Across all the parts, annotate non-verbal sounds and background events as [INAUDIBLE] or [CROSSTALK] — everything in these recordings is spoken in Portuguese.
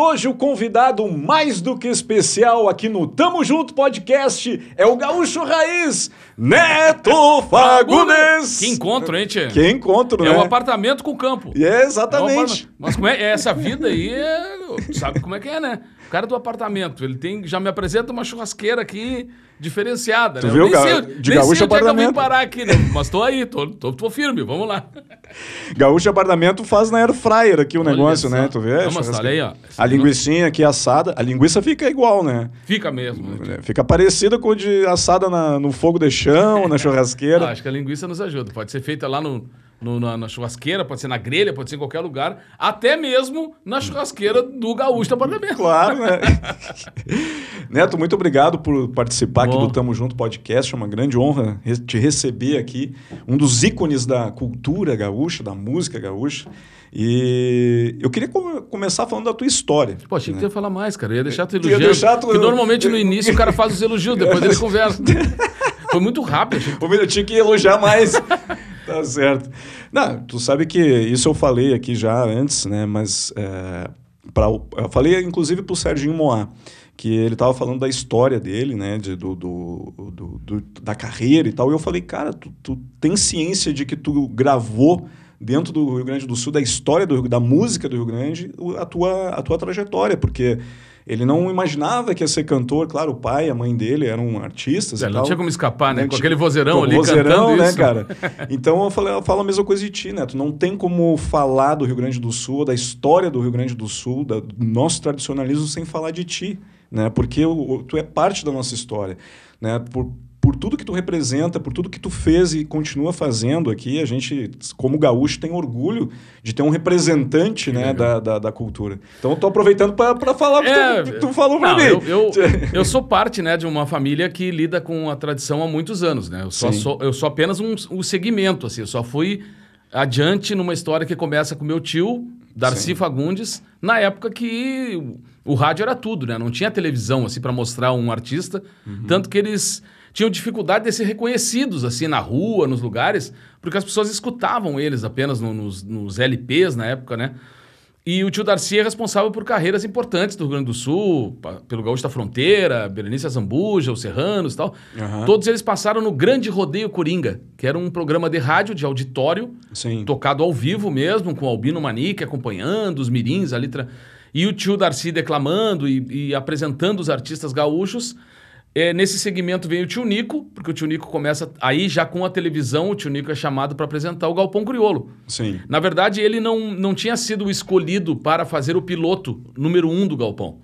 hoje o convidado mais do que especial aqui no Tamo Junto Podcast é o Gaúcho Raiz, Neto Fagundes. Que encontro, hein, Tchê? Que encontro, É né? um apartamento com campo. É, É um exatamente. apartamento. Mas como é essa vida aí? É... Sabe como é que é, né? O cara do apartamento, ele tem já me apresenta uma churrasqueira aqui diferenciada. Tu né? viu, nem sei, de nem gaúcho sei onde é que eu vim parar aqui, né? Mas tô aí, tô, tô, tô firme, vamos lá. [LAUGHS] Gaúcho Apartamento faz na Air Fryer aqui o Olha negócio, né? Tu vê? Não, mas olha aí, ó. A linguiçinha aqui assada. A linguiça fica igual, né? Fica mesmo. né? Fica parecida com de assada na- no fogo de chão, na Ah, [LAUGHS] churrasqueira. acho que a linguiça nos ajuda. Pode ser feita lá no, no- na, na churrasqueira, pode ser na grelha, pode ser em qualquer lugar, até mesmo na churrasqueira do gaúcho do apartamento. Claro, né? [LAUGHS] Neto, muito obrigado por participar aqui Bom. do Tamo Junto Podcast. É uma grande honra te receber aqui. Um dos ícones da cultura gaúcha, da música gaúcha. E eu queria come- começar falando da tua história. Pô, achei que tu ia falar mais, cara. Eu ia deixar tu ia elogiando. deixar tu- Porque normalmente no início o cara faz os elogios, depois ele [LAUGHS] conversa. Foi muito rápido. Que... Eu tinha que elogiar mais. [LAUGHS] [LAUGHS] tá certo. Não, tu sabe que isso eu falei aqui já antes, né? Mas é, pra, eu falei inclusive pro Serginho Moá, que ele tava falando da história dele, né? De, do, do, do- da carreira e tal. E eu falei, cara, tu, tu tem ciência de que tu gravou dentro do Rio Grande do Sul, da história do da música do Rio Grande, a tua, a tua trajetória, porque ele não imaginava que ia ser cantor. Claro, o pai, a mãe dele eram artistas É, e não tal. tinha como escapar, né? Não Com aquele vozeirão com ali vozeirão, cantando né, isso. cara? [LAUGHS] Então eu, falei, eu falo a mesma coisa de ti, né? Tu não tem como falar do Rio Grande do Sul, da história do Rio Grande do Sul, da- do nosso tradicionalismo sem falar de ti, né? Porque o- tu é parte da nossa história, né? Por, por tudo que tu representa, por tudo que tu fez e continua fazendo aqui, a gente, como gaúcho, tem orgulho de ter um representante né, da, da, da cultura. Então eu tô aproveitando para falar o que É, tu, tu falou não, mim. Eu, eu, [LAUGHS] eu sou parte né, de uma família que lida com a tradição há muitos anos. Né? Eu, só sou, eu sou apenas um, um segmento. Assim, eu só fui adiante numa história que começa com meu tio, Darcy Sim. Fagundes, na época que o, o rádio era tudo, né? Não tinha televisão assim para mostrar um artista, Uhum. tanto que eles tinham dificuldade de ser reconhecidos assim na rua, nos lugares, porque as pessoas escutavam eles apenas no- nos, nos LPs na época, né? E o tio Darcy é responsável por carreiras importantes do Rio Grande do Sul, pelo Gaúcho da Fronteira, Berenice Zambuja, os Serranos e tal. Aham. Todos eles passaram no Grande Rodeio Coringa, que era um programa de rádio, de auditório, Sim. tocado ao vivo mesmo, com o Albino Manique acompanhando, os mirins ali. tra- E o tio Darcy declamando e, e apresentando os artistas gaúchos. É, nesse segmento veio o tio Nico, porque o tio Nico começa aí já com a televisão, o tio Nico é chamado para apresentar o Galpão Criolo. Sim. Na verdade, ele não, não tinha sido escolhido para fazer o piloto número um do Galpão.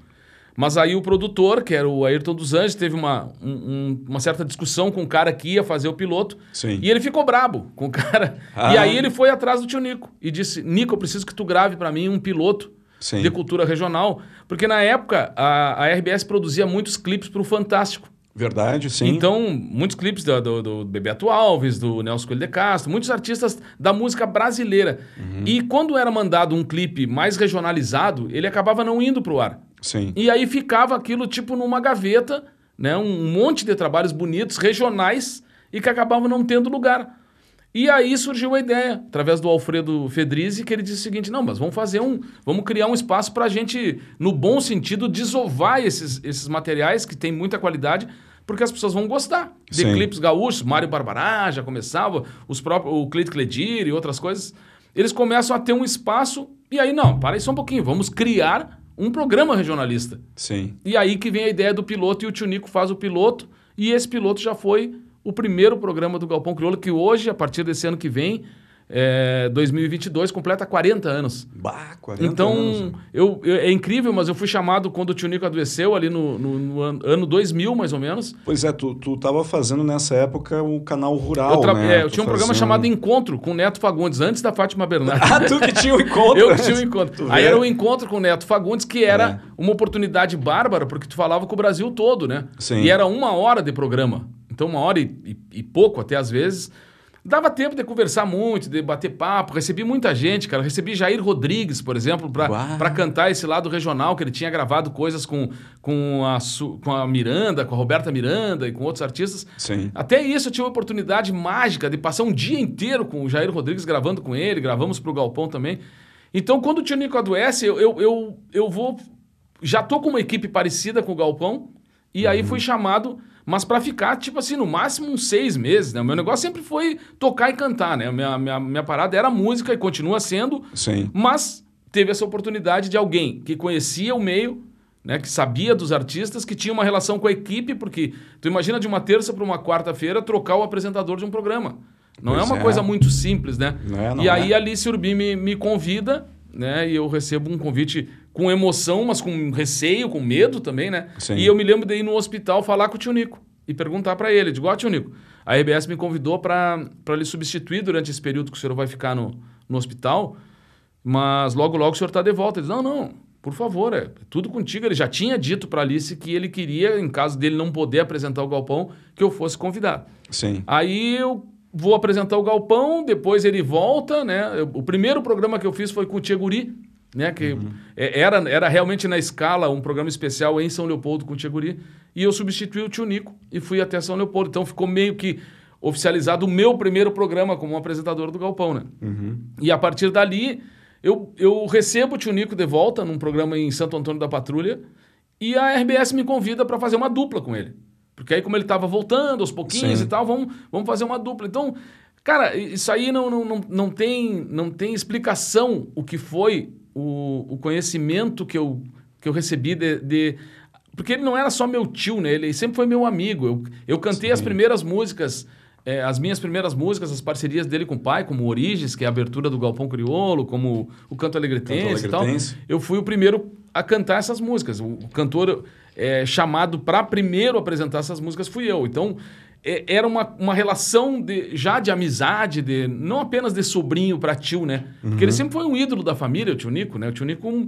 Mas aí o produtor, que era o Ayrton dos Anjos, teve uma, um- um- uma certa discussão com o cara que ia fazer o piloto. Sim. E ele ficou brabo com o cara. Ah. E aí ele foi atrás do tio Nico e disse: Nico, eu preciso que tu grave para mim um piloto Sim. de cultura regional. Porque na época a, a RBS produzia muitos clipes para o Fantástico. Verdade, sim. Então, muitos clipes do, do, do Bebeto Alves, do Nelson Coelho de Castro, muitos artistas da música brasileira. Uhum. E quando era mandado um clipe mais regionalizado, ele acabava não indo pro ar. Sim. E aí ficava aquilo tipo numa gaveta, né? Um monte de trabalhos bonitos, regionais, e que acabavam não tendo lugar. E aí surgiu a ideia, através do Alfredo Fedrizzi, que ele disse o seguinte: não, mas vamos fazer um. Vamos criar um espaço para a gente, no bom sentido, desovar esses, esses materiais que têm muita qualidade, porque as pessoas vão gostar. De Sim. clipes gaúchos, Mário Barbará já começava, os próprios, o Cleito Cledir e outras coisas. Eles começam a ter um espaço, e aí, não, para aí só um pouquinho, vamos criar um programa regionalista. Sim. E aí que vem a ideia do piloto e o tio Nico faz o piloto. E esse piloto já foi o primeiro programa do Galpão Crioulo, que hoje, a partir desse ano que vem, é, 2022, completa 40 anos. Bah, 40 Então, anos. eu, eu- é incrível, mas eu fui chamado quando o tio Nico adoeceu, ali no, no- no an- ano 2000, mais ou menos. Pois é, tu, tu tava fazendo nessa época o canal rural, eu, tra- né? é, eu tinha um programa fazendo- chamado Encontro com o Neto Fagundes, antes da Fátima Bernardes. Ah, tu que tinha o encontro. Eu que tinha um encontro. Aí era um encontro com o Neto Fagundes, que era É. uma oportunidade bárbara, porque tu falava com o Brasil todo, né? Sim. E era uma hora de programa. Então, uma hora e, e- e pouco, até às vezes. Dava tempo de conversar muito, de bater papo. Recebi muita gente, cara. Recebi Jair Rodrigues, por exemplo, para cantar esse lado regional, que ele tinha gravado coisas com, com, a, com a Miranda, com a Roberta Miranda e com outros artistas. Sim. Até isso eu tive uma oportunidade mágica de passar um dia inteiro com o Jair Rodrigues gravando com ele, gravamos pro Galpão também. Então, quando o tio Nico adoece, eu, eu, eu, eu vou já tô com uma equipe parecida com o Galpão, e aí Uhum. fui chamado, mas para ficar, tipo assim, no máximo uns seis meses, né? O meu negócio sempre foi tocar e cantar, né? Minha, minha, minha parada era música e continua sendo, Sim. mas teve essa oportunidade de alguém que conhecia o meio, né, que sabia dos artistas, que tinha uma relação com a equipe, porque tu imagina de uma terça para uma quarta-feira trocar o apresentador de um programa. Não é Pois uma é. coisa muito simples, né? Não é, não e aí é. a Alice Urbim me, me convida, né? E eu recebo um convite com emoção, mas com receio, com medo também, né? Sim. E eu me lembro de ir no hospital falar com o tio Nico e perguntar para ele. Digo, ó, tio Nico, a RBS me convidou para lhe substituir durante esse período que o senhor vai ficar no, no hospital, mas logo, logo o senhor está de volta. Ele disse, não, não, por favor, é tudo contigo. Ele já tinha dito para Alice que ele queria, em caso dele não poder apresentar o Galpão, que eu fosse convidado. Sim. Aí eu vou apresentar o Galpão, depois ele volta, né? Eu- O primeiro programa que eu fiz foi com o Tcheguri, né? Que é- era, era realmente na escala um programa especial em São Leopoldo com o Tcheguri. E eu substituí o tio Nico e fui até São Leopoldo. Então ficou meio que oficializado o meu primeiro programa como apresentador do Galpão, né? E a partir dali, eu, eu recebo o tio Nico de volta num programa em Santo Antônio da Patrulha e a RBS me convida para fazer uma dupla com ele. Porque aí, como ele estava voltando aos pouquinhos Sim. e tal, vamos, vamos fazer uma dupla. Então, cara, isso aí não, não, não, não, tem, não tem explicação o que foi o, o conhecimento que eu, que eu recebi de, de- Porque ele não era só meu tio, né? Ele sempre foi meu amigo. Eu, eu cantei as primeiras músicas, eh, as minhas primeiras músicas, as parcerias dele com o pai, como Origens, que é a abertura do Galpão Crioulo, como o Canto Alegretense e tal. Alegretense. Eu fui o primeiro a cantar essas músicas. O, cantor eh, chamado para primeiro apresentar essas músicas fui eu. Então, era uma, uma relação de, já de amizade, de, não apenas de sobrinho para tio, né? Porque ele sempre foi um ídolo da família, o tio Nico, né? O tio Nico, um,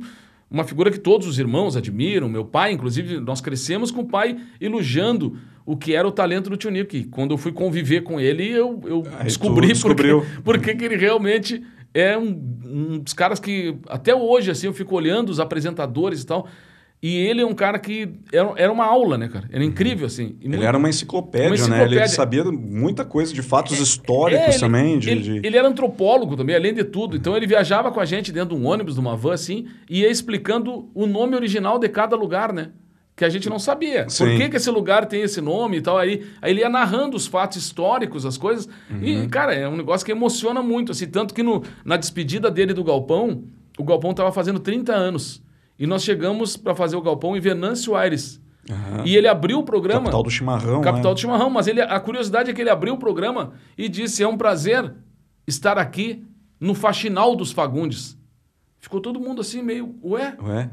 uma figura que todos os irmãos admiram. Meu pai, inclusive, nós crescemos com o pai elogiando o que era o talento do tio Nico. E quando eu fui conviver com ele, eu, eu Aí descobri porque, [LAUGHS] porque que ele realmente é um, um dos caras que até hoje assim eu fico olhando os apresentadores e tal. E ele é um cara que era, era uma aula, né, cara? Era incrível assim. E Ele muito- era uma enciclopédia, Uma né? Ele enciclopédia. sabia muita coisa de fatos históricos É, ele- também. De, ele, de- ele era antropólogo também, além de tudo. Então ele viajava com a gente dentro de um ônibus, de uma van assim, e ia explicando o nome original de cada lugar, né? Que a gente não sabia. Por Sim. que, que esse lugar tem esse nome e tal? Aí, aí ele ia narrando os fatos históricos, as coisas. E, Uhum. cara, é um negócio que emociona muito. Assim, tanto que no, na despedida dele do Galpão, o Galpão estava fazendo 30 anos. E nós chegamos para fazer o Galpão em Venâncio Aires. Aham. E ele abriu o programa. Capital do chimarrão. Capital né? do Chimarrão, mas ele, a curiosidade é que ele abriu o programa e disse: é um prazer estar aqui no Faxinal dos Fagundes. Ficou todo mundo assim, meio, ué? Ué?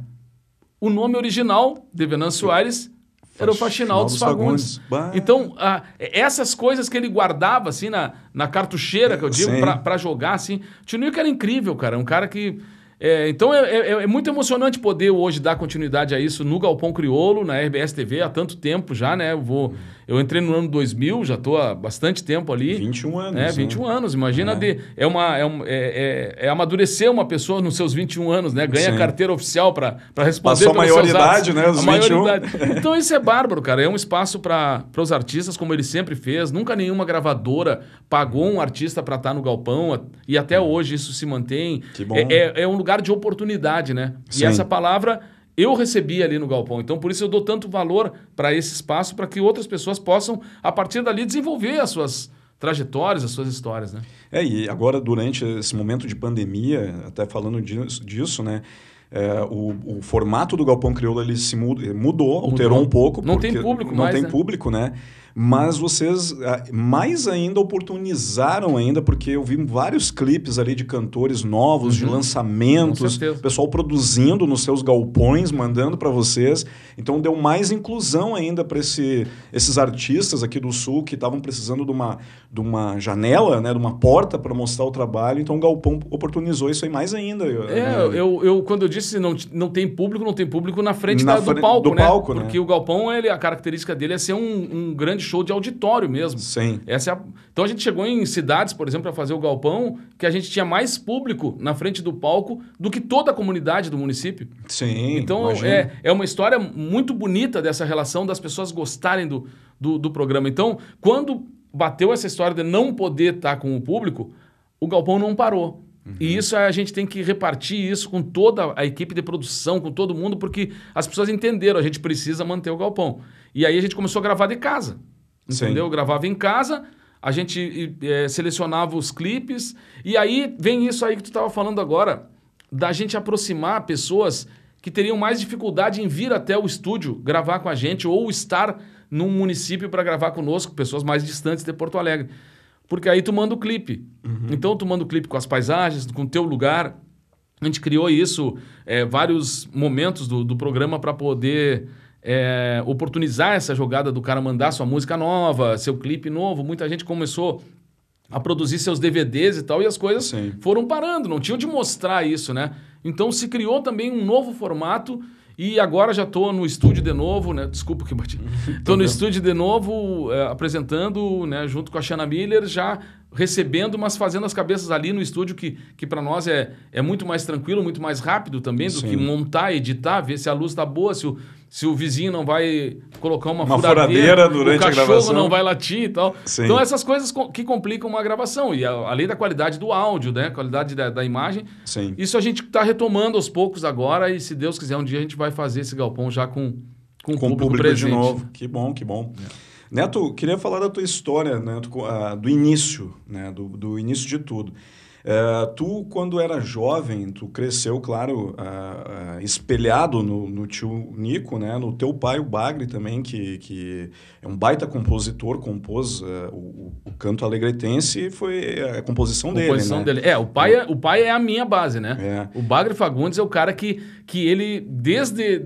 O nome original de Venâncio Aires era o Faxinal dos, Fagundes. Bah. Então, ah, essas coisas que ele guardava, assim, na, na cartucheira, que eu digo, pra jogar, assim. Tio Nico era incrível, cara. Um cara que. É, então, é, é- é muito emocionante poder hoje dar continuidade a isso no Galpão Criolo, na RBS TV, há tanto tempo já, né? Eu, vou, eu entrei no ano 2000, já tô há bastante tempo ali. 21 anos. É, né? 21 anos. Imagina É. de. É, uma, é, um- é, é- é amadurecer uma pessoa nos seus 21 anos, né? Ganha Sim. carteira oficial para responder Passou a maioridade, né, os A 21. maioridade. [LAUGHS] Então isso é bárbaro, cara. É um espaço para os artistas, como ele sempre fez. Nunca nenhuma gravadora pagou um artista para estar no galpão. E até hoje isso se mantém. Que bom. É, é- é um lugar de oportunidade, né? Sim. E essa palavra eu recebi ali no galpão. Então por isso eu dou tanto valor para esse espaço, para que outras pessoas possam, a partir dali, desenvolver as suas trajetórias, as suas histórias, né? É, e agora durante esse momento de pandemia, até falando disso, né? é, o, o formato do Galpão Crioulo ele se mud- mudou, alterou um pouco. Não tem público Não mais, tem né? público, né? Mas vocês ah, mais ainda oportunizaram ainda, porque eu vi vários clipes ali de cantores novos, de Uhum. Com lançamentos, certeza. pessoal produzindo nos seus galpões, mandando para vocês. Então deu mais inclusão ainda para esse, esses artistas aqui do Sul que estavam precisando de uma, de uma janela, né, de uma porta para mostrar o trabalho. Então o Galpão oportunizou isso aí mais ainda. É, né? eu, eu quando eu disse não, não tem público, não tem público na frente Na da- do palco, do né? palco, né? Porque o galpão, ele, a característica dele é ser um, um grande show de auditório mesmo. Sim. Essa é a- Então a gente chegou em cidades, por exemplo, para fazer o galpão, que a gente tinha mais público na frente do palco do que toda a comunidade do município. Sim. Então é, é uma história muito bonita dessa relação das pessoas gostarem do, do, do programa. Então, quando bateu essa história de não poder estar com o público, o galpão não parou. E isso a gente tem que repartir isso com toda a equipe de produção, com todo mundo, porque as pessoas entenderam, a gente precisa manter o galpão. E aí a gente começou a gravar de casa. Sim. Entendeu? Gravava em casa, a gente eh, selecionava os clipes, e aí vem isso aí que tu estava falando agora, da gente aproximar pessoas que teriam mais dificuldade em vir até o estúdio gravar com a gente ou estar num município para gravar conosco, pessoas mais distantes de Porto Alegre. Porque aí tu manda o clipe. Então tu manda o clipe com as paisagens, com o teu lugar. A gente criou isso, eh, vários momentos do, do programa para poder eh, oportunizar essa jogada do cara mandar sua música nova, seu clipe novo. Muita gente começou a produzir seus DVDs e tal, e as coisas Sim. foram parando, não tinham de mostrar isso, né? Então se criou também um novo formato e agora já estou no estúdio de novo, né? Desculpa que bati. [LAUGHS] Estou no estúdio de novo, eh, apresentando, né, junto com a Shanna Miller, já recebendo, mas fazendo as cabeças ali no estúdio, que, que para nós é, é muito mais tranquilo, muito mais rápido também do Sim. que montar, editar, ver se a luz está boa, se o, se o vizinho não vai colocar uma, Uma furadeira, furadeira durante o a cachorro gravação. não vai latir e tal. Sim. Então essas coisas co- que complicam uma gravação. E a- além da qualidade do áudio, né? Qualidade da, da imagem. Sim. Isso a gente está retomando aos poucos agora e se Deus quiser um dia a gente vai fazer esse galpão já com, com, com o público, público presente. de novo. Que bom, que bom. Neto, queria falar da tua história, né, tu- ah, do início, né, do, do início de tudo. Eh, tu, quando era jovem, tu cresceu, claro, ah, ah, espelhado no, no tio Nico, né, no teu pai, o Bagre, também, que, que é um baita compositor, compôs ah, o, o canto alegretense e foi a composição dele, Composição né? dele. É, o pai é, o pai é a minha base, né? É. O Bagre Fagundes é o cara que, que ele, desde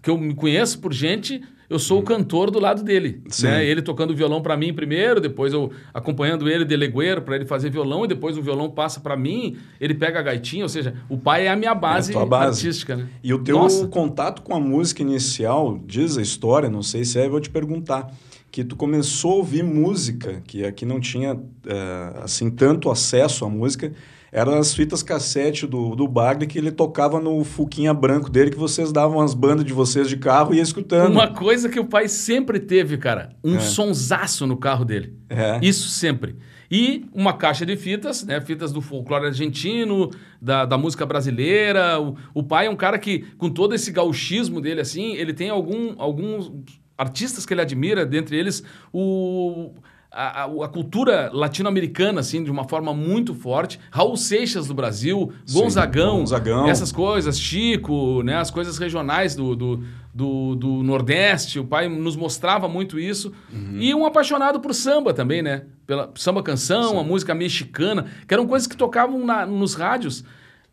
que eu me conheço por gente, eu sou o cantor do lado dele. Né? Ele tocando violão para mim primeiro, depois eu acompanhando ele de legueiro para ele fazer violão, e depois o violão passa para mim, ele pega a gaitinha, ou seja, o pai é a minha base, tua base. artística, né? E o teu Nossa. contato com a música inicial, diz a história, não sei se é, eu vou te perguntar, que tu começou a ouvir música, que aqui não tinha eh, assim tanto acesso à música, eram as fitas cassete do, do Bagre que ele tocava no Fuquinha branco dele, que vocês davam as bandas de vocês de carro e ia escutando. Uma coisa que o pai sempre teve, cara, um É. sonsaço no carro dele. É. Isso sempre. E uma caixa de fitas, né? Fitas do folclore argentino, da, da música brasileira. O, o pai é um cara que, com todo esse gauchismo dele, assim, ele tem algum, alguns artistas que ele admira, dentre eles o. A, a- a cultura latino-americana, assim, de uma forma muito forte. Raul Seixas do Brasil, Sim, Gonzagão, Gonzagão. essas coisas, Chico, né, as coisas regionais do, do, do, do Nordeste. O pai nos mostrava muito isso. Uhum. E um apaixonado por samba também, né? Pela samba canção, a música mexicana, que eram coisas que tocavam na- nos rádios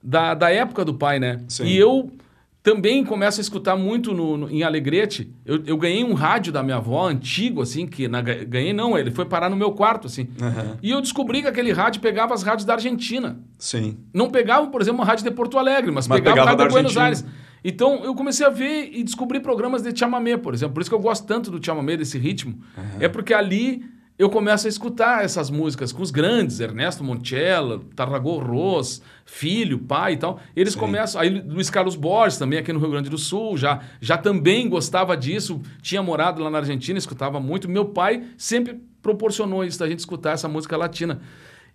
da, da época do pai, né? Sim. E eu também começo a escutar muito no, no- em Alegrete. Eu, eu ganhei um rádio da minha avó, antigo, assim, que na, ganhei não, ele foi parar no meu quarto, assim. Aham. E eu descobri que aquele rádio pegava as rádios da Argentina. Sim. Não pegava, por exemplo, uma rádio de Porto Alegre, mas, Mas pegava, pegava a rádio da de Buenos. Aires. Então eu comecei a ver e descobrir programas de chamamé, por exemplo. Por isso que eu gosto tanto do chamamé, desse ritmo. É porque ali eu começo a escutar essas músicas com os grandes, Ernesto Montiela, Tarragó Ros, filho, pai e tal. Eles Sim. começam. Aí Luiz Carlos Borges, também aqui no Rio Grande do Sul, já, já também gostava disso, tinha morado lá na Argentina, escutava muito. Meu pai sempre proporcionou isso, da gente escutar essa música latina.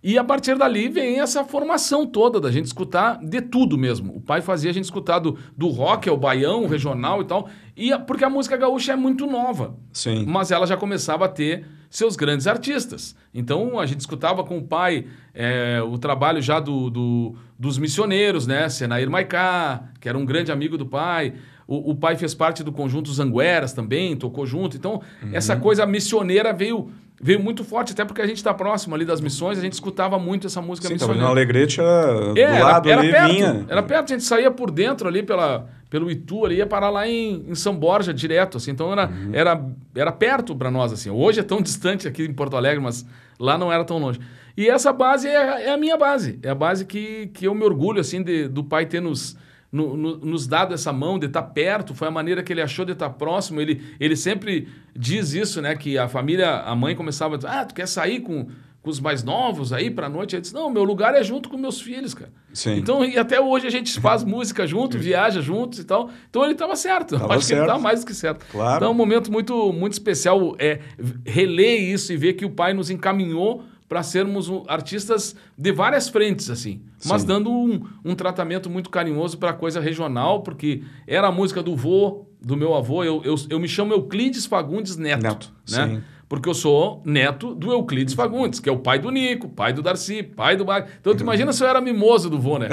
E a partir dali vem essa formação toda da gente escutar de tudo mesmo. O pai fazia a gente escutar do, do rock ao baião, regional e tal, e a- porque a música gaúcha é muito nova. Sim. Mas ela já começava a ter seus grandes artistas. Então a gente escutava com o pai é, o trabalho já do, do- dos missioneiros, né? Senair Maicá, que era um grande amigo do pai. O, o pai fez parte do conjunto Zangueras também, tocou junto. Então, essa coisa missioneira veio, veio muito forte, até porque a gente está próximo ali das missões, a gente escutava muito essa música Sim, missioneira. no Alegrete, era É, do lado era, ali, perto, vinha. Era perto, a gente saía por dentro ali pela, pelo Itu ali, ia parar lá em, em São Borja direto, assim. Então era, Uhum. era, era perto para nós, assim. Hoje é tão distante aqui em Porto Alegre, mas lá não era tão longe. E essa base é, é a minha base. É a base que, que eu me orgulho, assim, de, do pai ter nos, no- no- nos dado essa mão, de estar perto. Foi a maneira que ele achou de estar próximo. Ele, ele sempre diz isso, né? Que a família, a mãe começava a dizer, ah, tu quer sair com... Com os mais novos aí pra noite, ele disse: Não, meu lugar é junto com meus filhos, cara. Sim. Então, e até hoje a gente faz [LAUGHS] música junto, viaja juntos e tal. Então ele estava certo. Tava Acho que ele certo. estava mais do que certo. Claro. Então é um momento muito, muito especial é, reler isso e ver que o pai nos encaminhou para sermos artistas de várias frentes, assim. Mas Sim. dando um, um tratamento muito carinhoso para coisa regional, porque era a música do vô, do meu avô. Eu, eu, eu me chamo Euclides Fagundes Neto. Neto, né? sim. Porque eu sou neto do Euclides Fagundes, que é o pai do Nico, pai do Darcy, pai do Mag. Então, tu imagina se eu era mimoso do vô, né?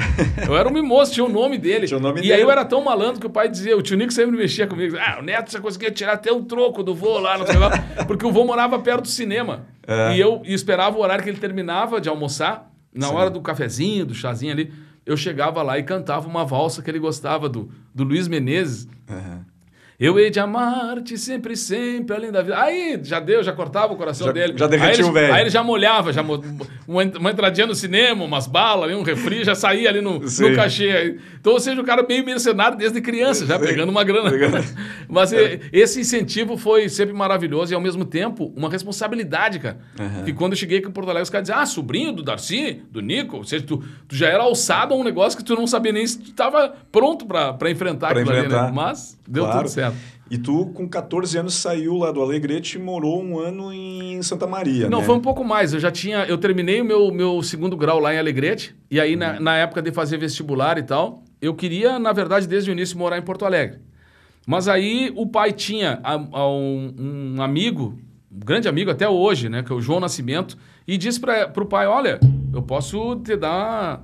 Eu era um mimoso, tinha o nome dele. [LAUGHS] Tinha o nome e dele. aí eu era tão malandro que o pai dizia, o tio Nico sempre mexia comigo. Ah, o neto já conseguia tirar até o troco do vô lá, não sei lá. [LAUGHS] Porque o vô morava perto do cinema. É. E eu esperava o horário que ele terminava de almoçar, na Sim. hora do cafezinho, do chazinho ali. Eu chegava lá e cantava uma valsa que ele gostava do, do Luiz Menezes. Aham. Eu hei de amar-te sempre, sempre, além da vida. Aí já deu, já cortava o coração Já- dele. já derretia ele, o velho. Aí ele já molhava, já mo- uma, entradinha no cinema, umas balas, um refri, já saía ali no, no cachê. Então, ou seja, o cara meio mercenário desde criança, já Sim. pegando uma grana. [LAUGHS] Mas e- esse incentivo foi sempre maravilhoso e, ao mesmo tempo, uma responsabilidade, cara. Aham. Que quando eu cheguei aqui em Porto Alegre, os caras diziam, ah, sobrinho do Darcy, do Nico, ou seja, tu, tu já era alçado a um negócio que tu não sabia nem se tu estava pronto para enfrentar Pra aquilo ali, enfrentar. né? Mas deu Claro. tudo certo. E tu, com 14 anos, saiu lá do Alegrete e morou um ano em Santa Maria, Não, né? foi um pouco mais. Eu já tinha. Eu terminei o meu, meu segundo grau lá em Alegrete. E aí, na, na época de fazer vestibular e tal, eu queria, na verdade, desde o início, morar em Porto Alegre. Mas aí o pai tinha a- a um, um amigo, um grande amigo até hoje, né? Que é o João Nascimento, e disse para o pai: olha, eu posso te dar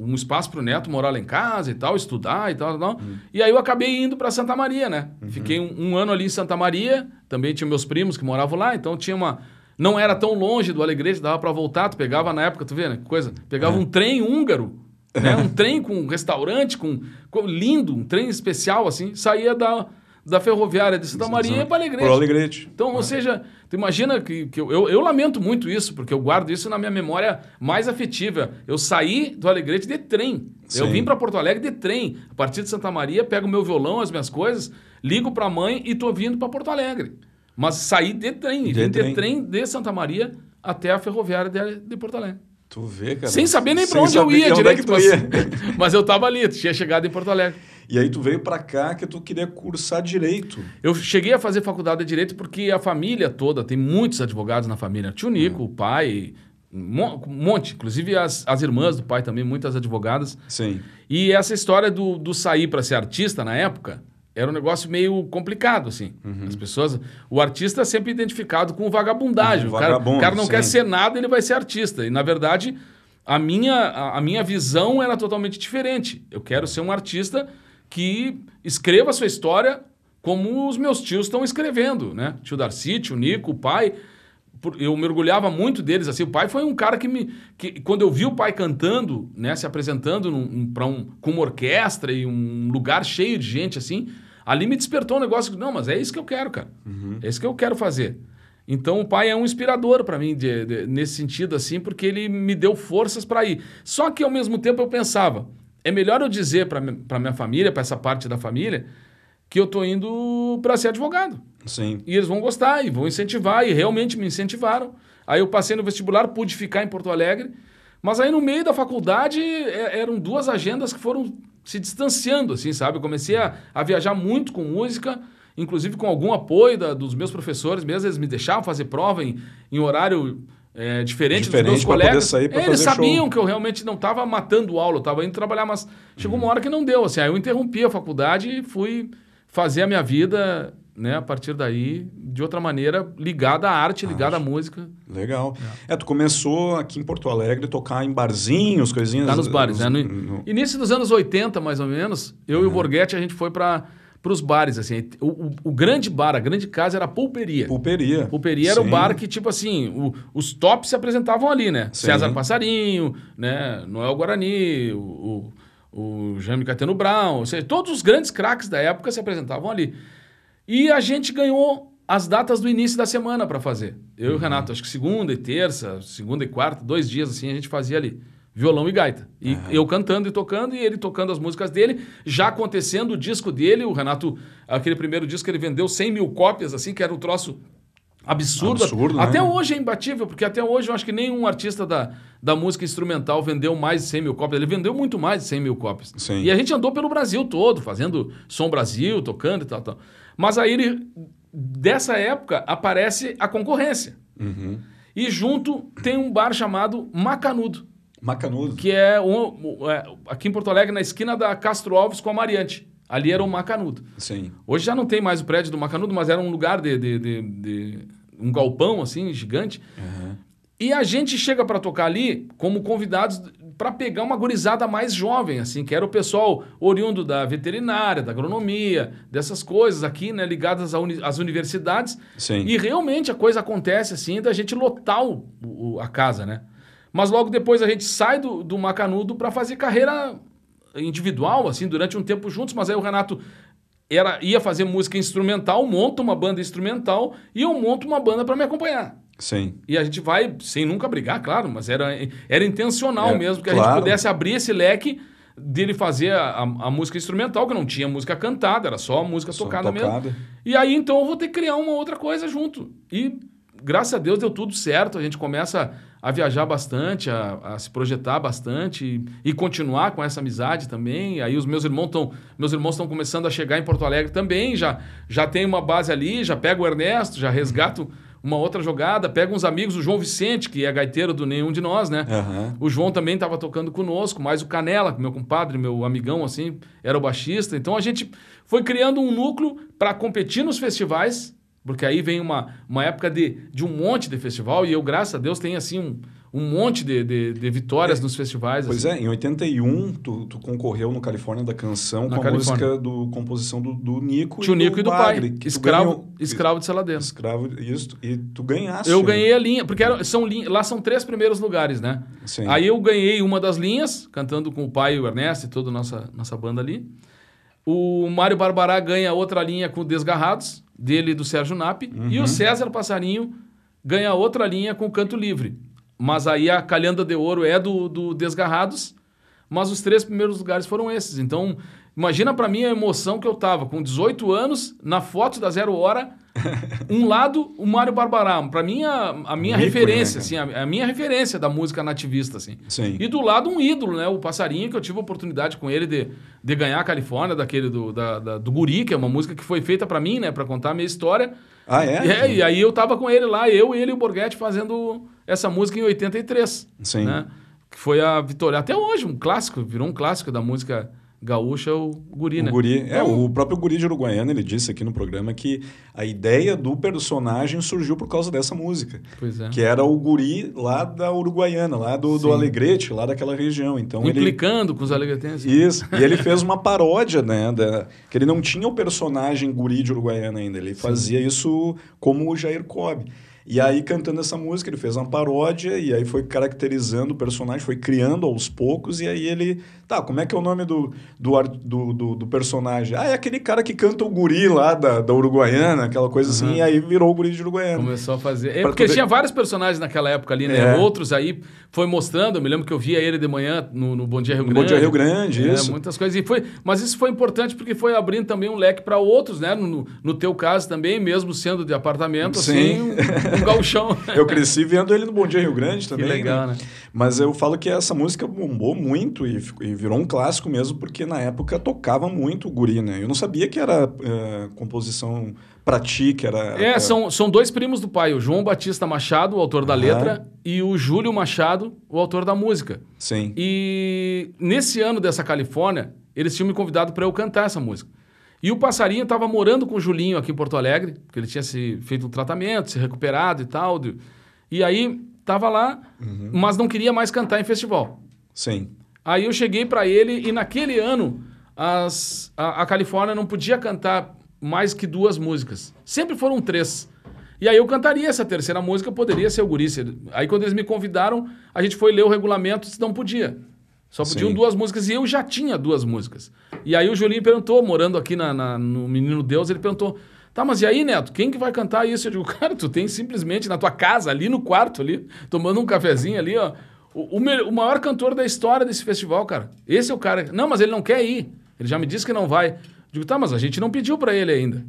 um espaço para o neto morar lá em casa e tal, estudar e tal. tal. E aí eu acabei indo para Santa Maria, né? Fiquei um, um ano ali em Santa Maria, também tinha meus primos que moravam lá, então tinha uma. Não era tão longe do Alegrete, dava para voltar. Tu pegava na época, tu vê, né? que Coisa. Pegava um trem húngaro, né? [LAUGHS] Um trem com um restaurante, com, com- lindo, um trem especial, assim, saía da, da ferroviária de Santa Maria ia para Alegrete. Pro Alegrete. Então, ou seja, tu imagina que, que eu, eu, eu lamento muito isso, porque eu guardo isso na minha memória mais afetiva. Eu saí do Alegrete de trem. Eu Sim. vim para Porto Alegre de trem. A partir de Santa Maria, pego meu violão, as minhas coisas, ligo para a mãe e tô vindo para Porto Alegre. Mas saí de trem, De vim de trem. trem de Santa Maria até a ferroviária de, de Porto Alegre. Tu vê, cara. Sem saber nem para onde eu ia é tu mas, ia. [LAUGHS] mas eu tava ali, tinha chegado em Porto Alegre. E aí tu veio pra cá que tu queria cursar Direito. Eu cheguei a fazer faculdade de Direito porque a família toda, tem muitos advogados na família. Tio Nico, o pai, um mon- monte. Inclusive as, as irmãs do pai também, muitas advogadas. Sim. E essa história do, do sair para ser artista na época era um negócio meio complicado, assim. Uhum. As pessoas... O artista é sempre identificado com vagabundagem. Um o, cara, o cara não quer sim. ser nada, ele vai ser artista. E, na verdade, a minha, a, a minha visão era totalmente diferente. Eu quero ser um artista que escreva a sua história como os meus tios estão escrevendo, né? Tio Darcy, tio Nico, o pai. Eu mergulhava muito deles, assim. O pai foi um cara que me... Que, quando eu vi o pai cantando, né? Se apresentando num, um, um, com uma orquestra e um lugar cheio de gente, assim... Ali me despertou um negócio... Não, mas é isso que eu quero, cara. É isso que eu quero fazer. Então o pai é um inspirador para mim de- de- nesse sentido assim, porque ele me deu forças para ir. Só que ao mesmo tempo eu pensava, é melhor eu dizer para minha família, para essa parte da família, que eu tô indo para ser advogado. Sim. E eles vão gostar e vão incentivar e realmente me incentivaram. Aí eu passei no vestibular, pude ficar em Porto Alegre, mas aí no meio da faculdade é- eram duas agendas que foram se distanciando, assim, sabe? Eu comecei a, a viajar muito com música, inclusive com algum apoio da- dos meus professores mesmo, eles me deixavam fazer prova em, em horário é, diferente, Diferente dos meus colegas. sair pra É, eles sabiam show. que eu realmente não estava matando aula, eu estava indo trabalhar, mas chegou uma hora que não deu, assim, aí eu interrompi a faculdade e fui fazer a minha vida, né, a partir daí, de outra maneira, ligada à arte, ligada à música. Legal. É. tu começou aqui em Porto Alegre a tocar em barzinhos, coisinhas. Tá nos bares, né? No, no- início dos anos 80, mais ou menos, eu e o Borghetti, a gente foi para os bares, assim. O, o- o grande bar, a grande casa era a Pulperia. Pulperia. Pulperia era o Sim. bar que, tipo assim, o- os tops se apresentavam ali, né? Sim. César Passarinho, né? Noel Guarani, o, o, o Jaime Cateno Brown, ou seja, todos os grandes craques da época se apresentavam ali. E a gente ganhou as datas do início da semana para fazer. Eu e o Renato, acho que segunda e terça, segunda e quarta, dois dias assim, a gente fazia ali. Violão e gaita. E eu cantando e tocando, e ele tocando as músicas dele. Já acontecendo o disco dele, o Renato, aquele primeiro disco, ele vendeu 100 mil cópias, assim, que era um troço absurdo. Absurdo, né? até hoje é imbatível, porque até hoje eu acho que nenhum artista da, da música instrumental vendeu mais de 100 mil cópias. Ele vendeu muito mais de 100 mil cópias. Sim. E a gente andou pelo Brasil todo, fazendo Som Brasil, tocando e tal, tal. Mas aí, ele, dessa época, aparece a concorrência. Uhum. E junto tem um bar chamado Macanudo, Macanudo. que é, um- é, aqui em Porto Alegre, na esquina da Castro Alves com a Mariante. Ali era o Macanudo. Sim. Hoje já não tem mais o prédio do Macanudo, mas era um lugar de, de- de- de- um galpão assim gigante. E a gente chega para tocar ali como convidados para pegar uma gurizada mais jovem, assim, que era o pessoal oriundo da veterinária, da agronomia, dessas coisas aqui, né, ligadas uni- às universidades. Sim. E realmente a coisa acontece assim da gente lotar o- o- a casa, né? Mas logo depois a gente sai do, do Macanudo para fazer carreira individual, assim, durante um tempo juntos, mas aí o Renato era, ia fazer música instrumental, monta uma banda instrumental e eu monto uma banda para me acompanhar. Sim. E a gente vai, sem nunca brigar, claro, mas era, era intencional É, mesmo, que a claro. gente pudesse abrir esse leque dele fazer a, a- a música instrumental, que não tinha música cantada, era só música Só tocada, tocada. mesmo. E aí, então, eu vou ter que criar uma outra coisa junto. E, graças a Deus, deu tudo certo. A gente começa a viajar bastante, a, a se projetar bastante e, e continuar com essa amizade também. Aí os meus irmãos estão meus irmãos estão começando a chegar em Porto Alegre também, já, já tem uma base ali, já pego o Ernesto, já resgato uma outra jogada, pego uns amigos, o João Vicente, que é gaiteiro do Nenhum de Nós, né? Aham. O João também estava tocando conosco, mais o Canela, meu compadre, meu amigão, assim, era o baixista. Então a gente foi criando um núcleo para competir nos festivais, porque aí vem uma, uma época de, de um monte de festival, e eu, graças a Deus, tenho assim um, um monte de, de, de vitórias nos festivais. Pois assim. é, em 81, tu, tu concorreu no Califórnia da Canção Na com a Califórnia. música do composição do, do Nico Tio Nico e do Bagre, pai, escravo, ganhou- escravo de Saladeno. Escravo, isso. E tu ganhaste. Eu né? ganhei a linha, porque era- são lá são três primeiros lugares, né? Sim. Aí eu ganhei uma das linhas, cantando com o pai e o Ernesto e toda a nossa, nossa banda ali. O Mário Barbará ganha outra linha com Desgarrados, dele e do Sérgio Nap. E o César Passarinho ganha outra linha com Canto Livre. Mas aí a Calhanda de Ouro é do, do Desgarrados, mas os três primeiros lugares foram esses. Então, imagina pra mim a emoção que eu tava com 18 anos, na foto da Zero Hora, [LAUGHS] um lado o Mário Barbará. Pra mim, a, a minha ícone, referência, né, assim, a, a minha referência da música nativista, assim. Sim. E do lado um ídolo, né? O Passarinho, que eu tive a oportunidade com ele de, de ganhar a Califórnia, daquele do, da, da- do Guri, que é uma música que foi feita pra mim, né? Pra contar a minha história. Ah, é? É, e aí eu tava com ele lá, eu, ele e o Borghetti fazendo essa música em 83. Sim. Né? Que foi a vitória. Até hoje, um clássico, virou um clássico da música gaúcha, o Guri, O né? guri, é, o próprio guri de Uruguaiana, ele disse aqui no programa que a ideia do personagem surgiu por causa dessa música. Pois é. Que era o guri lá da Uruguaiana, lá do, do Sim. Alegrete, lá daquela região. Então ele Implicando com os alegretenses. Isso. E ele [LAUGHS] fez uma paródia, né? Da, que ele não tinha o personagem guri de Uruguaiana ainda. Ele fazia isso como o Jair Cobb. E aí, cantando essa música, ele fez uma paródia e aí foi caracterizando o personagem, foi criando aos poucos. E aí ele. Tá, como é que é o nome do, do, do, do, do personagem? Ah, é aquele cara que canta o guri lá da, da Uruguaiana, aquela coisa assim. E aí virou o guri de Uruguaiana. Começou a fazer. É Pra porque poder- tinha vários personagens naquela época ali, né? É. Outros aí foi mostrando. Eu me lembro que eu via ele de manhã no, no Bom Dia Rio No Grande. Bom Dia Rio Grande, É, isso. muitas coisas. E foi, mas isso foi importante porque foi abrindo também um leque para outros, né? No, no teu caso também, mesmo sendo de apartamento, Sim. assim, um, um gauchão. [LAUGHS] Eu cresci vendo ele no Bom Dia Rio Grande também. legal, né? Mas eu falo que essa música bombou muito e, e virou um clássico mesmo, porque na época tocava muito o guri, né? Eu não sabia que era eh, composição pra ti, que era... É, são, são dois primos do pai, o João Batista Machado, o autor da Aham. letra, e o Júlio Machado, o autor da música. Sim. E nesse ano dessa Califórnia, eles tinham me convidado para eu cantar essa música. E o Passarinho estava morando com o Julinho aqui em Porto Alegre, porque ele tinha se feito um tratamento, se recuperado e tal. E aí estava lá, mas não queria mais cantar em festival. Sim. Aí eu cheguei para ele e naquele ano as, a, a Califórnia não podia cantar mais que duas músicas. Sempre foram três. E aí eu cantaria essa terceira música, poderia ser o Guri. Se- Aí quando eles me convidaram, a gente foi ler o regulamento e disse, não podia. Só podiam Sim. duas músicas e eu já tinha duas músicas. E aí o Julinho perguntou, morando aqui na, na- no Menino Deus, ele perguntou, tá, mas e aí, Neto, quem que vai cantar isso? Eu digo, [LAUGHS] cara, tu tem simplesmente na tua casa, ali no quarto, ali, tomando um cafezinho ali, ó, o, o me- o maior cantor da história desse festival, cara. Esse é o cara. Não, mas ele não quer ir. Ele já me disse que não vai. Eu digo, tá, mas a gente não pediu pra ele ainda.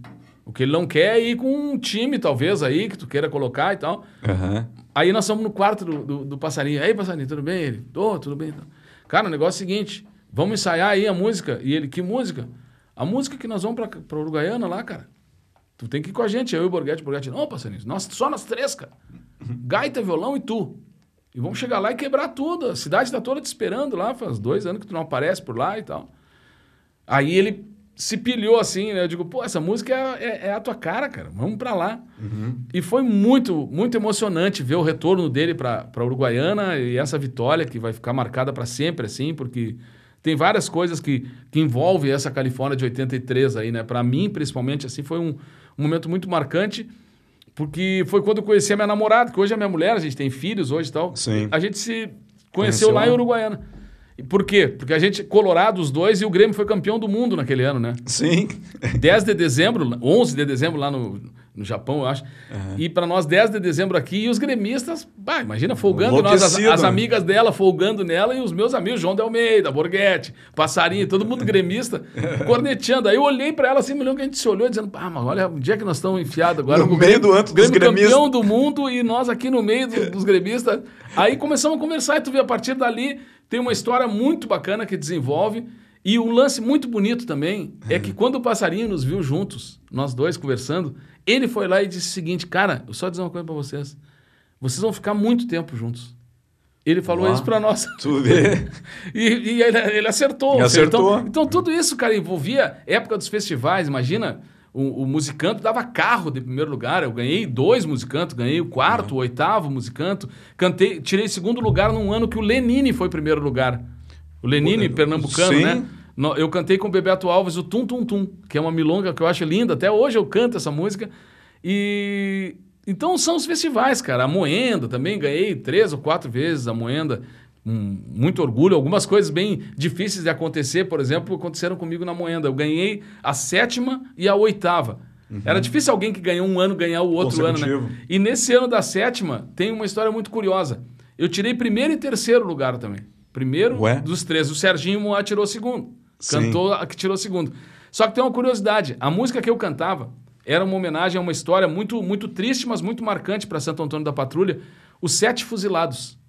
O que ele não quer é ir com um time, talvez, aí, que tu queira colocar e tal. Aham. Aí nós fomos no quarto do, do, do passarinho. Aí, passarinho, tudo bem? Ele, tô, tudo bem. Então. Cara, o negócio é o seguinte: vamos ensaiar aí a música. E ele, que música? A música que nós vamos pra, pra Uruguaiana lá, cara. Tu tem que ir com a gente, eu e o Borghetti. O Borghetti, não, passarinho, nós, só nós três, cara. Gaita, violão e tu. E vamos chegar lá e quebrar tudo. A cidade está toda te esperando lá, faz dois anos que tu não aparece por lá e tal. Aí ele se pilhou assim, né? Eu digo, pô, essa música é, é, é a tua cara, cara. Vamos para lá. Uhum. E foi muito, muito emocionante ver o retorno dele para Uruguaiana e essa vitória que vai ficar marcada para sempre, assim, porque tem várias coisas que, que envolvem essa Califórnia de 83 aí, né? Para mim, principalmente, assim, foi um, um momento muito marcante. Porque foi quando eu conheci a minha namorada, que hoje é minha mulher, a gente tem filhos hoje e tal. Sim. A gente se conheceu, conheceu lá em Uruguaiana. Por quê? Porque a gente, Colorado, os dois, e o Grêmio foi campeão do mundo naquele ano, né? Sim. 10 de dezembro, 11 de dezembro lá no, no Japão, eu acho. Uhum. E para nós, 10 de dezembro aqui, e os gremistas, bah, imagina, folgando nós, as, as, amigas dela folgando nela, e os meus amigos, João de Almeida, Borghetti, Passarinho, todo mundo gremista, [LAUGHS] corneteando. Aí eu olhei para ela assim, me lembro que a gente se olhou dizendo, ah, mas olha, onde é que nós estamos enfiados agora? No, meio Grêmio, do antro dos gremistas. campeão do mundo, e nós aqui no meio do, dos gremistas. Aí começamos a conversar, e tu vê, a partir dali tem uma história muito bacana que desenvolve. E um lance muito bonito também é que quando o passarinho nos viu juntos, nós dois conversando, ele foi lá e disse o seguinte: Cara, eu só dizer uma coisa para vocês. Vocês vão ficar muito tempo juntos. Ele falou Uau, isso para nós. Tu vê. [LAUGHS] e, e ele, ele, acertou. Ele acertou. Então, então, tudo isso, cara, envolvia época dos festivais. Imagina, o, o musicanto dava carro de primeiro lugar. Eu ganhei dois musicantos, ganhei o quarto, uhum. o oitavo musicanto. Cantei, tirei segundo lugar num ano que o Lenine foi primeiro lugar. O Lenine, Pô, pernambucano, sim. né? Eu cantei com o Bebeto Alves o Tum Tum Tum, que é uma milonga que eu acho linda. Até hoje eu canto essa música. E então são os festivais, cara. A Moenda também ganhei três ou quatro vezes a Moenda um, muito orgulho. Algumas coisas bem difíceis de acontecer, por exemplo, aconteceram comigo na Moenda. Eu ganhei a sétima e a oitava. Uhum. Era difícil alguém que ganhou um ano ganhar o outro ano, né? E nesse ano da sétima tem uma história muito curiosa. Eu tirei primeiro e terceiro lugar também. Primeiro Ué? dos três. O Serginho Moá tirou segundo. Cantou a que tirou segundo. Só que tem uma curiosidade. A música que eu cantava era uma homenagem a uma história muito, muito triste, mas muito marcante para Santo Antônio da Patrulha. Os Sete Fuzilados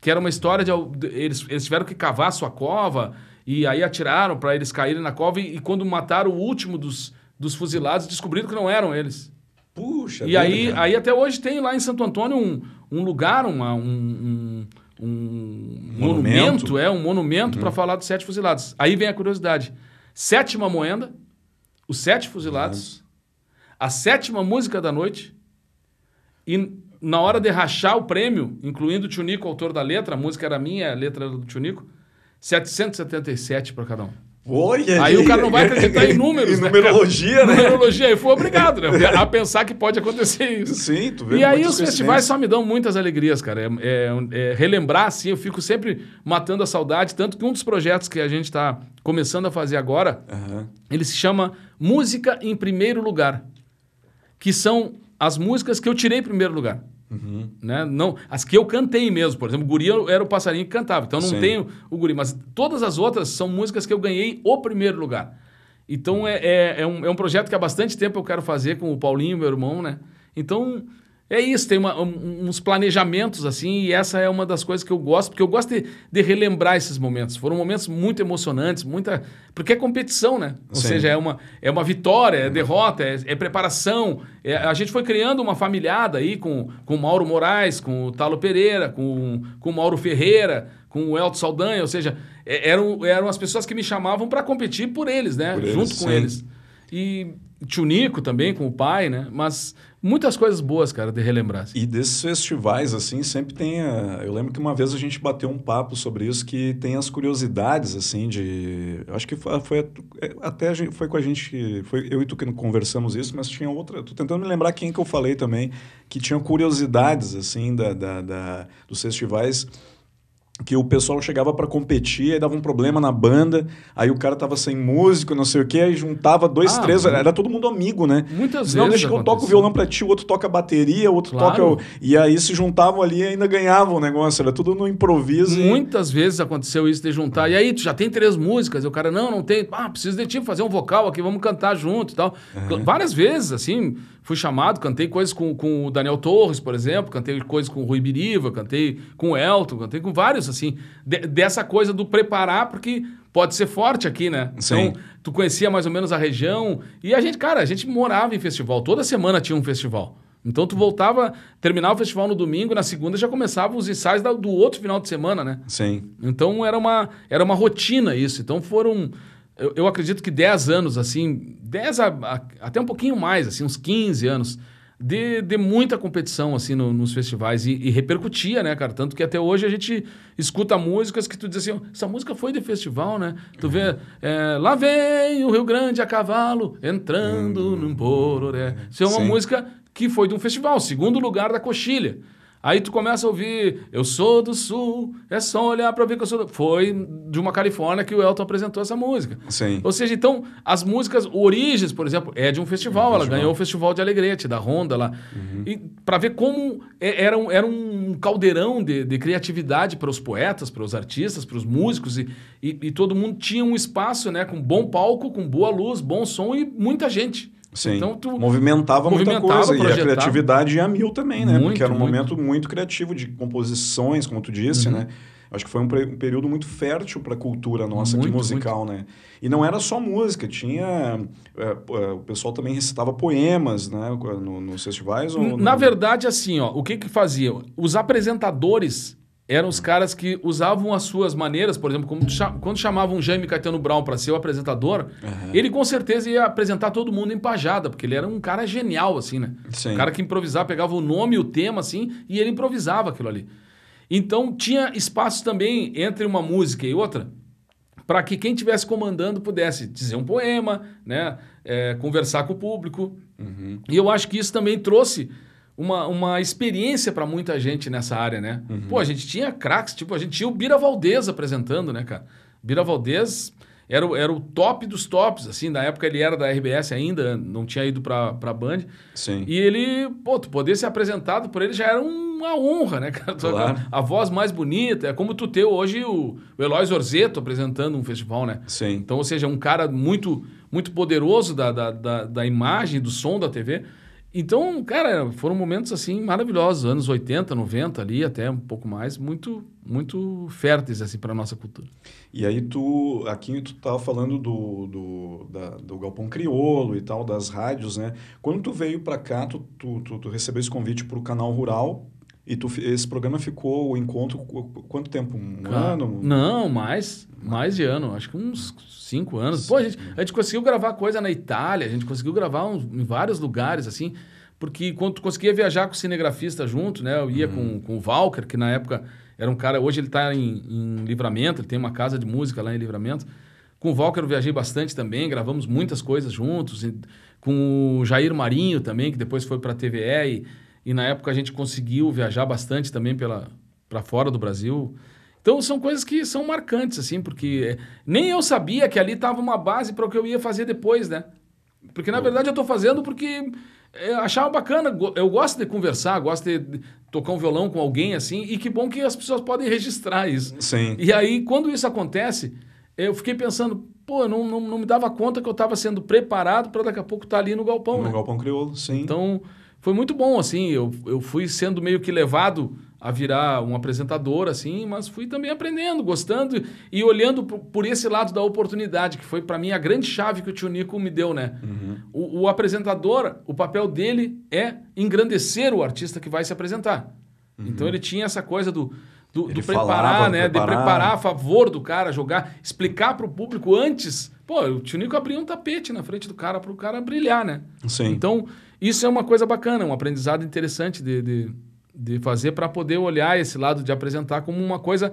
que era uma história de. Eles, eles tiveram que cavar sua cova e aí atiraram para eles caírem na cova e, e, quando mataram o último dos, dos fuzilados, descobriram que não eram eles. Puxa, E aí, aí até hoje tem lá em Santo Antônio um, um lugar, uma, um, um, um monumento. monumento. é um monumento uhum. para falar dos sete fuzilados. Aí vem a curiosidade. Sétima moenda, os sete fuzilados, uhum. a sétima música da noite e na hora de rachar o prêmio, incluindo o Tunico, autor da letra, a música era minha, a letra era do Tunico, 777 para cada um. Olha aí, aí o cara não vai acreditar em [LAUGHS] números. em né, numerologia, né? Numerologia, aí foi obrigado, né? A pensar que pode acontecer isso. Sim, tu vê E aí os festivais só me dão muitas alegrias, cara. É, é, é, relembrar, assim, eu fico sempre matando a saudade. Tanto que um dos projetos que a gente está começando a fazer agora, uhum. ele se chama Música em Primeiro Lugar. Que são as músicas que eu tirei em primeiro lugar. Uhum. Né? Não, as que eu cantei mesmo, por exemplo, Guri era o passarinho que cantava, então não Sim. tenho o Guri, mas todas as outras são músicas que eu ganhei o primeiro lugar. Então é, é, é, um, é um projeto que há bastante tempo eu quero fazer com o Paulinho, meu irmão, né? Então é isso, tem uma, um, uns planejamentos assim, e essa é uma das coisas que eu gosto, porque eu gosto de, de relembrar esses momentos. Foram momentos muito emocionantes, muita. Porque é competição, né? Ou Sim. seja, é uma, é uma vitória, é derrota, é, é preparação. É, a gente foi criando uma familiada aí com, com o Mauro Moraes, com o Talo Pereira, com, com o Mauro Ferreira, com o Elton Saldanha, ou seja, é, eram, eram as pessoas que me chamavam para competir por eles, né? Por Junto eles, com sim. eles. E Tunico também, com o pai, né? Mas muitas coisas boas, cara, de relembrar. Assim. E desses festivais, assim, sempre tem. A... Eu lembro que uma vez a gente bateu um papo sobre isso, que tem as curiosidades, assim, de. Acho que foi, foi até gente, foi com a gente. Foi eu e tu que conversamos isso, mas tinha outra. Tô tentando me lembrar quem que eu falei também, que tinha curiosidades, assim, da, da, da dos festivais que o pessoal chegava para competir, aí dava um problema na banda, aí o cara tava sem músico, não sei o quê, aí juntava dois, ah, três, era todo mundo amigo, né? Muitas não, vezes. Não, deixa que eu toco o violão para ti, o outro toca a bateria, o outro claro. toca. E aí se juntavam ali e ainda ganhavam o negócio, era tudo no improviso. Muitas e... vezes aconteceu isso de juntar. E aí, tu já tem três músicas, e o cara, não, não tem. Ah, preciso de ti fazer um vocal aqui, vamos cantar junto e tal. Uhum. Várias vezes, assim, fui chamado, cantei coisas com, com o Daniel Torres, por exemplo, cantei coisas com o Rui Biriva, cantei com o Elton, cantei com vários, assim, de, dessa coisa do preparar, porque pode ser forte aqui, né? Sim. Então, tu conhecia mais ou menos a região, e a gente, cara, a gente morava em festival, toda semana tinha um festival. Então tu voltava, terminava o festival no domingo, na segunda já começavam os ensaios do outro final de semana, né? Sim. Então era uma, era uma rotina isso. Então foram, eu, eu acredito que 10 anos, assim, 10 a, a- até um pouquinho mais, assim, uns 15 anos, de, de muita competição, assim, no- nos festivais. E, e repercutia, né, cara? Tanto que até hoje a gente escuta músicas que tu diz assim, essa música foi de festival, né? Tu vê, é, lá vem o Rio Grande a cavalo, entrando num bororé. Isso é uma Sim. música que foi de um festival, segundo lugar da coxilha. Aí tu começa a ouvir, eu sou do sul, é só olhar pra ver que eu sou do... Foi de uma Califórnia que o Elton apresentou essa música. Sim. Ou seja, então, as músicas, Origens, por exemplo, é de um festival, ela ganhou o Festival de Alegrete, da Honda lá. E para ver como é- era um, era um caldeirão de, de criatividade para os poetas, para os artistas, para os músicos, e, e, e todo mundo tinha um espaço, né, com bom palco, com boa luz, bom som e muita gente. Sim. Então, tu movimentava, movimentava, muita coisa. E a criatividade ia mil também, né? Muito, Porque era um muito. momento muito criativo de composições, como tu disse, né? Acho que foi um, um período muito fértil para a cultura nossa aqui Muito, musical, né? E não era só música, tinha... é, é, o pessoal também recitava poemas, né? No, nos festivais. Ou Na no- verdade, assim, ó, o que que fazia? Os apresentadores eram os caras que usavam as suas maneiras, por exemplo, quando chamavam Jaime Caetano Brown para ser o apresentador, ele com certeza ia apresentar todo mundo em pajada, porque ele era um cara genial, assim, né? Sim. Um cara que improvisava, pegava o nome e o tema, assim, e ele improvisava aquilo ali. Então, tinha espaço também entre uma música e outra para que quem estivesse comandando pudesse dizer um poema, né? É, conversar com o público. E eu acho que isso também trouxe uma, uma experiência para muita gente nessa área, né? Pô, a gente tinha craques, tipo, a gente tinha o Bira Valdez apresentando, né, cara? Bira Valdez era, o- era o top dos tops, assim, na época ele era da RBS ainda, não tinha ido para pra Band. Sim. E ele, pô, tu poder ser apresentado por ele já era uma honra, né, cara? Claro. A voz mais bonita, é como tu ter hoje o, o Eloy Zorzeto apresentando um festival, né? Sim. Então, ou seja, um cara muito, muito poderoso da, da, da, da imagem, do som da TV. Então, cara, foram momentos assim maravilhosos, anos 80, 90 ali, até um pouco mais, muito muito férteis assim para nossa cultura. E aí tu, aqui tu tava falando do, do, da- do Galpão Criolo e tal, das rádios, né? Quando tu veio para cá, tu, tu, tu, tu recebeu esse convite para o Canal Rural e tu, esse programa ficou, o encontro, qu- qu- quanto tempo? Um Cara, ano? Não, mais, mais de ano, acho que uns cinco anos. Pô, a gente, a gente conseguiu gravar coisa na Itália, a gente conseguiu gravar em vários lugares, assim, porque quando tu conseguia viajar com o cinegrafista junto, né? Eu ia com, com o Valker, que na época era um cara, hoje ele está em, em Livramento, ele tem uma casa de música lá em Livramento. Com o Valker eu viajei bastante também, gravamos muitas coisas juntos. com o Jair Marinho também, que depois foi para a TVE, e, e na época a gente conseguiu viajar bastante também para fora do Brasil. Então são coisas que são marcantes, assim, porque é, nem eu sabia que ali estava uma base para o que eu ia fazer depois, né? Porque na verdade eu estou fazendo porque eu achava bacana, eu gosto de conversar, gosto de tocar um violão com alguém assim, e que bom que as pessoas podem registrar isso. Sim. E aí, quando isso acontece, eu fiquei pensando, pô, eu não, não, não me dava conta que eu estava sendo preparado para daqui a pouco estar ali no galpão, No né? Galpão Crioulo, sim. Então, foi muito bom, assim, eu, eu fui sendo meio que levado a virar um apresentador, assim, mas fui também aprendendo, gostando e olhando por, por esse lado da oportunidade, que foi para mim a grande chave que o tio Nico me deu, né? O, o apresentador, o papel dele é engrandecer o artista que vai se apresentar. Então ele tinha essa coisa do, do, do preparar, né? preparar. De preparar a favor do cara, jogar, explicar para o público antes. Pô, o tio Nico abria um tapete na frente do cara para o cara brilhar, né? Sim. Então, isso é uma coisa bacana, um aprendizado interessante de, de, de fazer para poder olhar esse lado de apresentar como uma coisa.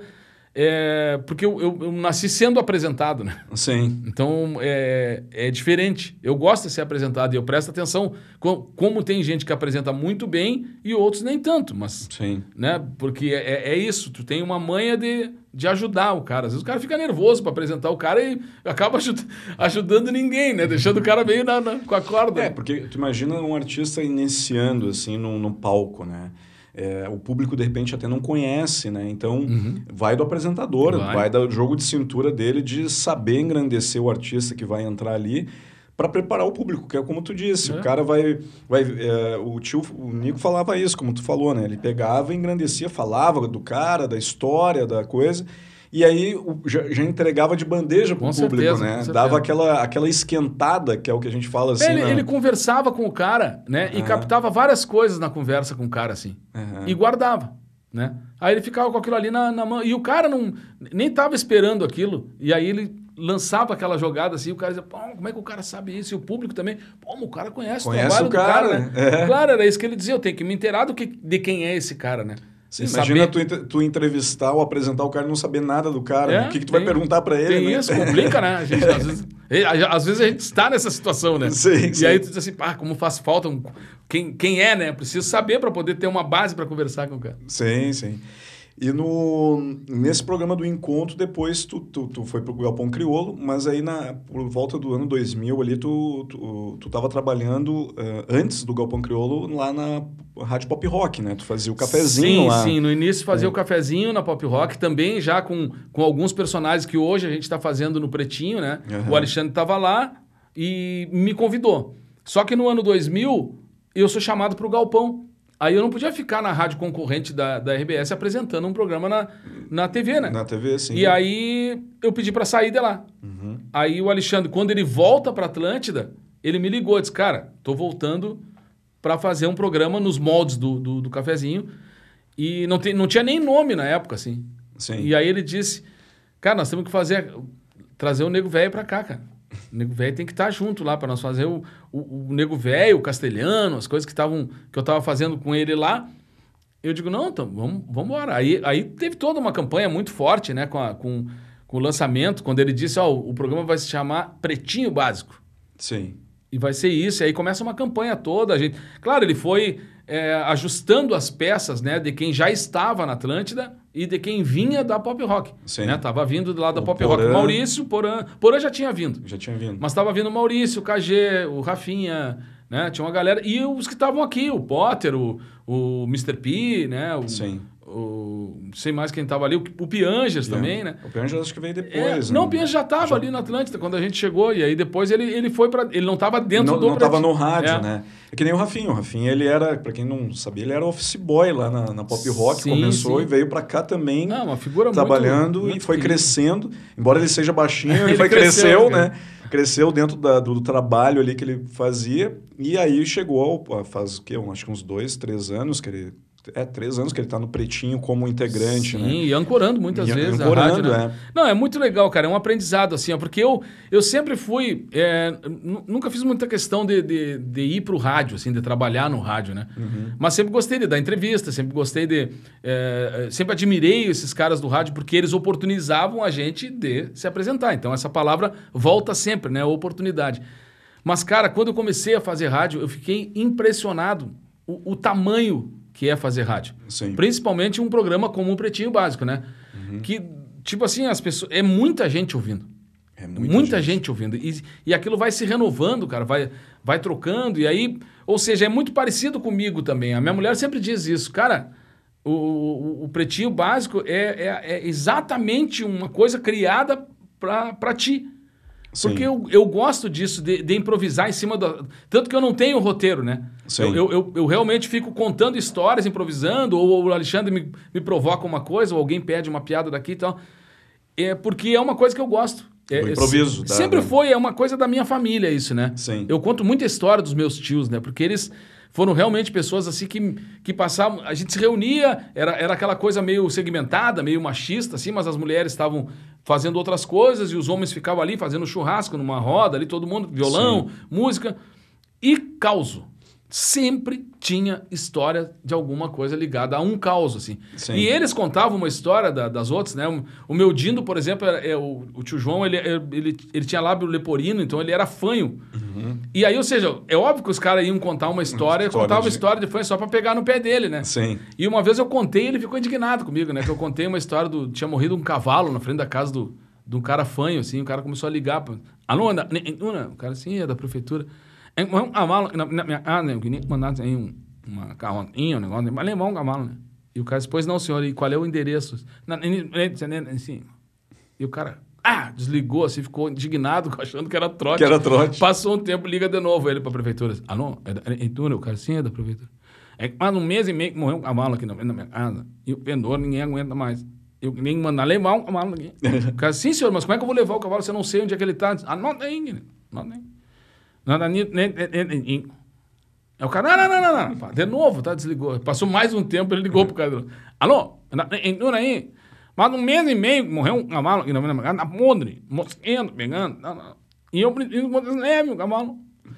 É, porque eu, eu, eu nasci sendo apresentado, né? Sim. Então é, é diferente. Eu gosto de ser apresentado e eu presto atenção co- como tem gente que apresenta muito bem e outros nem tanto, mas Sim. né? Porque é, é isso, tu tem uma manha de, de ajudar o cara. Às vezes o cara fica nervoso para apresentar o cara e acaba ajud- ajudando ninguém, né? Deixando o cara meio na, na- com a corda. É, porque tu imagina um artista iniciando, assim, no, no palco, né? É, o público, de repente, até não conhece, né? Então, vai do apresentador, Vai. vai. do jogo de cintura dele de saber engrandecer o artista que vai entrar ali para preparar o público, que é como tu disse, É. o cara vai, vai é, o tio, o Nico falava isso, como tu falou, né? Ele pegava, engrandecia, falava do cara, da história, da coisa, e aí o- já, já entregava de bandeja pro Com público, certeza, né? Dava aquela, aquela esquentada, que é o que a gente fala assim. ele, na- ele conversava com o cara, né? E Aham. captava várias coisas na conversa com o cara, assim. Aham. E guardava, né? Aí ele ficava com aquilo ali na, na mão. E o cara não, nem tava esperando aquilo. E aí ele lançava aquela jogada assim, o cara dizia, pô, como é que o cara sabe isso? E o público também, pô, o cara conhece, Conhece o trabalho o do cara, cara, né? é. Claro, era isso que ele dizia, eu tenho que me inteirar do que, de quem é esse cara, né? Sim, imagina saber- tu, tu entrevistar ou apresentar o cara e não saber nada do cara. É, né? o que, que tu vai tem- perguntar para ele? Tem né? isso, [LAUGHS] complica, né? Gente, às, vezes, a- às vezes a gente está nessa situação, né? Sim, e sim. aí tu diz assim, pá, como faz falta um- quem, quem é, né? Preciso saber para poder ter uma base para conversar com o cara. Sim, sim. E no, nesse programa do encontro, depois tu, tu, tu foi pro Galpão Criolo, mas aí na, por volta do ano 2000 ali, tu, tu, tu tava trabalhando eh, antes do Galpão Criolo lá na Rádio Pop Rock, né? Tu fazia o cafezinho sim, lá. É. Sim, no início fazia o cafezinho na Pop Rock, também já com, com alguns personagens que hoje a gente está fazendo no Pretinho, né? Aham. O Alexandre estava lá e me convidou. Só que no ano 2000, eu sou chamado para o Galpão. Aí eu não podia ficar na rádio concorrente da, da RBS apresentando um programa na, na TV, né? Na TV, sim. E aí eu pedi para sair de lá. Uhum. Aí o Alexandre, quando ele volta para Atlântida, ele me ligou, disse, cara, tô voltando para fazer um programa nos moldes do, do, do cafezinho. E não, tem, não tinha nem nome na época, assim. Sim. E aí ele disse, cara, nós temos que fazer, trazer o Nego Velho para cá, cara. O Nego Velho tem que estar junto lá para nós fazer o, o, o Nego Velho, o Castelhano, as coisas que, estavam que eu estava fazendo com ele lá. Eu digo, não, então, vamos, vamos embora. Aí, aí teve toda uma campanha muito forte, né, com, a- com, com o lançamento, quando ele disse, ó, o programa vai se chamar Pretinho Básico. Sim. E vai ser isso. E aí começa uma campanha toda. A gente... Claro, ele foi é, ajustando as peças né, de quem já estava na Atlântida e de quem vinha da Pop Rock. Sim. Né? Tava vindo do lado da O Pop Rock. Porã. Maurício, Porã. Porã já tinha vindo. Já tinha vindo. Mas estava vindo o Maurício, o KG, o Rafinha, né? Tinha uma galera. E os que estavam aqui, o Potter, o, o Mr. P, né? O, Sim. O, não sei mais quem estava ali, o, o Pianges também, né? O Pianjas acho que veio É, depois. não, né? o Pianges já estava ali na Atlântida quando a gente chegou. E aí depois ele, ele foi para Ele não estava dentro não, do não tava Pretinho. no rádio, É. né? É que nem o Rafinho. O Rafinho, ele era, pra quem não sabia, ele era office boy lá na, na Pop Rock. Sim, começou sim. e veio pra cá também, Não, uma figura muito- trabalhando muito e foi crescendo. Embora ele seja baixinho, [LAUGHS] ele, Ele foi cresceu, cresceu, né? Cresceu dentro da- do, do trabalho ali que ele fazia. E aí chegou, ao- faz o quê? Acho que uns dois, três anos que ele... É, três anos que ele tá no Pretinho como integrante, Sim, né? e ancorando muitas E vezes ancorando, rádio, né? Não, é muito legal, cara. É um aprendizado, assim, ó, porque eu, eu sempre fui... é, nu- nunca fiz muita questão de, de, de ir pro rádio, assim, de trabalhar no rádio, né? Uhum. Mas sempre gostei de dar entrevista, sempre gostei de... é, sempre admirei esses caras do rádio, porque eles oportunizavam a gente de se apresentar. Então, essa palavra volta sempre, né? Oportunidade. Mas, cara, quando eu comecei a fazer rádio, eu fiquei impressionado o, o tamanho que é fazer rádio. Sim. Principalmente um programa como o Pretinho Básico, né? Uhum. Que, tipo assim, as pessoas. É muita gente ouvindo. É Muita, gente. ouvindo. E, e aquilo vai se renovando, cara, vai, vai trocando. E aí, ou seja, é muito parecido comigo também. A minha mulher sempre diz isso. Cara, o, o, o Pretinho Básico é, é, é exatamente uma coisa criada para ti. Sim. Porque eu, eu gosto disso, de, de improvisar em cima do. Tanto que eu não tenho roteiro, né? Sim. Eu, eu, eu, eu realmente fico contando histórias, improvisando, ou o Alexandre me, me provoca uma coisa, ou alguém pede uma piada daqui e tal. É porque é uma coisa que eu gosto. É, Do é improviso, sempre foi, é uma coisa da minha família isso, né? Sim. Eu conto muita história dos meus tios, né? Porque eles foram realmente pessoas assim que, que passavam. A gente se reunia, era, era aquela coisa meio segmentada, meio machista, assim, mas as mulheres estavam fazendo outras coisas e os homens ficavam ali fazendo churrasco numa roda, ali todo mundo, violão, música. E causo. Sempre tinha história de alguma coisa ligada a um caos, assim. Sim. E eles contavam uma história da- das outras, né? O, meu Dindo, por exemplo, é, é o, o tio João, ele, ele, ele tinha lábio leporino, então ele era fanho. E aí, ou seja, é óbvio que os caras iam contar uma história, Uhum. História contavam de- história de fanho só pra pegar no pé dele, né? Sim. E uma vez eu contei, ele ficou indignado comigo, né? Que eu contei uma história do. Tinha morrido um cavalo na frente da casa do, de um cara fanho, assim. O cara começou a ligar. Pra, Ana? o cara assim, é da prefeitura. É, um cavalo na, na minha casa, né? Eu queria que mandasse aí um, uma carrotinha, um negócio. Mas levar um cavalo, né? E o cara disse, pois não, senhor, e qual é o endereço? Na, assim. E o cara, Ah, desligou assim, ficou indignado, [LAUGHS] achando que era trote. Que era trote. Passou um tempo, liga de novo ele pra prefeitura. Alô, é, da- é, é túnel, o cara sim é da prefeitura. É que faz um mês e meio que morreu um cavalo aqui na, na minha casa. E o vendedor ninguém aguenta mais. Eu nem mandar levar um cavalo aqui. [LAUGHS] o cara, sim, senhor, mas como é que eu vou levar o cavalo se eu não sei onde é que ele tá? Anota aí, querido. Anota aí. Aí o cara, não, não, não, não, não. De novo, tá? Desligou. Passou mais um tempo, ele ligou pro cara. Alô, entrou aí. Faz um mês e meio morreu um cavalo aqui na minha casa, podre, mosquento pegando. E eu preciso que levem o cavalo.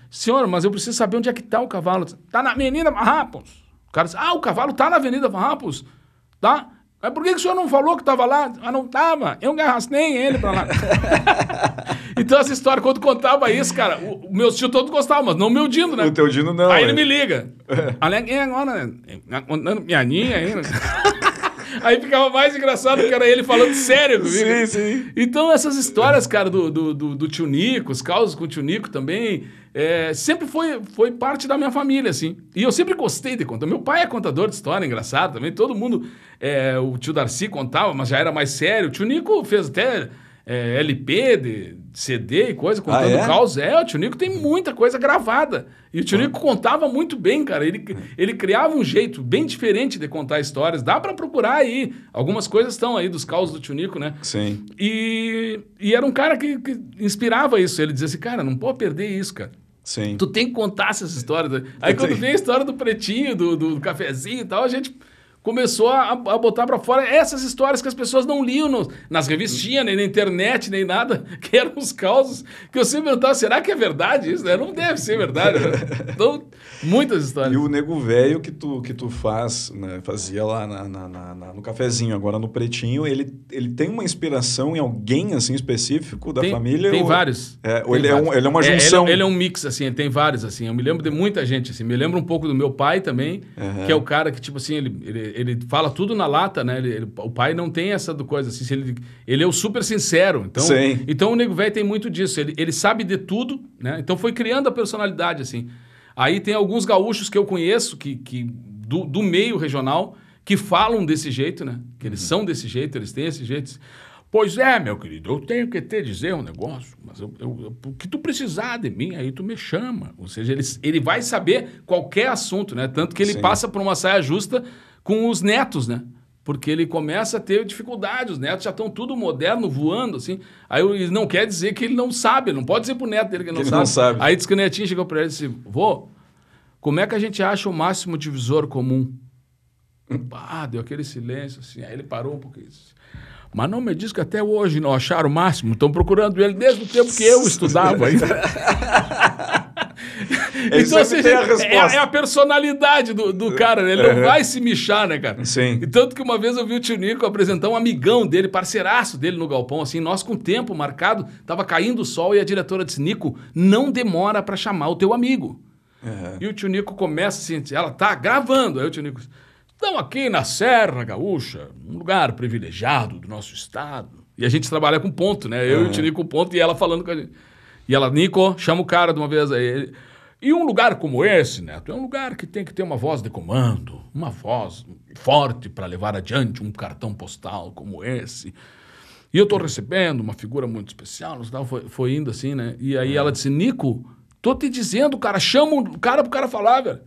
Senhor, mas eu preciso saber onde é que tá o cavalo. Tá na Avenida Farrapos. O cara disse, ah, o cavalo tá na Avenida Farrapos. Tá? Mas por que, que o senhor não falou que tava lá? Ah, não tava. Eu que arrastei ele pra lá. [LAUGHS] então essa história, quando contava isso, cara, o, o meu tio todo gostava, mas não o meu Dino, né? O teu Dino não. Aí é. ele me liga. Olha aqui agora, né? Tá contando piadinha aí. [LAUGHS] Aí ficava mais engraçado que era ele falando sério comigo. Sim, sim. Então, essas histórias, cara, do, do, do, do tio Nico, os causos com o tio Nico também, é, sempre foi, foi parte da minha família, assim. E eu sempre gostei de contar. Meu pai é contador de história, engraçado também. Todo mundo, é, o tio Darcy contava, mas já era mais sério. O tio Nico fez até é, LP de CD e coisa, contando é? caos. É, o tio Nico tem muita coisa gravada. E o tio Nico contava muito bem, cara. Ele, ele criava um jeito bem diferente de contar histórias. Dá pra procurar aí. Algumas coisas estão aí dos causos do tio Nico, né? Sim. E, e era um cara que, que inspirava isso. Ele dizia assim, cara, não pode perder isso, cara. Sim. Tu tem que contar essas histórias. Aí quando veio a história do pretinho, do, do cafezinho e tal, a gente começou a, a botar pra fora essas histórias que as pessoas não liam no- nas revistinhas, nem na internet, nem nada, [LAUGHS] que eram os causos que eu sempre perguntava, será que é verdade isso? né? Não deve ser verdade. né? Então, muitas histórias. E o nego velho que tu, que tu faz, né, fazia lá na, na- na- no cafezinho, agora no pretinho, ele, ele tem uma inspiração em alguém assim específico da tem, família? Tem ou- vários. É, ou Tem ele é, um, vários. ele é uma ele é- junção. Ele, é um mix, assim, ele tem vários, assim. Eu me lembro de muita gente, assim. Me lembro um pouco do meu pai também, Aham. que é o cara que, tipo assim, ele, ele, ele fala tudo na lata, né? Ele- ele- o pai não tem essa coisa, assim. Ele, ele é o super sincero. Então, Sim. então o Nego Velho tem muito disso. Ele, ele sabe de tudo, né? Então foi criando a personalidade, assim. Aí tem alguns gaúchos que eu conheço, que, que do, do meio regional, que falam desse jeito, né? Que eles são desse jeito, eles têm esse jeito. Pois é, meu querido, eu tenho que te dizer um negócio, mas eu, eu- eu- o que tu precisar de mim, aí tu me chama. Ou seja, ele, ele vai saber qualquer assunto, né? Tanto que ele Sim. passa por uma saia justa com os netos, né? Porque ele começa a ter dificuldade, os netos já estão tudo moderno, voando, assim. Aí ele não quer dizer que ele não sabe, ele não pode dizer pro neto dele que ele não, ele sabe. não sabe. Aí diz que o netinho chegou para ele e disse: Vô, como é que a gente acha o máximo divisor comum? Ah, deu aquele silêncio assim. Aí ele parou um pouquinho. Mas não me diz que até hoje não acharam o máximo. Estão procurando ele desde o tempo que eu estudava [LAUGHS] Ele sempre tem a é, resposta. é a personalidade do, do cara, né? Ele não Uhum. vai se michar, né, cara? Sim. E tanto que uma vez eu vi o tio Nico apresentar um amigão dele, parceiraço dele no galpão, assim, nós com o tempo marcado, tava caindo o sol e a diretora disse, Nico, não demora pra chamar o teu amigo. Aham. E o tio Nico começa assim, ela tá gravando. Aí o tio Nico diz, estão aqui na Serra Gaúcha, um lugar privilegiado do nosso estado. E a gente trabalha com ponto, né? Eu e o tio Nico com ponto e ela falando com a gente. E ela, Nico, chama o cara de uma vez aí. Ele, e um lugar como esse, Neto, é um lugar que tem que ter uma voz de comando, uma voz forte para levar adiante um cartão postal como esse. E eu estou recebendo uma figura muito especial, foi, foi indo assim, né? E aí ela disse, Nico, tô te dizendo, cara, chama o cara pro cara falar, velho.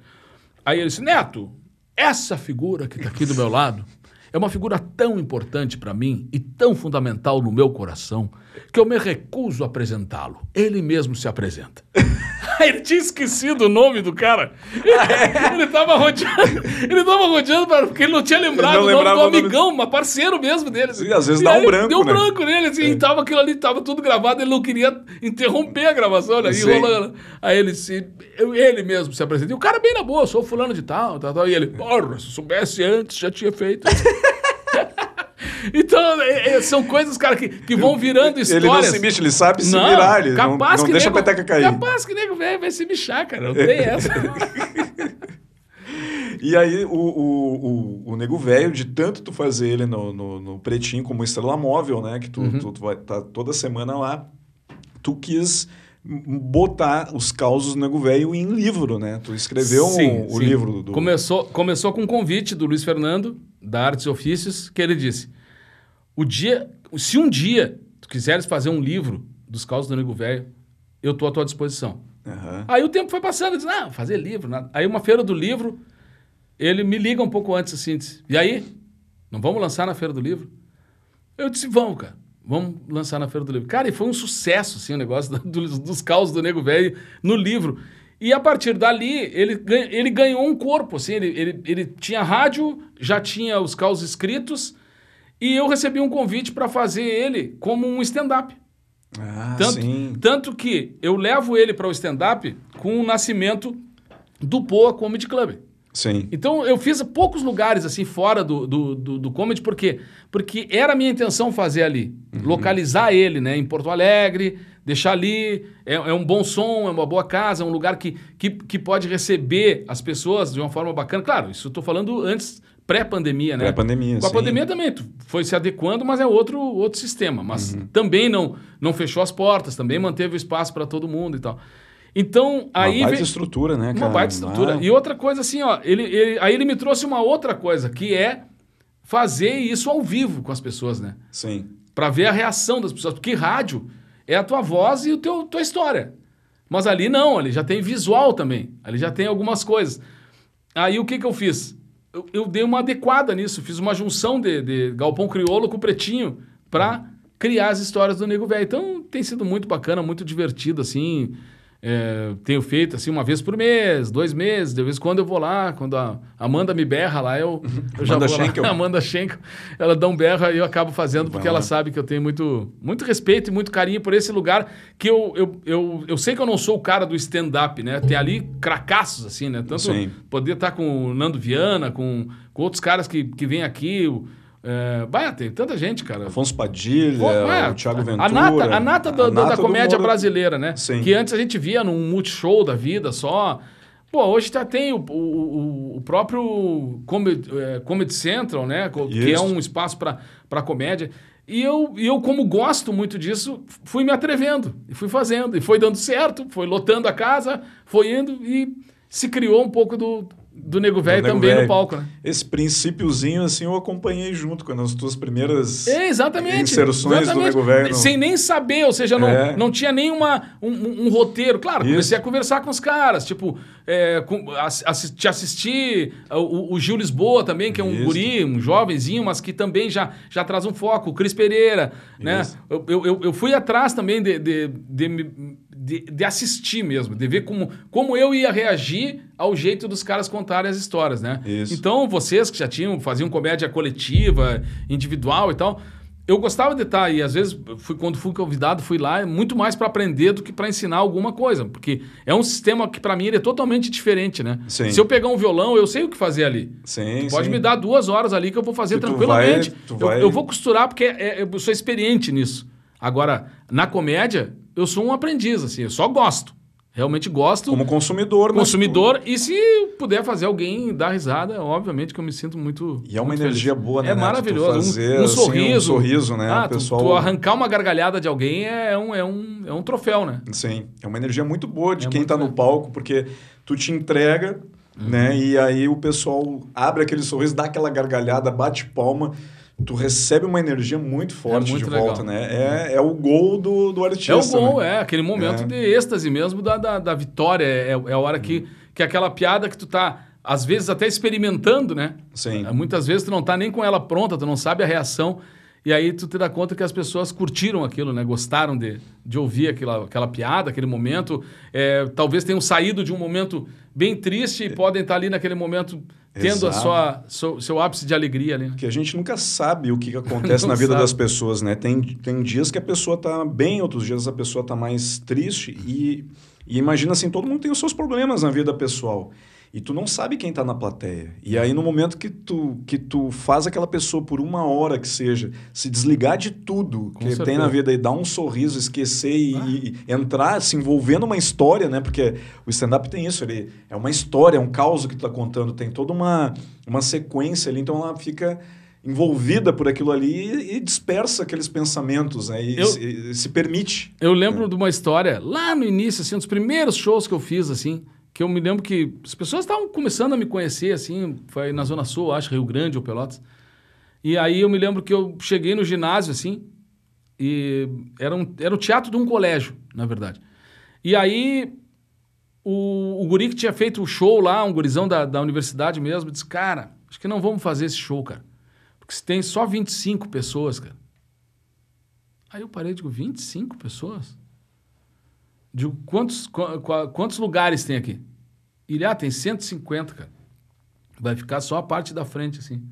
Aí ele disse, Neto, essa figura que tá aqui do meu lado é uma figura tão importante para mim e tão fundamental no meu coração que eu me recuso a apresentá-lo. Ele mesmo se apresenta. [LAUGHS] [LAUGHS] Ele tinha esquecido o nome do cara. [LAUGHS] Ele tava rodeando, ele tava rodeando pra- porque ele não tinha lembrado não o nome do amigão, mas parceiro mesmo dele. assim. Sim, às vezes E dá um branco, Deu um né? branco nele, assim, e tava aquilo ali, tava tudo gravado, ele não queria interromper a gravação, né? E rolando. Aí ele se. ele mesmo se apresentou. E o cara bem na boa, sou fulano de tal, tal, tal. E ele, porra, se soubesse antes, já tinha feito. [LAUGHS] então, é- é- são coisas, cara, que, que vão virando histórias. Ele não se mexe, ele sabe se Não, virar, ele não, capaz não que deixa nego, a peteca cair. Capaz que nego velho vai se bichar, cara. Não tem [LAUGHS] essa. E aí, o, o, o, o nego velho, de tanto tu fazer ele no, no, no pretinho como estrela móvel, né? Que tu, Uhum. tu, tu vai estar toda semana lá, tu quis botar os causos do nego velho em livro, né? Tu escreveu Sim, o sim. livro do. Começou, começou com um convite do Luiz Fernando, da Artes e Ofícios, que ele disse: o dia, se um dia tu quiseres fazer um livro dos causos do Nego Velho, eu tô à tua disposição. Aham. Aí o tempo foi passando, eu disse, ah, fazer livro. Nada. Aí uma feira do livro, ele me liga um pouco antes assim, disse, e aí? Não vamos lançar na feira do livro? Eu disse, vamos, cara. Vamos lançar na feira do livro. Cara, e foi um sucesso, assim, o negócio [LAUGHS] da- dos, causos do Nego Velho no livro. E a partir dali, ele, ele ganhou um corpo, assim, ele, ele, ele tinha rádio, já tinha os causos escritos, e eu recebi um convite para fazer ele como um stand-up. Ah, Tanto, sim. tanto que eu levo ele para o stand-up com o nascimento do Poa Comedy Club. Sim. Então eu fiz poucos lugares assim fora do, do, do, do comedy, por quê? Porque era a minha intenção fazer ali, localizar ele, né? Em Porto Alegre, deixar ali, é, é um bom som, é uma boa casa, é um lugar que, que, que pode receber as pessoas de uma forma bacana. Claro, isso eu tô falando antes, pré-pandemia, né? Pré-pandemia, Com a sim. pandemia também foi se adequando, mas é outro, outro sistema. Mas também não, não fechou as portas, também manteve o espaço para todo mundo e tal. Então, Uma aí baita vem- estrutura, né, cara? uma baita estrutura. Ah, E outra coisa assim, ó, ele, ele- aí ele me trouxe uma outra coisa, que é fazer isso ao vivo com as pessoas, né? Sim. Pra ver a reação das pessoas, porque rádio é a tua voz e o teu tua história. Mas ali não, ali já tem visual também. Ali já tem algumas coisas. Aí o que que eu fiz? Eu, eu dei uma adequada nisso, fiz uma junção de, de Galpão Crioulo com Pretinho pra criar as histórias do Nego Velho. Então tem sido muito bacana, muito divertido, assim. É, tenho feito assim uma vez por mês, dois meses, de vez em quando eu vou lá, quando a Amanda me berra lá, eu, eu já Amanda vou Schenkel. lá. [LAUGHS] Amanda Schenkel, ela dá um berra e eu acabo fazendo porque ela sabe que eu tenho muito, muito respeito e muito carinho por esse lugar que eu, eu, eu, eu sei que eu não sou o cara do stand-up, né? Tem ali cracassos, assim, né? Tanto Sim. poder estar com o Nando Viana, com, com outros caras que, que vêm aqui. O, é, vai, tem tanta gente, cara. Afonso Padilha, Pô, é, o Thiago Ventura. A nata, a nata, do- a da nata do comédia brasileira, né? Sim. Que antes a gente via num multishow da vida só. Pô, hoje já tem o, o, o- próprio Comedy, é, Comedy Central, né? Co- Que é Isso. um espaço para comédia. E eu, e eu, como gosto muito disso, fui me atrevendo. E fui fazendo. E foi dando certo, foi lotando a casa, foi indo e se criou um pouco do, do Nego Velho também no Velho. palco, né? Esse princípiozinho, assim, eu acompanhei junto com as tuas primeiras É, exatamente. inserções exatamente. do Nego Velho. no- Sem nem saber, ou seja, não, É. não tinha nenhuma um, um- um roteiro. Claro, Isso. comecei a conversar com os caras, tipo, é, com, ass- te assistir o, o Gil Lisboa também, que é um Isso. guri, um jovenzinho, mas que também já, já traz um foco, o Cris Pereira, né? Isso. Eu, eu, eu- eu fui atrás também de, de, de, de- de assistir mesmo, de ver como, como eu ia reagir ao jeito dos caras contarem as histórias, né? Isso. Então, vocês que já tinham, faziam comédia coletiva, individual e tal, eu gostava de estar aí. Às vezes, fui, quando fui convidado, fui lá, muito mais para aprender do que para ensinar alguma coisa. Porque é um sistema que, para mim, ele é totalmente diferente, né? Sim. Se eu pegar um violão, eu sei o que fazer ali. Sim, Pode sim. me dar duas horas ali que eu vou fazer Que tu tranquilamente. vai- tu Eu- vai- Eu, vou costurar porque é- é- eu sou experiente nisso. Agora, na comédia, eu sou um aprendiz, assim, eu só gosto. Realmente gosto Como consumidor, mas consumidor e se puder fazer alguém dar risada, obviamente que eu me sinto muito E é uma energia feliz. boa, né, É? Tu maravilhoso, fazer, um, um assim, um sorriso, sorriso, né? Ah, O tu- pessoal- tu, arrancar uma gargalhada de alguém é um, é um, é um troféu, né? Sim, é uma energia muito boa de É quem muito tá no palco, porque tu te entrega, Uhum. né? E aí o pessoal abre aquele sorriso, dá aquela gargalhada, bate palma, tu recebe uma energia muito forte muito de legal. volta, né? É, é o gol do, do artista. É o gol, né? é aquele momento É. de êxtase mesmo da, da, da vitória. É, é a hora que, que aquela piada que tu tá, às vezes, até experimentando, né? Sim. Muitas vezes tu não tá nem com ela pronta, tu não sabe a reação. E aí tu te dá conta que as pessoas curtiram aquilo, né? Gostaram de, de ouvir aquela, aquela piada, aquele momento. É, talvez tenham saído de um momento bem triste e podem estar ali naquele momento tendo a sua, seu, seu ápice de alegria ali. Né? Porque a gente nunca sabe o que, que acontece [LAUGHS] na vida sabe. das pessoas, né? Tem, tem dias que a pessoa tá bem, outros dias a pessoa tá mais triste. E, e imagina assim, todo mundo tem os seus problemas na vida pessoal. E tu não sabe quem tá na plateia. E aí, no momento que tu, que tu faz aquela pessoa, por uma hora que seja, se desligar de tudo que certeza. tem na vida e dar um sorriso, esquecer e, e entrar, se envolver numa história, né? Porque o stand-up tem isso, ele é uma história, é um caos que tu tá contando, tem toda uma, uma sequência ali, então ela fica envolvida por aquilo ali e, dispersa aqueles pensamentos, né? E, Eu- se, e se permite. Eu lembro de uma história lá no início, assim, um dos primeiros shows que eu fiz, assim, que eu me lembro que as pessoas estavam começando a me conhecer, assim, foi na Zona Sul, acho, Rio Grande ou Pelotas. E aí eu me lembro que eu cheguei no ginásio, assim, E era, um, era o teatro de um colégio, na verdade. E aí o, o guri que tinha feito o show lá, um gurizão da, da universidade mesmo, disse, cara, acho que não vamos fazer esse show, cara. Porque se tem só 25 pessoas, cara. Aí eu parei e digo, 25 pessoas? Digo, quantos, qu quantos lugares tem aqui? Ele, ah, tem 150, cara. Vai ficar só a parte da frente, assim.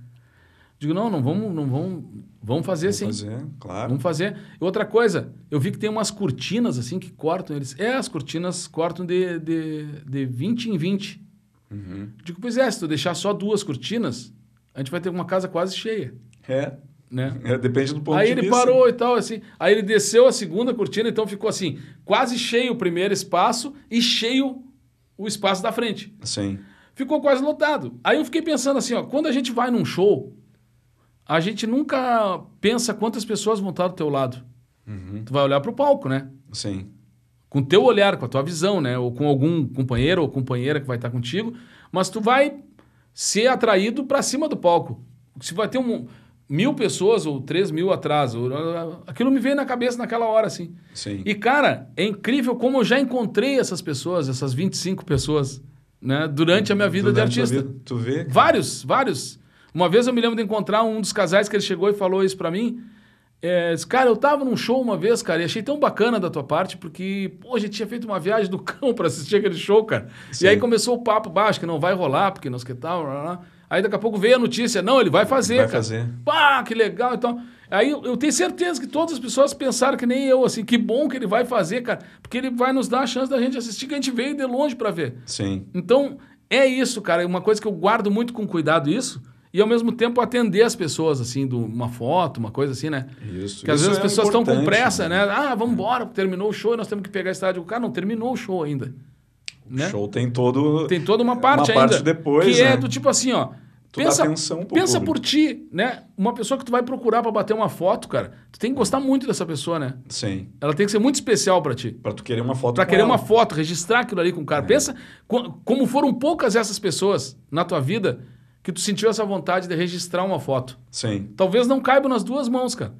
Digo, não, não vamos, não vamos, vamos fazer Vamos assim. fazer, claro. Vamos fazer. E outra coisa, eu vi que tem umas cortinas assim que cortam eles. É, as cortinas cortam de, de, de 20 em 20. Uhum. Digo, pois é, se tu deixar só duas cortinas, a gente vai ter uma casa quase cheia, É, né? é, depende do ponto Aí de ele vista. parou e tal, assim. Aí ele desceu a segunda cortina, então ficou assim, quase cheio o primeiro espaço e cheio o espaço da frente. Sim, Ficou quase lotado. Aí eu fiquei pensando assim, ó, quando a gente vai num show, a gente nunca pensa quantas pessoas vão estar do teu lado. Uhum. Tu vai olhar pro palco, né? sim, Com o teu olhar, com a tua visão, né? Ou com algum companheiro ou companheira que vai estar contigo, mas tu vai ser atraído para cima do palco. Se vai ter um, mil pessoas ou três mil atrás, ou- aquilo me veio na cabeça naquela hora, assim. sim. E, cara, é incrível como eu já encontrei essas pessoas, essas 25 pessoas, né? Durante a minha vida Durante de artista. vida, tu vê? Vários, vários. Uma vez eu me lembro de encontrar um dos casais que ele chegou e falou isso pra mim. É, disse, cara, eu tava num show uma vez, cara, e achei tão bacana da tua parte, porque, pô, a gente tinha feito uma viagem do cão [LAUGHS] pra assistir aquele show, cara. Sim. E aí começou o papo baixo, que não vai rolar, porque o que tal. blá, blá. Aí daqui a pouco veio a notícia, não, ele vai fazer, Vai cara. fazer. Pá, que legal e tal. Aí eu, eu tenho certeza que todas as pessoas pensaram que nem eu, assim, que bom que ele vai fazer, cara, porque ele vai nos dar a chance da gente assistir, que a gente veio de longe pra ver. Sim, Então, é isso, cara. É uma coisa que eu guardo muito com cuidado isso. E ao mesmo tempo atender as pessoas, assim, de uma foto, uma coisa assim, né? isso. Porque às Isso vezes as é pessoas estão com pressa, né? Ah, vamos embora, terminou o show e nós temos que pegar estádio. Cara, não terminou o show ainda. O Né? show tem todo... Tem toda uma parte Uma ainda. parte depois, Que é né? do tipo assim, ó. Tu dá pensa atenção pro pensa público. por ti, né? Uma pessoa que tu vai procurar pra bater uma foto, cara, tu tem que gostar muito dessa pessoa, né? Sim, Ela tem que ser muito especial pra ti. pra tu querer uma foto Pra com querer ela. uma foto, registrar aquilo ali com o cara. Pensa co- como foram poucas essas pessoas na tua vida que tu sentiu essa vontade de registrar uma foto. Sim, Talvez não caiba nas duas mãos, cara.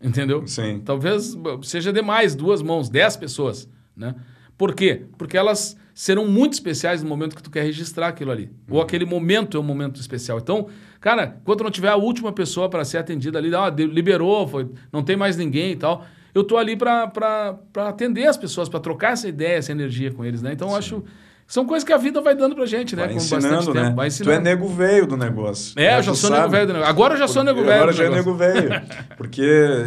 Entendeu? sim. Talvez seja demais duas mãos, dez pessoas, né? Por quê? Porque elas serão muito especiais no momento que tu quer registrar aquilo ali. Ou aquele momento é um momento especial. Então, cara, quando não tiver a última pessoa para ser atendida ali, ah, liberou, foi, não tem mais ninguém e tal, eu tô ali para atender as pessoas, para trocar essa ideia, essa energia com eles, né? Então, eu acho são coisas que a vida vai dando pra gente, né? Vai ensinando, né? Vai Tu é nego velho do negócio. É, né? eu já Tu sou sabe. nego velho do negócio. Agora eu já sou nego Porque velho. Agora já é nego velho. [LAUGHS] Porque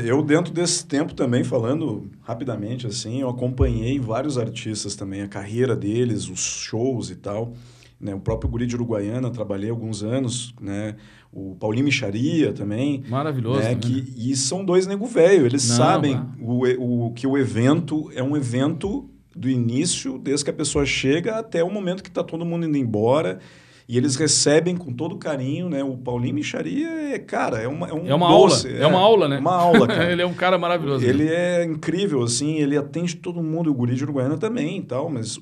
eu, dentro desse tempo também, falando rapidamente assim, eu acompanhei vários artistas também, a carreira deles, os shows e tal. Né? O próprio Guri de Uruguaiana, trabalhei alguns anos, né? O Paulinho Micharia também. Maravilhoso. né? também, que, né? e são dois nego velho. Eles Não, sabem o, o, que o evento é um evento do início, desde que a pessoa chega até o momento que está todo mundo indo embora. E eles recebem com todo carinho, né? O Paulinho Micharia é, cara, é uma, é um É uma doce, aula. É uma aula, né? Uma aula, [LAUGHS] cara. ele é um cara maravilhoso. Ele é incrível, assim, ele atende todo mundo, e o Guri de Uruguaiana também e tal, mas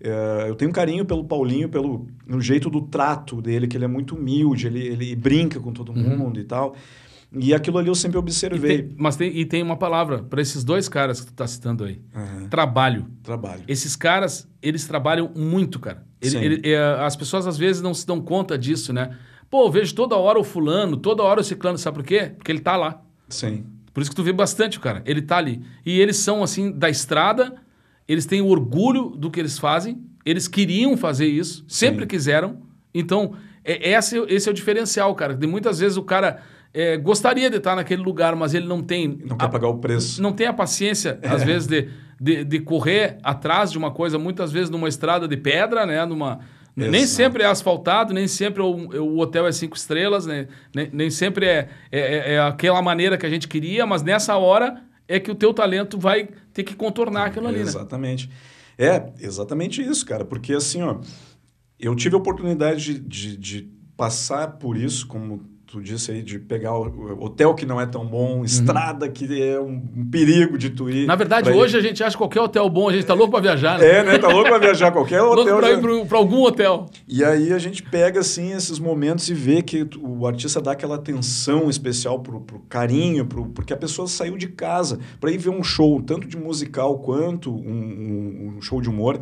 é, eu tenho um carinho pelo Paulinho, pelo no jeito do trato dele, que ele é muito humilde, ele, ele brinca com todo mundo e tal. E aquilo ali eu sempre Uhum. E observei. tem- mas tem, e tem uma palavra para esses dois caras que tu tá citando aí. Aham, Trabalho. Trabalho. Esses caras, eles trabalham muito, cara. Ele- ele- é, as pessoas às vezes não se dão conta disso, né? Pô, eu vejo toda hora o fulano, toda hora o ciclano, sabe por quê? Porque ele tá lá. Sim, Por isso que tu vê bastante cara. Ele tá ali. E eles são, assim, da estrada, eles têm orgulho do que eles fazem, eles queriam fazer isso, sempre Sim. quiseram. Então, é, esse, esse é o diferencial, cara. De muitas vezes o cara é, gostaria de estar naquele lugar, mas ele não tem. não quer a- pagar o preço. não tem a paciência, às vezes, de, de, de correr atrás de uma coisa, muitas vezes numa estrada de pedra, né? Numa, nem sempre é asfaltado, nem sempre o, o hotel é cinco estrelas, né? nem, nem sempre é, é, é- é aquela maneira que a gente queria, mas nessa hora é que o teu talento vai ter que contornar aquilo ali, né? Exatamente. É, exatamente isso, cara. Porque assim, ó, eu tive a oportunidade de, de, de passar por isso como tu disse aí de pegar o hotel que não é tão bom, estrada que é um, um perigo de tu ir. Na verdade, hoje ir. a gente acha qualquer hotel bom, a gente tá louco pra viajar, né? É, né? Tá louco pra viajar qualquer [LAUGHS] louco hotel. pra já- ir pra algum hotel. E aí a gente pega assim esses momentos e vê que o artista dá aquela atenção especial pro, pro carinho, pro, porque a pessoa saiu de casa para ir ver um show, tanto de musical quanto um, um- um show de humor.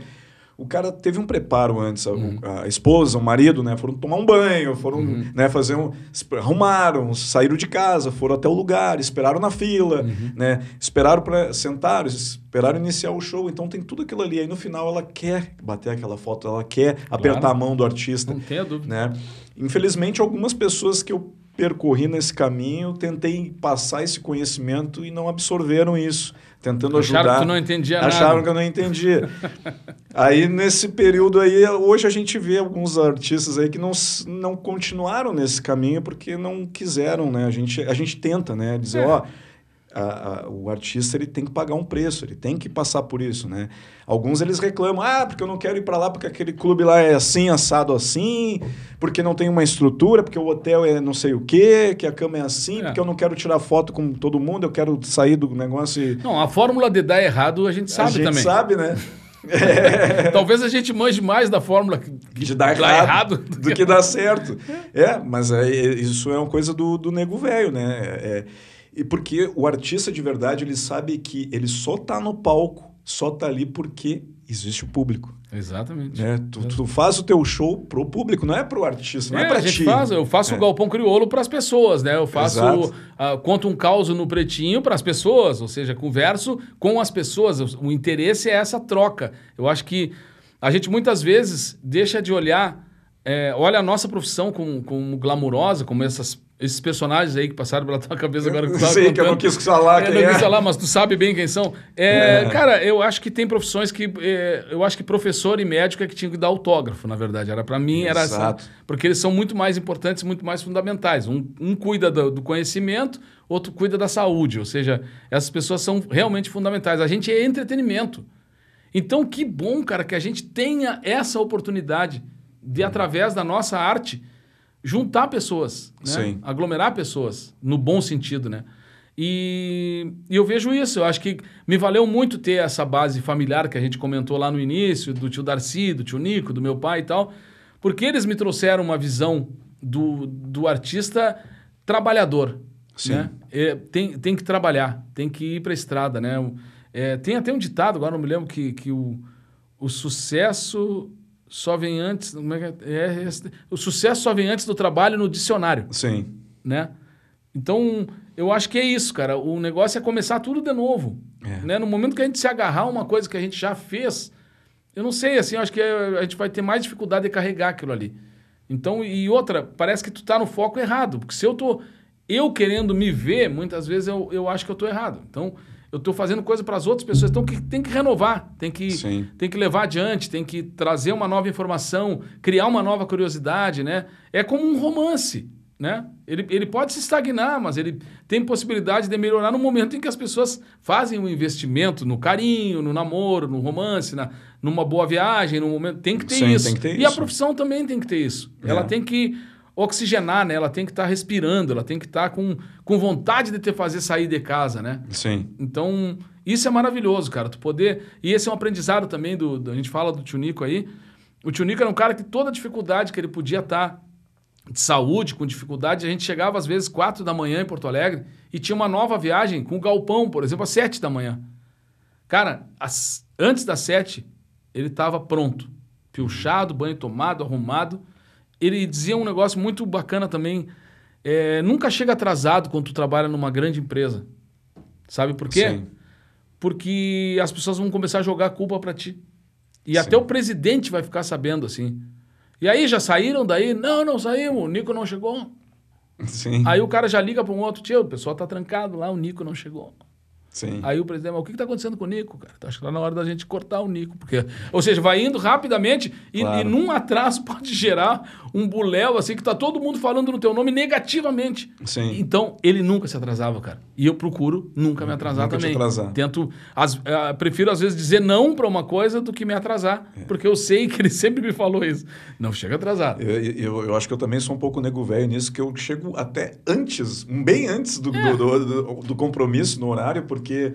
O cara teve um preparo antes, a, Uhum. a esposa, o marido, né? Foram tomar um banho, foram né, fazer um. Arrumaram, saíram de casa, foram até o lugar, esperaram na fila, Uhum. né? Esperaram para sentaram, esperaram iniciar o show. Então tem tudo aquilo ali. Aí no final ela quer bater aquela foto, ela quer apertar a mão do artista Não tenha dúvida. né? Infelizmente, algumas pessoas que eu percorri nesse caminho, tentei passar esse conhecimento e não absorveram isso, tentando Acharam ajudar. que tu não entendia Acharam nada. que eu não entendia. [LAUGHS] aí, nesse período aí, hoje a gente vê alguns artistas aí que não, não continuaram nesse caminho porque não quiseram, né? A gente, a gente tenta, né? Dizer, É. ó... a- a- o artista ele tem que pagar um preço, ele tem que passar por isso, né? Alguns eles reclamam, ah, porque eu não quero ir para lá porque aquele clube lá é assim, assado assim, porque não tem uma estrutura, porque o hotel é não sei o quê, que a cama é assim, É. porque eu não quero tirar foto com todo mundo, eu quero sair do negócio e Não, a fórmula de dar errado a gente sabe a gente também. sabe, né? [LAUGHS] Talvez a gente manje mais da fórmula que, que de dar dá errado, [LAUGHS] do que dar certo. É, mas é, é- isso é uma coisa do, do nego velho, né? É- e porque o artista de verdade, ele sabe que ele só tá no palco, só tá ali porque existe o público. Exatamente. Né? Tu, tu faz o teu show pro público, não é pro artista, não é, É, pra a gente ti. faz, eu faço É. o Galpão Crioulo para as pessoas, né? Eu faço, ah, conto um caos no pretinho para as pessoas, ou seja, converso com as pessoas. O, o interesse é essa troca. Eu acho que a gente muitas vezes deixa de olhar, é, olha a nossa profissão como, como glamurosa, como essas, esses personagens aí que passaram pela tua cabeça agora que tu tava Sei que eu não contando. quis falar É, quem não é. quis falar, mas tu sabe bem quem são. É, É. Cara, eu acho que tem profissões que. é, eu acho que professor e médico é que tinham que dar autógrafo, na verdade. Era para mim, era essa. Exato. Porque eles são muito mais importantes, muito mais fundamentais. Um, um cuida do, do conhecimento, outro cuida da saúde. Ou seja, essas pessoas são realmente fundamentais. A gente é entretenimento. Então, que bom, cara, que a gente tenha essa oportunidade de, através da nossa arte, juntar pessoas, né? Sim. aglomerar pessoas, no bom sentido, né? E, e eu vejo isso, eu acho que me valeu muito ter essa base familiar que a gente comentou lá no início, do tio Darcy, do tio Nico, do meu pai e tal, porque eles me trouxeram uma visão do, do artista trabalhador. Sim. Né? É, tem, tem que trabalhar, tem que ir para a estrada, né? É, tem até um ditado, agora não me lembro, que, que o, o sucesso só vem antes. Como é que é? É, esse- o sucesso só vem antes do trabalho no dicionário Sim. né? Então, eu acho que é isso, cara. O negócio é começar tudo de novo. É. Né? No momento que a gente se agarrar a uma coisa que a gente já fez, eu não sei, assim, eu acho que a gente vai ter mais dificuldade de carregar aquilo ali. Então, e outra, parece que tu tá no foco errado. Porque se eu tô eu querendo me ver, muitas vezes eu, eu acho que eu tô errado. Então, eu tô fazendo coisa para as outras pessoas. Então, que, tem que renovar, tem que, Sim. tem que levar adiante, tem que trazer uma nova informação, criar uma nova curiosidade, né? É como um romance, né? Ele, ele pode se estagnar, mas ele tem possibilidade de melhorar no momento em que as pessoas fazem um investimento no carinho, no namoro, no romance, na, numa boa viagem, no momento. Tem que ter Sim, isso. tem que ter e a profissão também tem que ter isso. É. Ela tem que oxigenar, né? Ela tem que estar respirando, ela tem que estar com, com vontade de te fazer sair de casa, né? Sim. Então, isso é maravilhoso, cara. Tu poder. E esse é um aprendizado também do. do- a gente fala do Tio Nico aí. O Tio Nico era um cara que toda dificuldade que ele podia estar de saúde, com dificuldade, a gente chegava às vezes quatro da manhã em Porto Alegre e tinha uma nova viagem com o galpão, por exemplo, às sete da manhã. Cara, às- antes das sete, ele estava pronto. Pilchado, banho tomado, arrumado. Ele dizia um negócio muito bacana também. é, nunca chega atrasado quando tu trabalha numa grande empresa. Sabe por quê? Sim. Porque as pessoas vão começar a jogar a culpa para ti. E Sim. até o presidente vai ficar sabendo assim. E aí, já saíram daí? Não, não saímos. O Nico não chegou. Sim. Aí o cara já liga para um outro, tio, o pessoal tá trancado lá, o Nico não chegou. Sim. Aí o presidente, mas o que está acontecendo com o Nico, cara? Acho que está na hora da gente cortar o Nico. Porque, ou seja, vai indo rapidamente e, Claro. e num atraso [LAUGHS] pode gerar um buléu, assim, que tá todo mundo falando no teu nome negativamente. Sim. Então, ele nunca se atrasava, cara. E eu procuro nunca me atrasar Nunca te também. atrasar. Tento, às- eh, prefiro às vezes dizer não para uma coisa do que me atrasar, É. porque eu sei que ele [LAUGHS] sempre me falou isso. Não chega atrasado. Eu, eu, eu acho que eu também sou um pouco nego velho nisso, que eu chego até antes, bem antes do, do, do, do- do compromisso no horário, porque.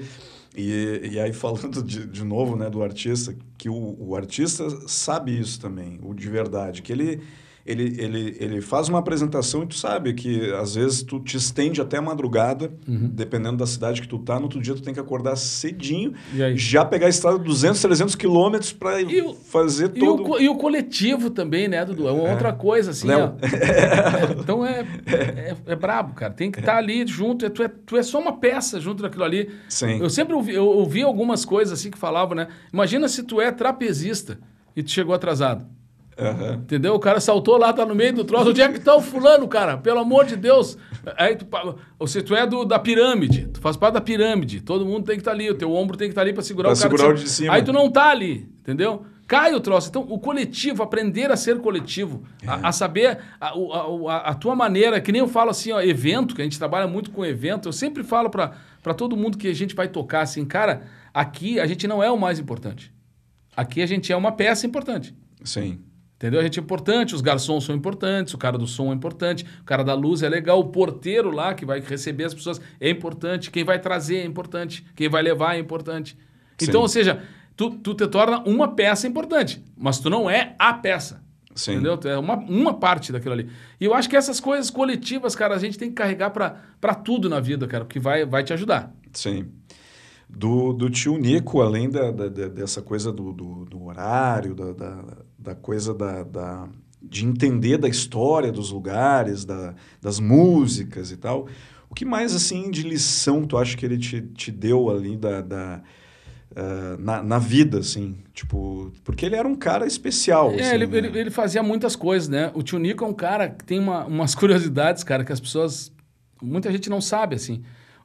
E, e aí, falando de, de novo né, do artista, que o, o artista sabe isso também, o de verdade, que ele. Ele, ele, ele faz uma apresentação e tu sabe que às vezes tu te estende até a madrugada, Uhum. dependendo da cidade que tu tá, no outro dia tu tem que acordar cedinho, já pegar a estrada 200, 300 quilômetros para fazer E o, todo... e o coletivo também, né, Dudu? É uma outra coisa, assim. Léo. É, [LAUGHS] então é, é, é brabo, cara. Tem que estar ali junto. É, tu, é, tu é só uma peça junto daquilo ali. Sim. Eu sempre ouvi, eu ouvi algumas coisas assim que falavam, né? Imagina se tu é trapezista e tu chegou atrasado. Aham. Entendeu? O cara saltou lá, tá no meio do troço. Onde é que tá o fulano, cara? Pelo amor de Deus. Aí tu, seja, tu é do, da pirâmide, tu faz parte da pirâmide. Todo mundo tem que estar ali, o teu ombro tem que estar ali para segurar Pra o cara. segurar que o de cima. Aí tu não tá ali, entendeu? Cai o troço. Então, o coletivo, aprender a ser coletivo, a, a saber a, o- a, a, a tua maneira, que nem eu falo assim, ó, evento, que a gente trabalha muito com evento, eu sempre falo para todo mundo que a gente vai tocar assim, cara, aqui a gente não é o mais importante. Aqui a gente é uma peça importante. Sim. Entendeu? A gente é importante, os garçons são importantes, o cara do som é importante, o cara da luz é legal, o porteiro lá que vai receber as pessoas é importante, quem vai trazer é importante, quem vai levar é importante. Então, Sim. ou seja, tu, tu te torna uma peça importante, mas tu não é a peça. Sim. Entendeu? Tu é uma, uma parte daquilo ali. E eu acho que essas coisas coletivas, cara, a gente tem que carregar para tudo na vida, cara, que vai, vai te ajudar. Sim. Do, do tio Nico, além da, da- da- dessa coisa do, do, do horário, da, da, da coisa da, da- de entender da história dos lugares, da, das músicas e tal, o que mais, assim, de lição tu acha que ele te, te deu ali da, da, ah, na, na vida, assim? Tipo, porque ele era um cara especial, É, assim, ele, né? ele, ele fazia muitas coisas, né? O tio Nico é um cara que tem uma, umas [LAUGHS] curiosidades, cara, que as pessoas. Muita gente não sabe, assim.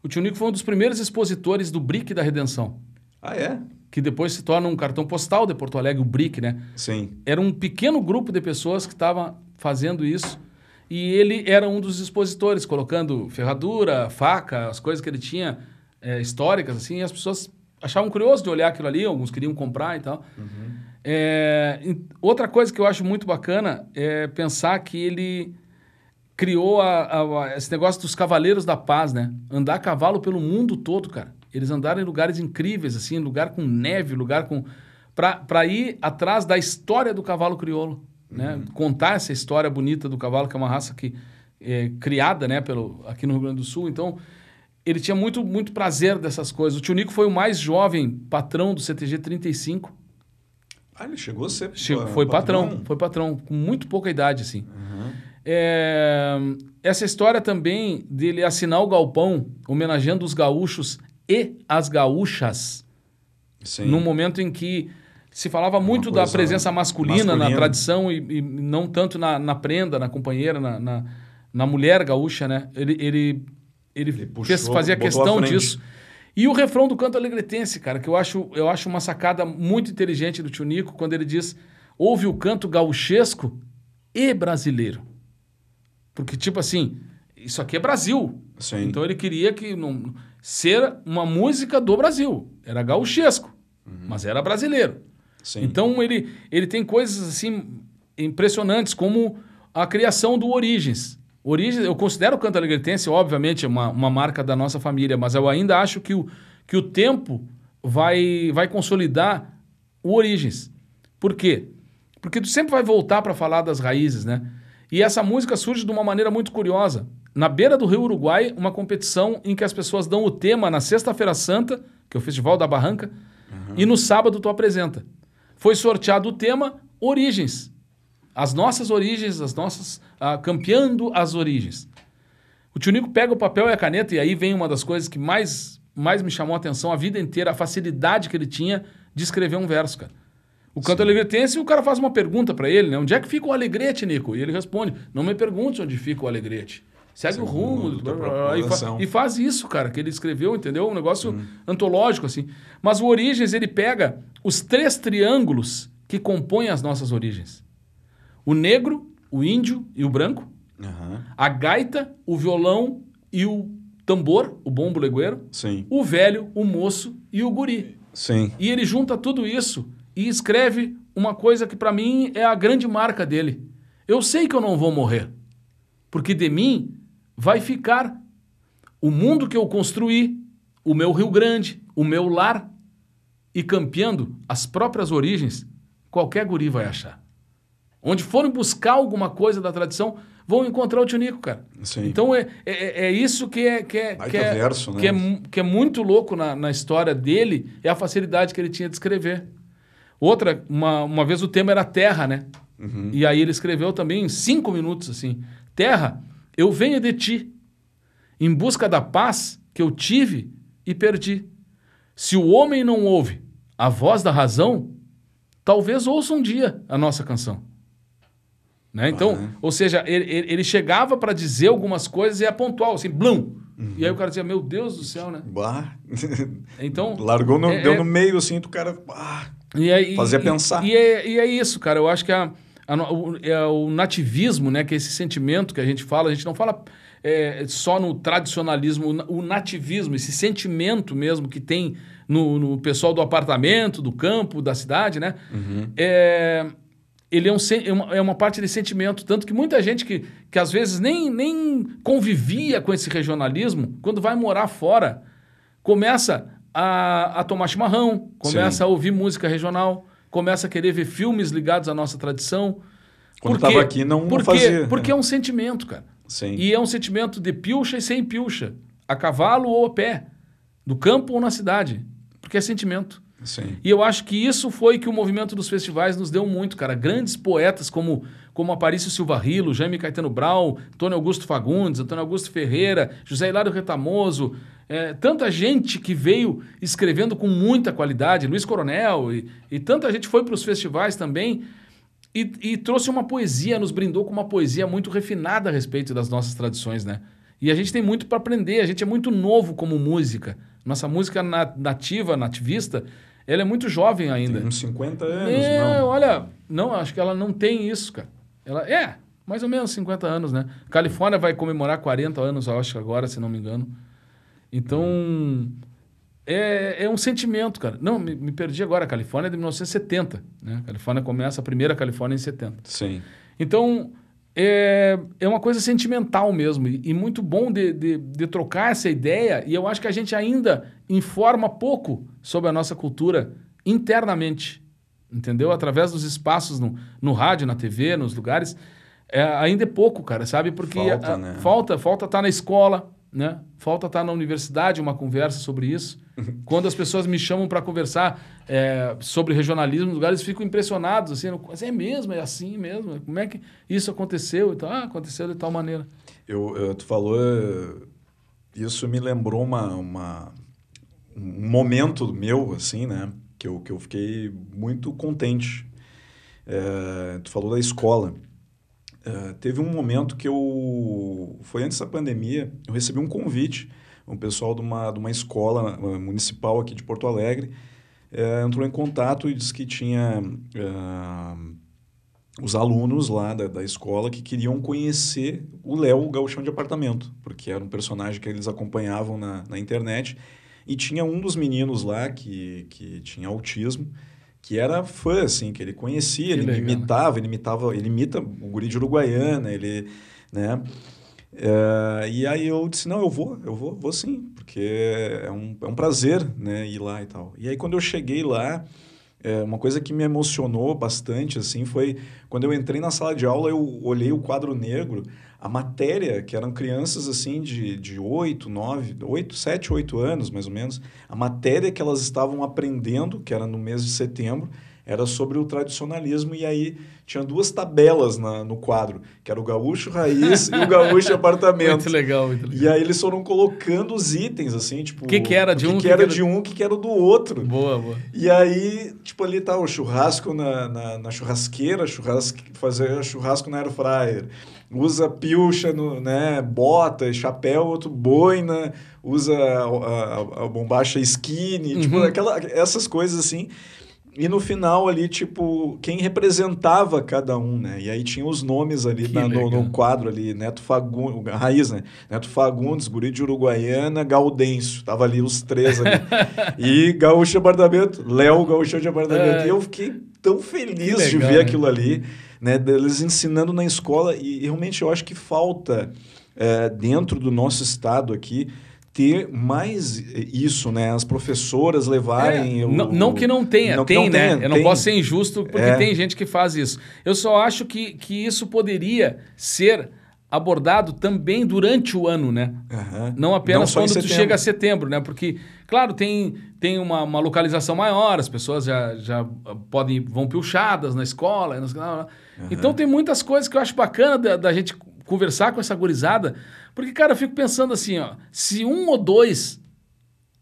O tio Nico foi um dos primeiros expositores do BRIC da Redenção, Ah, é? que depois se torna um cartão postal de Porto Alegre, o BRIC, né? Sim. Era um pequeno grupo de pessoas que estava fazendo isso e ele era um dos expositores, colocando ferradura, faca, as coisas que ele tinha é, históricas, assim, e as pessoas achavam curioso de olhar aquilo ali, alguns queriam comprar e tal. É, e outra coisa que eu acho muito bacana é pensar que ele criou a- a- a- esse negócio dos cavaleiros da paz, né? Andar a cavalo pelo mundo todo, cara. Eles andaram em lugares incríveis, assim, lugar com neve, lugar com... para ir atrás da história do cavalo crioulo, né? Contar essa história bonita do cavalo, que é uma raça que é criada, né, pelo, aqui no Rio Grande do Sul. Então, ele tinha muito, muito prazer dessas coisas. O tio Nico foi o mais jovem patrão do CTG 35. Ah, ele chegou a ser Chegou- foi patrão, foi patrão, com muito pouca idade, assim. Uhum. É, essa história também dele assinar o galpão, homenageando os gaúchos e as gaúchas, Sim. num momento em que se falava muito da presença masculina, na masculina. tradição e, e não tanto na, na prenda, na companheira, na, na, na mulher gaúcha, né? Ele, ele, ele, Ele puxou, fez, fazia questão disso. E o refrão do canto alegretense, cara, que eu acho, eu acho uma sacada muito inteligente do tio Nico, quando ele diz: ouve o canto gauchesco e brasileiro. Porque, tipo assim, isso aqui é Brasil. Sim. Então ele queria que não, ser uma música do Brasil. Era gauchesco, mas era brasileiro. Sim. Então ele, ele tem coisas assim impressionantes, como a criação do Origens. Origens, eu considero o canto alegretense, obviamente, uma, uma marca da nossa família, mas eu ainda acho que o, que o tempo vai, vai consolidar o Origens. Por quê? Porque tu sempre vai voltar para falar das raízes, né? E essa música surge de uma maneira muito curiosa. Na beira do Rio Uruguai, uma competição em que as pessoas dão o tema na Sexta-feira Santa, que é o Festival da Barranca, e no sábado tu apresenta. Foi sorteado o tema Origens. As nossas origens, as nossas. ah, campeando as origens. O tio Nico pega o papel e a caneta, e aí vem uma das coisas que mais, mais me chamou a atenção a vida inteira, a facilidade que ele tinha de escrever um verso, cara. O canto alegretense, o cara faz uma pergunta para ele, né? Onde é que fica o alegrete, Nico? E ele responde: Não me pergunte onde fica o alegrete. segue, Segue o rumo. blá, e, fa- e faz isso, cara, que ele escreveu, entendeu? Um negócio antológico, assim. Mas o Origens, ele pega os três triângulos que compõem as nossas origens. O negro, o índio e o branco. Aham. A gaita, o violão e o tambor, o bombo legueiro. Sim. O velho, o moço e o guri. Sim. E ele junta tudo isso e escreve uma coisa que para mim é a grande marca dele. Eu sei que eu não vou morrer, porque de mim vai ficar o mundo que eu construí, o meu Rio Grande, o meu lar. E campeando as próprias origens, qualquer guri vai achar. Onde forem buscar alguma coisa da tradição, vão encontrar o Tio Nico, cara. Sim. Então é, é, é isso que é, que é, que é, verso, né? que é que é muito louco na, na história dele, é a facilidade que ele tinha de escrever. Outra, uma, uma vez o tema era terra, né? Uhum. E aí ele escreveu também em cinco minutos, assim. Terra, eu venho de ti, em busca da paz que eu tive e perdi. Se o homem não ouve a voz da razão, talvez ouça um dia a nossa canção. Né? Então, Ah, é. ou seja, ele, ele- chegava para dizer algumas coisas e é pontual, assim, blum. E aí o cara dizia, meu Deus do céu, né? Bah. Então, [LAUGHS] Largou no, É- deu é- no meio, assim, do cara. Ah, E é, e- Fazia e- pensar. E é, e é isso, cara. Eu acho que a, a o, é o nativismo, né? Que é esse sentimento que a gente fala. A gente não fala é, só no tradicionalismo, o na- o nativismo, esse sentimento mesmo que tem no, no pessoal do apartamento, do campo, da cidade, né? É, ele é, um, é, uma, é uma parte de sentimento. Tanto que muita gente que, que às vezes nem, nem convivia com esse regionalismo, quando vai morar fora, começa a, a tomar chimarrão, começa Sim. a ouvir música regional, começa a querer ver filmes ligados à nossa tradição. Quando Por quê? tava aqui, não- não Por quê? fazia, Porque é. é um sentimento, cara. sim. E é um sentimento de pilcha e sem pilcha. A cavalo ou a pé. Do campo ou na cidade. Porque é sentimento. Sim. E eu acho que isso foi que o movimento dos festivais nos deu muito, cara. Grandes poetas como, como Aparício Silva Rilo, Jaime Caetano Brau, Antônio Augusto Fagundes, Antônio Augusto Ferreira, José Hilário Retamoso, é, tanta gente que veio escrevendo com muita qualidade, Luiz Coronel, e, e tanta gente foi para os festivais também e, e trouxe uma poesia, nos brindou com uma poesia muito refinada a respeito das nossas tradições, né? E a gente tem muito para aprender, a gente é muito novo como música. Nossa música na- nativa, nativista, ela é muito jovem ainda. Tem uns 50 anos, É, não. olha, não, acho que ela não tem isso, cara. Ela é, mais ou menos 50 anos, né? Califórnia vai comemorar 40 anos, eu acho, agora, se não me engano. Então, é, é um sentimento, cara. Não, me, me perdi agora. A Califórnia é de 1970, né? A Califórnia começa, a primeira Califórnia em 70. Sim. Então, é, é uma coisa sentimental mesmo. E, e muito bom de, de, de trocar essa ideia. E eu acho que a gente ainda informa pouco sobre a nossa cultura internamente. Entendeu? Através dos espaços no, no rádio, na TV, nos lugares. É, ainda é pouco, cara, sabe? Porque Falta, a- né? falta falta estar na escola, né? Falta estar na universidade, uma conversa sobre isso. [LAUGHS] Quando as pessoas me chamam para conversar é, sobre regionalismo, nos lugares ficam impressionados, assim, é mesmo, é assim mesmo. Como é que isso aconteceu? Então, ah, aconteceu de tal maneira. Eu, eu- tu falou, isso me lembrou uma, uma- um momento meu, assim, né? Que eu, que eu fiquei muito contente. Eh, tu falou da escola. Eh, teve um momento que eu, foi antes da pandemia, eu recebi um convite, um pessoal de uma, de uma escola eh, municipal aqui de Porto Alegre, eh, entrou em contato e disse que tinha os alunos lá da, da escola que queriam conhecer o Léo, gauchão de apartamento, porque era um personagem que eles acompanhavam na, na internet. E tinha um dos meninos lá que, que tinha autismo, que era fã, assim, que ele conhecia, Que ele legal, imitava, ele imitava, ele imita o guri de Uruguaiana, ele, né? É, e aí eu disse, não, eu vou, eu vou, vou sim, porque é um, é um prazer, né, ir lá e tal. E aí quando eu cheguei lá, é, uma coisa que me emocionou bastante, assim, foi quando eu entrei na sala de aula, eu olhei o quadro negro, a matéria, que eram crianças, assim, de, de 8, 9, 8, 7, 8 anos, mais ou menos, a matéria que elas estavam aprendendo, que era no mês de setembro, era sobre o tradicionalismo, e aí tinha duas tabelas na, no quadro, que era o gaúcho raiz e o gaúcho [LAUGHS] apartamento. Muito legal, muito legal. E aí eles foram colocando os itens, assim, tipo... Que que era de o um, que, que era que era- de um, o que, que era do outro. Boa, boa. E aí, tipo, ali tá o churrasco na, na, na churrasqueira, churrasque, fazer churrasco na air fryer. Usa pilcha, no, né? Bota, chapéu, outro boina, usa a, a, a bombacha skinny, Uhum. tipo, aquela, essas coisas assim. E no final ali, tipo, quem representava cada um, né? E aí tinha os nomes ali na- no, no quadro ali, Neto Fagundes, raiz, né? Neto Fagundes, Guri de Uruguaiana, Gaudêncio. Tava ali os três ali. [LAUGHS] e Gaúcho de Abardamento, Léo Gaúcho de Abardamento. É. E eu fiquei tão feliz Que de legal, ver né? aquilo ali, né? Deles ensinando na escola. E realmente eu acho que falta é, dentro do nosso estado aqui ter mais isso, né? As professoras levarem. É, o- não, não que não tenha, não tem, não né? tenha, eu não tem. posso ser injusto porque É. tem gente que faz isso. Eu só acho que, que isso poderia ser abordado também durante o ano, né? Aham. Não apenas em quando tu chega a setembro, né? Porque, claro, tem, tem uma, uma localização maior, as pessoas já, já podem vão pilchadas na escola. nas- Então tem muitas coisas que eu acho bacana da, da gente conversar com essa gurizada. Porque, cara, eu fico pensando assim, ó, se um ou dois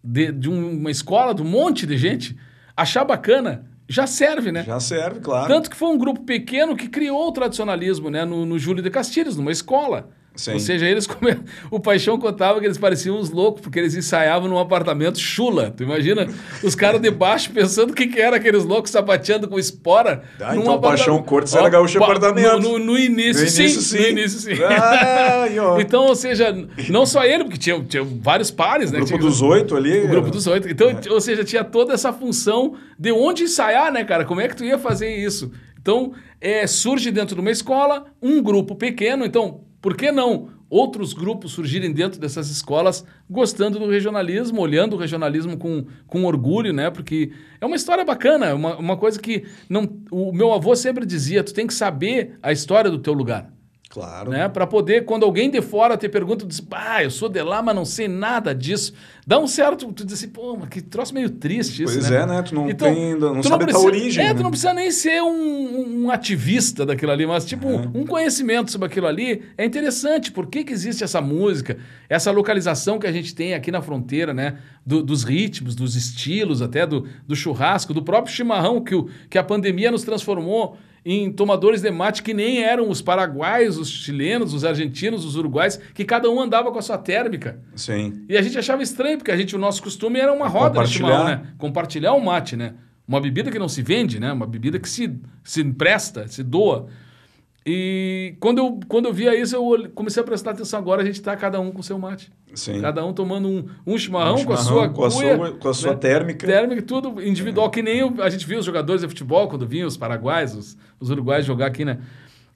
de, de uma escola, de um monte de gente, achar bacana, já serve, né? Já serve, claro. Tanto que foi um grupo pequeno que criou o tradicionalismo, né? No, no Júlio de Castilhos, numa escola. Sim. Ou seja, eles come... o Paixão contava que eles pareciam uns loucos, porque eles ensaiavam num apartamento chula. Tu imagina? Os caras de baixo pensando o que, que era aqueles loucos sapateando com espora. Ah, então o Paixão. Cortes era gaúcho pa- apartamento. No, no- no início, No sim, início, sim. No início, sim. Ah. Então, ou seja, não só ele, porque tinha, tinha vários pares, né? o grupo Tinha- dos oito ali. o grupo dos oito. Então, É. ou seja, tinha toda essa função de onde ensaiar, né, cara? Como é que tu ia fazer isso? Então, é, surge dentro de uma escola um grupo pequeno. Então, por que não outros grupos surgirem dentro dessas escolas gostando do regionalismo, olhando o regionalismo com, com orgulho, né? Porque é uma história bacana, é uma, uma coisa que não, o meu avô sempre dizia: tu tem que saber a história do teu lugar Claro. né? Para poder, quando alguém de fora te pergunta, diz, ah, eu sou de lá, mas não sei nada disso. Dá um certo, tu diz assim, pô, mas que troço meio triste isso, Pois né? é, né? Tu não tem- não tu sabe da precisa- origem, É, né? tu não precisa nem ser um, um ativista daquilo ali, mas tipo, um conhecimento sobre aquilo ali é interessante. Por que, que existe essa música, essa localização que a gente tem aqui na fronteira, né? Do- dos ritmos, dos estilos, até do, do churrasco, do próprio chimarrão que, o, que a pandemia nos transformou em tomadores de mate que nem eram os paraguaios, os chilenos, os argentinos, os uruguais, que cada um andava com a sua térmica. Sim. E a gente achava estranho, porque a gente, o nosso costume era uma roda de Compartilhar. chimarrão, né? Compartilhar o mate, né? Uma bebida que não se vende, né? Uma bebida que se, se empresta, se doa. E quando eu, quando eu via isso, eu comecei a prestar atenção. Agora a gente tá cada um com o seu mate. Sim. Cada um tomando um, um chimarrão, Um com a chimarrão, sua com a cuia, sua- com a sua né? térmica. Térmica, tudo individual, que nem a gente viu os jogadores de futebol quando vinham os paraguaios, os, os uruguaios jogar aqui, né?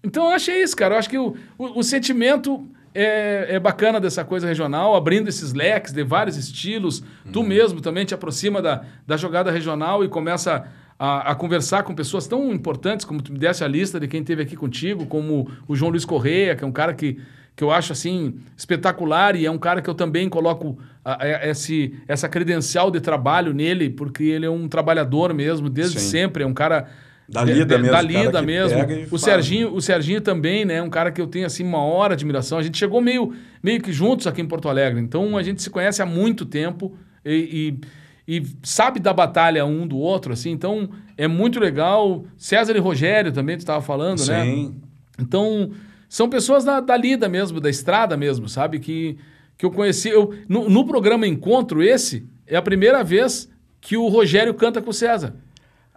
Então eu achei isso, cara. Eu acho que o, o, o sentimento é, é bacana dessa coisa regional, abrindo esses leques de vários estilos. Tu mesmo também te aproxima da, da jogada regional e começa a, a conversar com pessoas tão importantes, como tu me desse a lista de quem esteve aqui contigo, como o João Luiz Correia, que é um cara que, que eu acho assim espetacular e é um cara que eu também coloco a- a- esse, essa credencial de trabalho nele, porque ele é um trabalhador mesmo, desde Sim. sempre, é um cara Da lida mesmo, da lida mesmo. O faz, Serginho, o Serginho também, né, um cara que eu tenho assim uma hora de admiração. A gente chegou meio meio que juntos aqui em Porto Alegre, então a gente se conhece há muito tempo e, e, e sabe da batalha um do outro, assim. Então é muito legal. César e Rogério também tu estava falando, né? Sim. Então, são pessoas da, da lida mesmo, da estrada mesmo, sabe? Que, que eu conheci. Eu, no, no programa Encontro, esse, é a primeira vez que o Rogério canta com o César.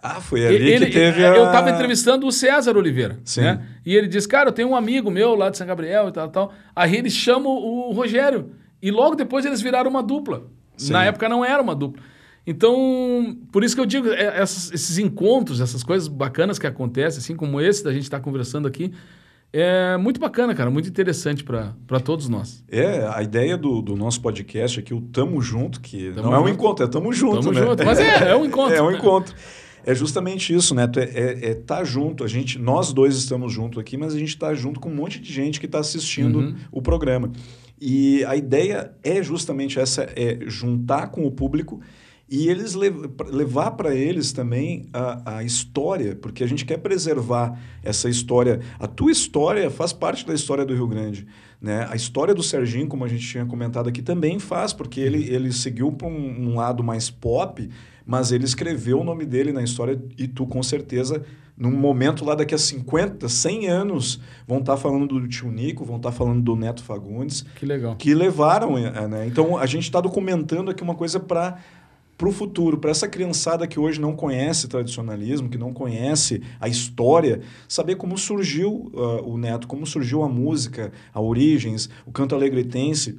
Ah, foi ali que teve a... Eu estava entrevistando o César Oliveira. Sim. Né? E ele disse, cara, eu tenho um amigo meu lá de São Gabriel e tal, tal. Aí ele chama o o Rogério. E logo depois eles viraram uma dupla. Sim. Na época não era uma dupla. Então, por isso que eu digo, é, essas- esses encontros, essas coisas bacanas que acontecem, assim como esse da gente estar conversando aqui, é muito bacana, cara, muito interessante para todos nós. É, a ideia do, do nosso podcast aqui, o Tamo Junto, que Tamo não é um junto. encontro, é Tamo Junto, Tamo né? junto. Mas é, é um encontro. [LAUGHS] é um encontro. É justamente isso, né? É, é, é tá junto. A gente, nós dois estamos juntos aqui, mas a gente está junto com um monte de gente que está assistindo Uhum. o programa. E a ideia é justamente essa, é juntar com o público e eles lev levar para eles também a, a história, porque a gente quer preservar essa história. A tua história faz parte da história do Rio Grande. Né? A história do Serginho, como a gente tinha comentado aqui, também faz, porque ele, ele seguiu para um, um lado mais pop, mas ele escreveu o nome dele na história e tu, com certeza, num momento lá daqui a 50, 100 anos, vão estar tá falando do tio Nico, vão estar tá falando do Neto Fagundes. Que legal. Que levaram, eh, né? Então, a gente está documentando aqui uma coisa para para o futuro, para essa criançada que hoje não conhece tradicionalismo, que não conhece a história, saber como surgiu uh, o Neto, como surgiu a música, a origens, o canto alegretense,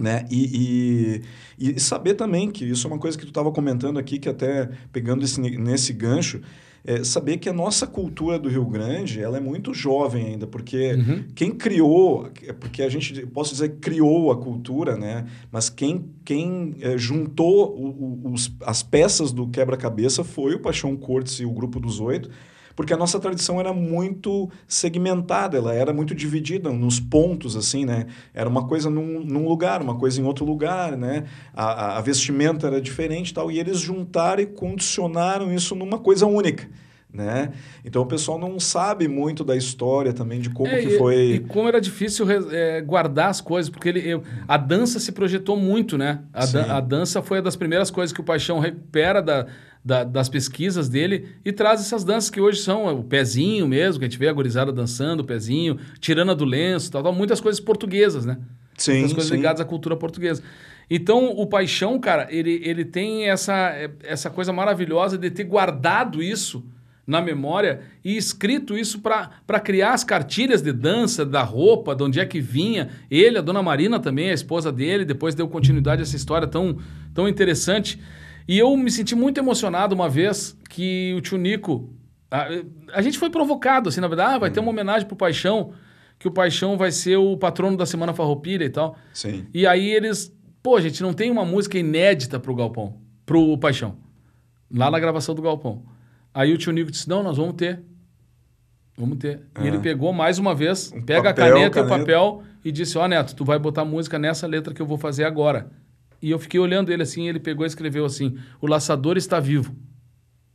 né? E, e, e, saber também que isso é uma coisa que tu estava comentando aqui, que até pegando esse, nesse gancho, é saber que a nossa cultura do Rio Grande ela é muito jovem ainda, porque uhum. quem criou, é porque a gente, posso dizer, criou a cultura, né? mas quem, quem é, juntou o, o, os, as peças do quebra-cabeça foi o Paixão Cortes e o Grupo dos Oito, porque a nossa tradição era muito segmentada, ela era muito dividida nos pontos, assim, né? Era uma coisa num, num lugar, uma coisa em outro lugar, né? A, a vestimenta era diferente e tal, e eles juntaram e condicionaram isso numa coisa única. Né? Então o pessoal não sabe muito da história também de como é, que foi e, como era difícil é, guardar as coisas porque ele eu, a dança se projetou muito né a, a dança foi uma das primeiras coisas que o paixão recupera da, da, das pesquisas dele e traz essas danças que hoje são o pezinho mesmo, que a gente vê a gorizada dançando, o pezinho, tirana do lenço, tal, tal, muitas coisas portuguesas, né? Sim, muitas coisas sim. ligadas à cultura portuguesa. Então, o Paixão, cara, ele, ele tem essa, essa coisa maravilhosa de ter guardado isso na memória e escrito isso para criar as cartilhas de dança, da roupa, de onde é que vinha. Ele, a dona Marina também, a esposa dele, depois deu continuidade a essa história tão, tão interessante. E eu me senti muito emocionado uma vez que o tio Nico. A, a gente foi provocado, assim, na verdade, ah, vai ter uma homenagem pro Paixão, que o Paixão vai ser o patrono da Semana Farroupilha e tal. Sim. E aí eles. Pô, gente não tem uma música inédita pro Galpão, pro Paixão. Lá na gravação do Galpão. Aí o tio Nico disse: não, nós vamos ter. Vamos ter. E ele pegou mais uma vez, um pega papel, a caneta, caneta e o papel e disse: Ó, oh, Neto, tu vai botar música nessa letra que eu vou fazer agora. E eu fiquei olhando ele assim, ele pegou e escreveu assim: O laçador está vivo.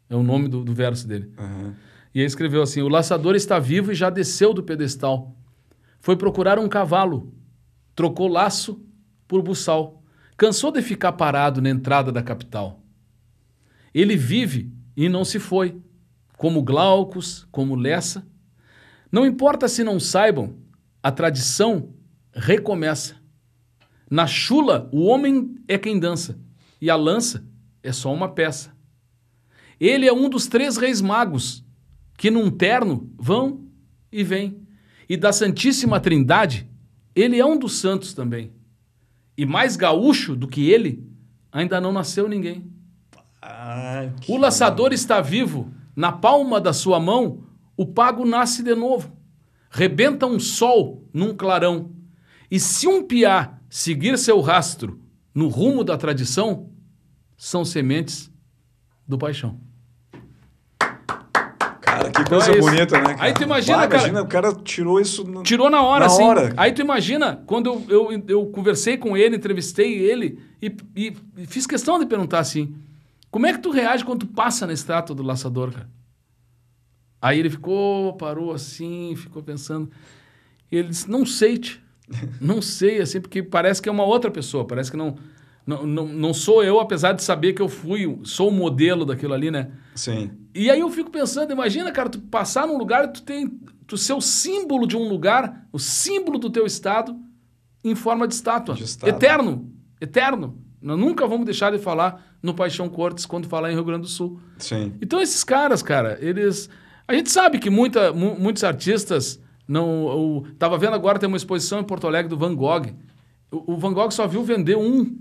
É o nome do, do verso dele. Uhum. E ele escreveu assim: O laçador está vivo e já desceu do pedestal. Foi procurar um cavalo, trocou laço por buçal. Cansou de ficar parado na entrada da capital. Ele vive e não se foi, como Glaucus, como Lessa. Não importa se não saibam, a tradição recomeça. Na chula, o homem é quem dança, e a lança é só uma peça. Ele é um dos três reis magos, que num terno vão e vêm. E da Santíssima Trindade, ele é um dos santos também. E mais gaúcho do que ele, ainda não nasceu ninguém. Ah, o laçador está vivo, na palma da sua mão, o pago nasce de novo. Rebenta um sol num clarão. E se um piá seguir seu rastro no rumo da tradição são sementes do paixão. Cara, que coisa então é bonita, né? Cara? Aí tu imagina, Vai, cara. Imagina, o cara tirou isso. No... Tirou na hora, na assim. Hora. Aí tu imagina, quando eu, eu, eu conversei com ele, entrevistei ele e, e, e, fiz questão de perguntar assim: como é que tu reage quando tu passa na estátua do laçador, cara? Aí ele ficou, parou assim, ficou pensando. Ele disse: não sei, te. Não sei, assim, porque parece que é uma outra pessoa, parece que não, não, não, não sou eu, apesar de saber que eu fui, sou o modelo daquilo ali, né? Sim. E aí eu fico pensando, imagina, cara, tu passar num lugar e tu tem tu ser o símbolo de um lugar, o símbolo do teu estado, em forma de estátua. De estátua. Eterno, eterno. Nós nunca vamos deixar de falar no Paixão Cortes quando falar em Rio Grande do Sul. Sim. Então esses caras, cara, eles... A gente sabe que muita, muitos artistas não, o, tava vendo agora, tem uma exposição em Porto Alegre do Van Gogh. O, o Van Gogh só viu vender um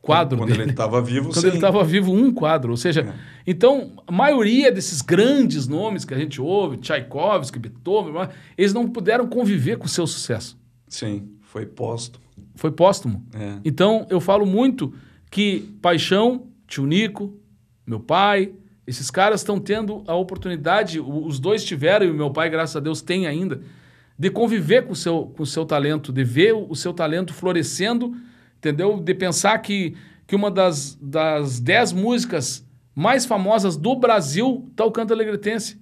quadro Quando dele. ele estava vivo, Quando sim. ele estava vivo, um quadro. Ou seja, é. então, a maioria desses grandes nomes que a gente ouve, Tchaikovsky, Beethoven, eles não puderam conviver com o seu sucesso. Sim, foi póstumo. Foi póstumo. É. Então, eu falo muito que Paixão, Tio Nico, meu pai, esses caras estão tendo a oportunidade, os dois tiveram, e o meu pai, graças a Deus, tem ainda, de conviver com o seu, com o seu talento, de ver o seu talento florescendo, entendeu? De pensar que, que uma das, das dez músicas mais famosas do Brasil tá o canto alegretense.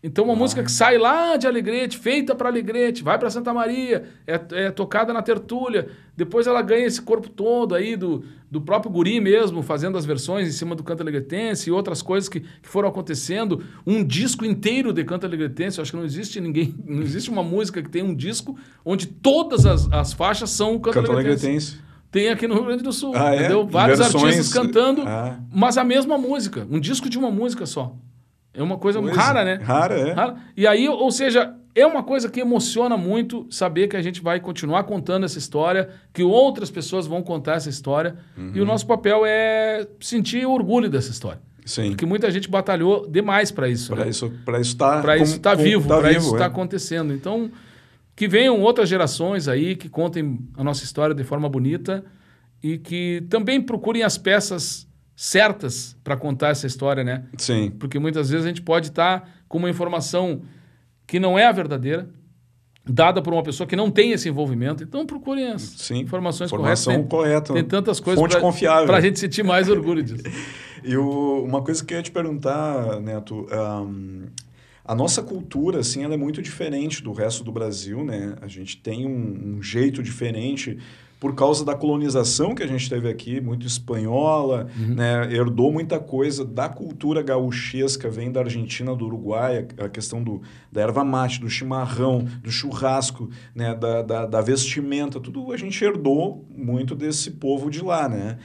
Então, uma ah. música que sai lá de Alegrete, feita para Alegrete, vai para Santa Maria, é, é, tocada na tertúlia, depois ela ganha esse corpo todo aí do, do próprio Guri mesmo, fazendo as versões em cima do canto alegretense e outras coisas que, que foram acontecendo. Um disco inteiro de canto alegretense, eu acho que não existe ninguém, [LAUGHS] não existe uma música que tenha um disco onde todas as, as faixas são o canto, canto alegretense. alegretense. Tem aqui no Rio Grande do Sul, ah, é? entendeu? Vários Versões... artistas cantando, ah. mas a mesma música, um disco de uma música só. É uma coisa pois rara, né? Rara, é. Rara. E aí, ou seja, é uma coisa que emociona muito saber que a gente vai continuar contando essa história, que outras pessoas vão contar essa história. Uhum. E o nosso papel é sentir orgulho dessa história. Sim. Porque muita gente batalhou demais para isso. Para né? isso para isso estar tá, isso tá vivo, tá para isso estar tá é. acontecendo. Então, que venham outras gerações aí que contem a nossa história de forma bonita e que também procurem as peças certas para contar essa história, né? Sim. Porque muitas vezes a gente pode estar tá com uma informação que não é a verdadeira, dada por uma pessoa que não tem esse envolvimento. Então procurem as Sim. informações Informação corretas. Tem, tem tantas coisas para a gente sentir mais orgulho disso. [LAUGHS] e o, uma coisa que eu ia te perguntar, Neto, um, a nossa cultura, assim, ela é muito diferente do resto do Brasil, né? A gente tem um, um jeito diferente por causa da colonização que a gente teve aqui, muito espanhola, uhum. né? herdou muita coisa da cultura gauchesca, vem da Argentina, do Uruguai, a questão do, da erva mate, do chimarrão, do churrasco, né? da, da, da vestimenta, tudo a gente herdou muito desse povo de lá, né?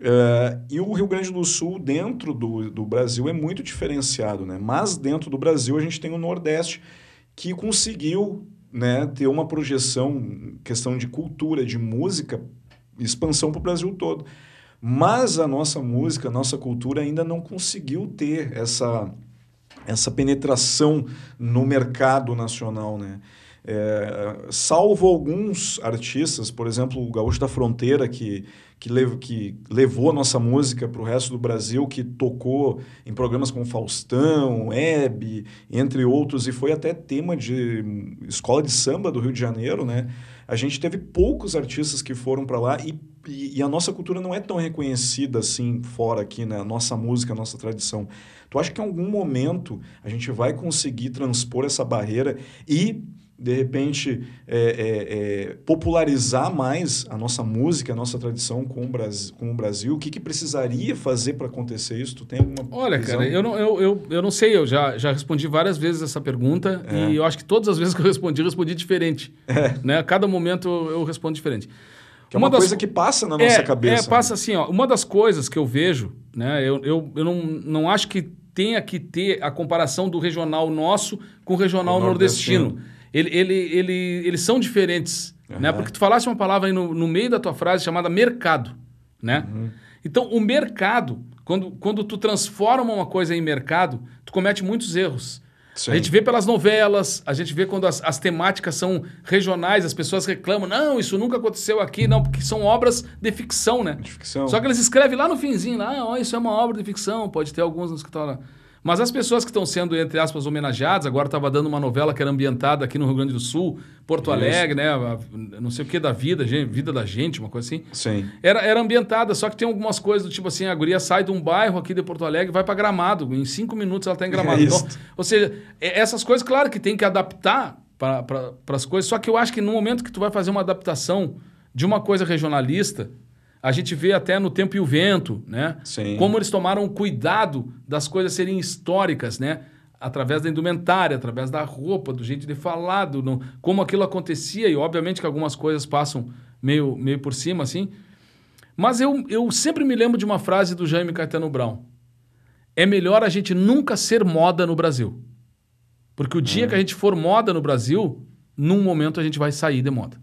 Uh, e o Rio Grande do Sul, dentro do, do Brasil, é muito diferenciado, né? Mas dentro do Brasil a gente tem o Nordeste, que conseguiu né, ter uma projeção, questão de cultura, de música, expansão para o Brasil todo. Mas a nossa música, a nossa cultura ainda não conseguiu ter essa, essa penetração no mercado nacional, né? É, salvo alguns artistas, por exemplo, o Gaúcho da Fronteira, que que, lev que levou a nossa música para o resto do Brasil, que tocou em programas como Faustão, Hebe, entre outros, e foi até tema de escola de samba do Rio de Janeiro, né? A gente teve poucos artistas que foram para lá e, e, e, a nossa cultura não é tão reconhecida assim fora aqui, né? A nossa música, a nossa tradição. Tu acha que em algum momento a gente vai conseguir transpor essa barreira e de repente, é, é, é, popularizar mais a nossa música, a nossa tradição com o Brasil? Com o, Brasil? o que, que precisaria fazer para acontecer isso? Tu tem alguma Olha, visão? cara, eu não, eu, eu, eu não sei, eu já, já respondi várias vezes essa pergunta é. e eu acho que todas as vezes que eu respondi, eu respondi diferente. É. Né? A cada momento eu respondo diferente. Que é uma, uma das... coisa que passa na nossa é, cabeça. É, passa assim, ó. Uma das coisas que eu vejo, né? Eu, eu, eu não, não acho que tenha que ter a comparação do regional nosso com o regional o nordestino. nordestino ele, ele, ele, eles são diferentes. Uhum. Né? Porque tu falaste uma palavra aí no, no meio da tua frase chamada mercado. Né? Uhum. Então, o mercado, quando, quando tu transforma uma coisa em mercado, tu comete muitos erros. Sim. A gente vê pelas novelas, a gente vê quando as, as, temáticas são regionais, as pessoas reclamam, não, isso nunca aconteceu aqui, não, porque são obras de ficção, né? De ficção. Só que eles escrevem lá no finzinho, lá, oh, isso é uma obra de ficção, pode ter alguns nos que estão lá. Mas as pessoas que estão sendo, entre aspas, homenageadas, agora estava dando uma novela que era ambientada aqui no Rio Grande do Sul, Porto Isso. Alegre, né? Não sei o que da vida, vida da gente, uma coisa assim. Sim. Era, era ambientada, só que tem algumas coisas do tipo assim, a guria sai de um bairro aqui de Porto Alegre e vai para Gramado. Em cinco minutos ela está em Gramado. [LAUGHS] É então, ou seja, essas coisas, claro que tem que adaptar para pra, as coisas, só que eu acho que no momento que tu vai fazer uma adaptação de uma coisa regionalista, a gente vê até no Tempo e o Vento, né? Sim. Como eles tomaram cuidado das coisas serem históricas, né? Através da indumentária, através da roupa, do jeito de falar, do, como aquilo acontecia. E obviamente que algumas coisas passam meio, meio por cima, assim. Mas eu, eu sempre me lembro de uma frase do Jaime Caetano Brown. É melhor a gente nunca ser moda no Brasil. Porque o dia é. que a gente for moda no Brasil, num momento a gente vai sair de moda.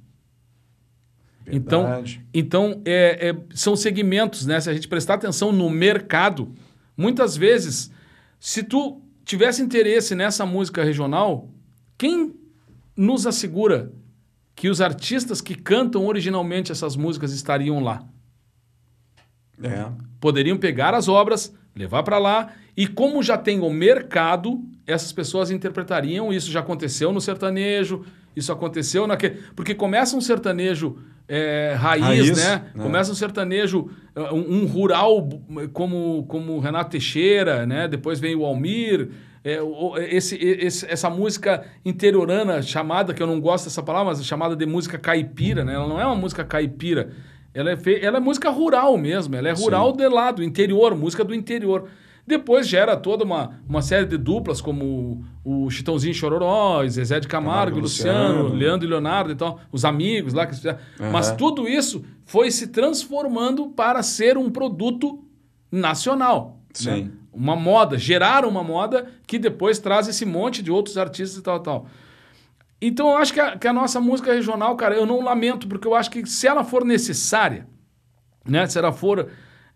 Então, então é, é, são segmentos, né? Se a gente prestar atenção no mercado, muitas vezes, se tu tivesse interesse nessa música regional, quem nos assegura que os artistas que cantam originalmente essas músicas estariam lá? É. Poderiam pegar as obras, levar para lá, e como já tem o mercado, essas pessoas interpretariam. Isso já aconteceu no sertanejo, isso aconteceu naquele. Porque começa um sertanejo é, raiz, Raiz, né? né? Começa um sertanejo, um, um rural como, como Renato Teixeira, né? Depois vem o Almir. é, esse, esse- essa música interiorana chamada, que eu não gosto dessa palavra, mas chamada de música caipira, né? Ela não é uma música caipira. Ela é, fe- ela é música rural mesmo. Ela é rural de lá, do interior, música do interior. Depois gera toda uma, uma série de duplas, como o Chitãozinho e Chororó, Zezé de Camargo, Camargo, Luciano, Luciano. Leandro e Leonardo e tal, os amigos lá que fizeram. Mas Aham. tudo isso foi se transformando para ser um produto nacional. Sim. né? Uma moda, gerar uma moda que depois traz esse monte de outros artistas e tal, tal. Então eu acho que a, que a nossa música regional, cara, eu não lamento, porque eu acho que se ela for necessária, né, se ela for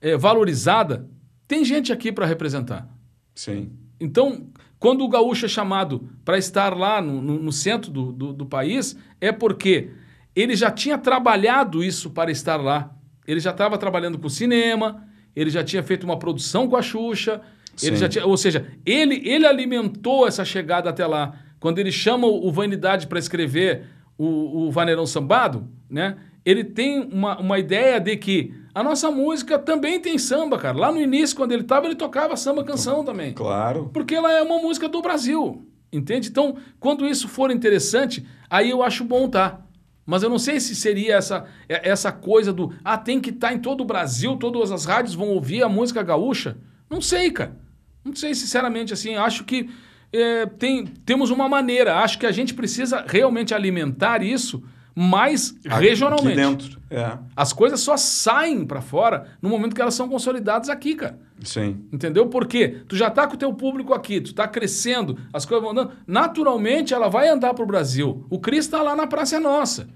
eh, valorizada, tem gente aqui para representar. Sim. Então, quando o gaúcho é chamado para estar lá no, no- no centro do, do, do país, é porque ele já tinha trabalhado isso para estar lá. Ele já estava trabalhando com cinema, ele já tinha feito uma produção com a Xuxa, ele Sim. já tinha, ou seja, ele, ele alimentou essa chegada até lá. Quando ele chama o, o Vanidade para escrever o, o Vaneirão Sambado, né? Ele tem uma, uma ideia de que a nossa música também tem samba, cara. Lá no início, quando ele estava, ele tocava samba canção também. Claro. Porque ela é uma música do Brasil, entende? Então, quando isso for interessante, aí eu acho bom tá. Mas eu não sei se seria essa, é- essa coisa do ah, tem que estar em todo o Brasil, todas as rádios vão ouvir a música gaúcha. Não sei, cara. Não sei, sinceramente, assim, acho que é, tem, temos uma maneira. Acho que a gente precisa realmente alimentar isso mais regionalmente. Aqui dentro. É. As coisas só saem para fora no momento que elas são consolidadas aqui, cara. Sim. Entendeu? Porque tu já tá com o teu público aqui, tu tá crescendo, as coisas vão andando. Naturalmente ela vai andar pro Brasil. O Cris tá lá na Praça é Nossa,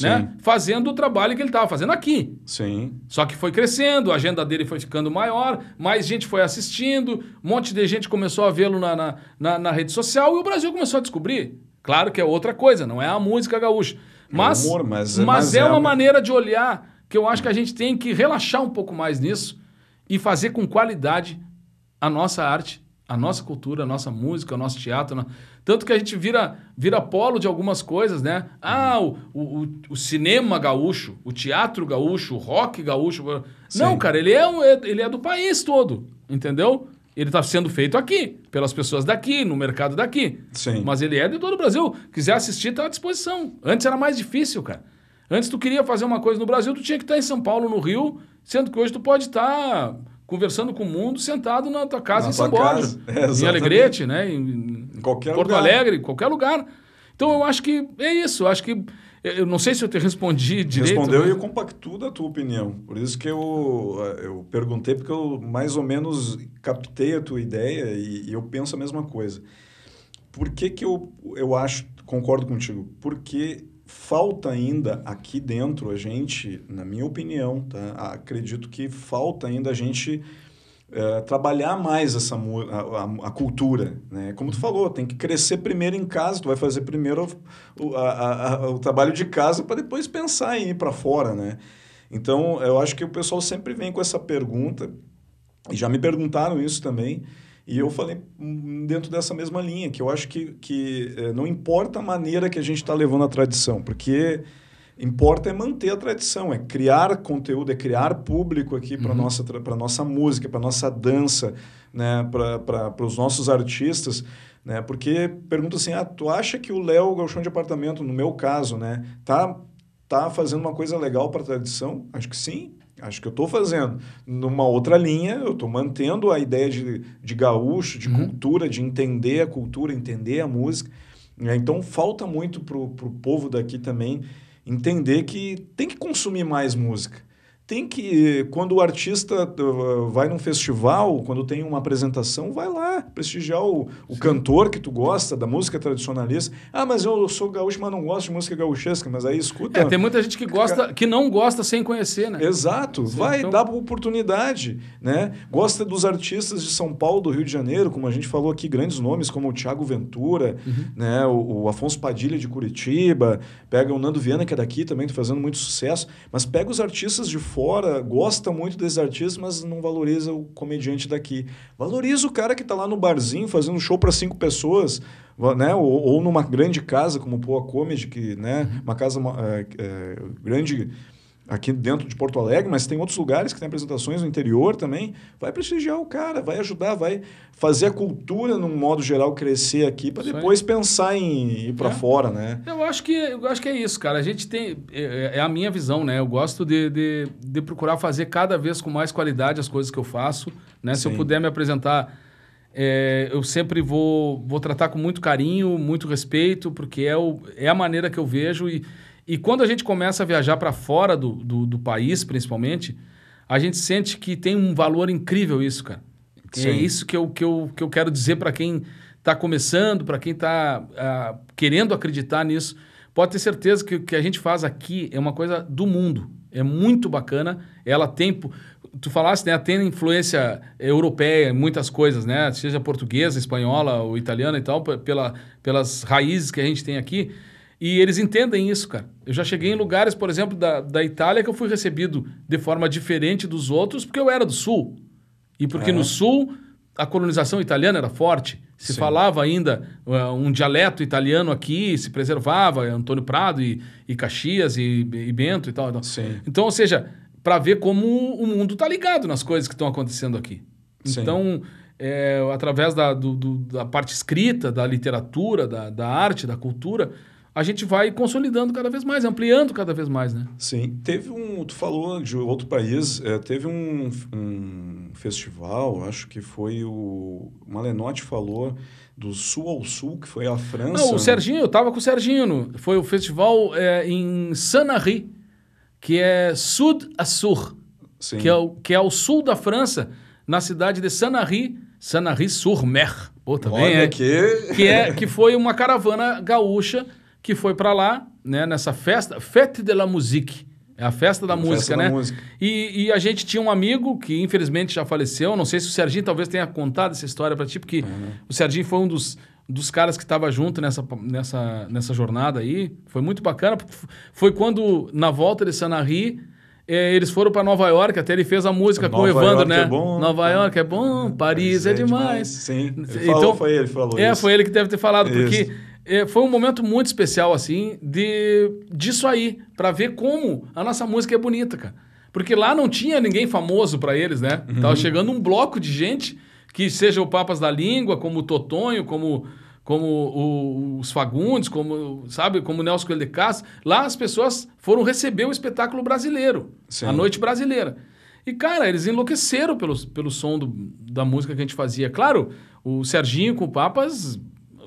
né? Fazendo o trabalho que ele tava fazendo aqui. Sim. Só que foi crescendo, a agenda dele foi ficando maior, mais gente foi assistindo, um monte de gente começou a vê-lo na, na, na- na rede social e o Brasil começou a descobrir. Claro que é outra coisa, não é a música gaúcha. Mas, humor, mas- mas, mas é, é uma uma- maneira de olhar que eu acho que a gente tem que relaxar um pouco mais nisso e fazer com qualidade a nossa arte, a nossa cultura, a nossa música, o nosso teatro. né? Tanto que a gente vira, vira polo de algumas coisas, né? Ah, o, o, o- cinema gaúcho, o teatro gaúcho, o rock gaúcho. Não, Sim. cara, ele é, é- ele é do país todo, entendeu? Ele está sendo feito aqui, pelas pessoas daqui, no mercado daqui. Sim. Mas ele é de todo o Brasil. Quiser assistir, está à disposição. Antes era mais difícil, cara. Antes tu queria fazer uma coisa no Brasil, tu tinha que estar em São Paulo, no Rio, sendo que hoje tu pode estar conversando com o mundo sentado na tua casa Na em São Borja. É, em. Alegrete, né? Em, Em Porto lugar. Alegre, qualquer lugar. Então eu acho que é isso. Eu acho que. Eu não sei se eu te respondi direito. Respondeu mas- e eu compactuo da tua opinião. Por isso que eu, eu perguntei, porque eu mais ou menos captei a tua ideia e, e eu penso a mesma coisa. Por que, que eu, eu acho, concordo contigo? Porque falta ainda aqui dentro a gente, na minha opinião, tá? acredito que falta ainda a gente eh, trabalhar mais essa a, a- cultura, né? Como tu falou, tem que crescer primeiro em casa. Tu vai fazer primeiro o, a- a- o trabalho de casa para depois pensar em ir para fora, né? Então, eu acho que o pessoal sempre vem com essa pergunta e já me perguntaram isso também. E eu falei dentro dessa mesma linha, que eu acho que, que eh, não importa a maneira que a gente está levando a tradição, porque importa é manter a tradição, é criar conteúdo, é criar público aqui para a nossa, para nossa música, para nossa dança, né, para os nossos artistas. Né, porque pergunta assim, ah, tu acha que o Léo Galchão de Apartamento, no meu caso, né, tá, tá fazendo uma coisa legal para a tradição? Acho que sim. Acho que eu estou fazendo. Numa outra linha, eu estou mantendo a ideia de, de gaúcho, de cultura, de entender a cultura, entender a música. né? Então, falta muito para o povo daqui também entender que tem que consumir mais música. Tem que, quando o artista uh, vai num festival, quando tem uma apresentação, vai lá prestigiar o, o cantor que tu gosta, da música tradicionalista. Ah, mas eu sou gaúcho, mas não gosto de música gaúchesca. Mas aí escuta... É, tem muita gente que gosta, que não gosta sem conhecer, né? Exato, Sim, vai então- dar oportunidade, né? Gosta dos artistas de São Paulo, do Rio de Janeiro, como a gente falou aqui, grandes nomes como o Thiago Ventura, Uhum. né? O, o Afonso Padilha de Curitiba, pega o Nando Viana que é daqui também, tá fazendo muito sucesso, mas pega os artistas de fora fora gosta muito desses artistas, mas não valoriza o comediante daqui. Valoriza o cara que está lá no barzinho fazendo um show para cinco pessoas, né? Ou, ou, numa grande casa como o Poa Comedy, que, né? Uhum. Uma casa é, é, grande aqui dentro de Porto Alegre, mas tem outros lugares que tem apresentações no interior também. Vai prestigiar o cara, vai ajudar, vai fazer a cultura, num modo geral, crescer aqui para depois pensar em ir para é. fora, né? Eu acho, que, eu acho que é isso, cara. A gente tem. É, é a minha visão, né? Eu gosto de, de, de, procurar fazer cada vez com mais qualidade as coisas que eu faço. Né? Se eu puder me apresentar. É, eu sempre vou, vou tratar com muito carinho, muito respeito, porque é, o, é a maneira que eu vejo e, e quando a gente começa a viajar para fora do, do, do, país, principalmente, a gente sente que tem um valor incrível isso, cara. Sim. É isso que eu, que eu, que eu quero dizer para quem está começando, para quem está uh, ah, querendo acreditar nisso. Pode ter certeza que o que a gente faz aqui é uma coisa do mundo. É muito bacana. Ela tem. Tu falaste, né? Tem influência europeia em muitas coisas, né? Seja portuguesa, espanhola ou italiana e tal, pela, pelas raízes que a gente tem aqui. E eles entendem isso, cara. Eu já cheguei em lugares, por exemplo, da, da Itália, que eu fui recebido de forma diferente dos outros, porque eu era do Sul. E porque é. no Sul a colonização italiana era forte. Se Sim. falava ainda uh, um dialeto italiano aqui, se preservava, Antônio Prado e, e Caxias e, e Bento e tal. Então, Sim. então ou seja, para ver como o mundo está ligado nas coisas que estão acontecendo aqui. Sim. Então, é, através da, do, do, da parte escrita, da literatura, da, da arte, da cultura, a gente vai consolidando cada vez mais, ampliando cada vez mais, né? Sim. Teve um, tu falou de outro país, é, teve um, um festival, acho que foi o Malenotti falou do Sul ao Sul, que foi a França. Não, o Serginho, eu tava com o Serginho, foi o festival é, em Sanary, que é Sud a Sur, Sim. que é, o, que é ao sul da França, na cidade de Sanary, Sanary-sur-Mer. Pô, também Olha é, que... que é que foi uma caravana gaúcha que foi para lá, né, nessa festa, Fête de la Musique. É a festa da a música, festa né? Da música. E, e, a gente tinha um amigo que infelizmente já faleceu. Não sei se o Serginho talvez tenha contado essa história para ti, porque uhum. o Serginho foi um dos, dos caras que estava junto nessa, nessa, nessa jornada aí. Foi muito bacana. Foi quando, na volta de Sanarri, eh, eles foram para Nova York, até ele fez a música Nova com o Evandro, York né? É bom, Nova tá. York é bom, Paris, é, é, demais. demais. Sim, ele então, falou, foi ele falou é, isso. foi ele que deve ter falado, isso. porque é, foi um momento muito especial, assim, de disso aí, para ver como a nossa música é bonita, cara. Porque lá não tinha ninguém famoso para eles, né? Uhum. Tava chegando um bloco de gente que seja o Papas da Língua, como o Totonho, como, como o, os Fagundes, como, sabe, como o Nelson Coelho de Castro. Lá as pessoas foram receber o espetáculo brasileiro, Sim. a noite brasileira. E, cara, eles enlouqueceram pelo, pelo som do, da música que a gente fazia. Claro, o Serginho com o Papas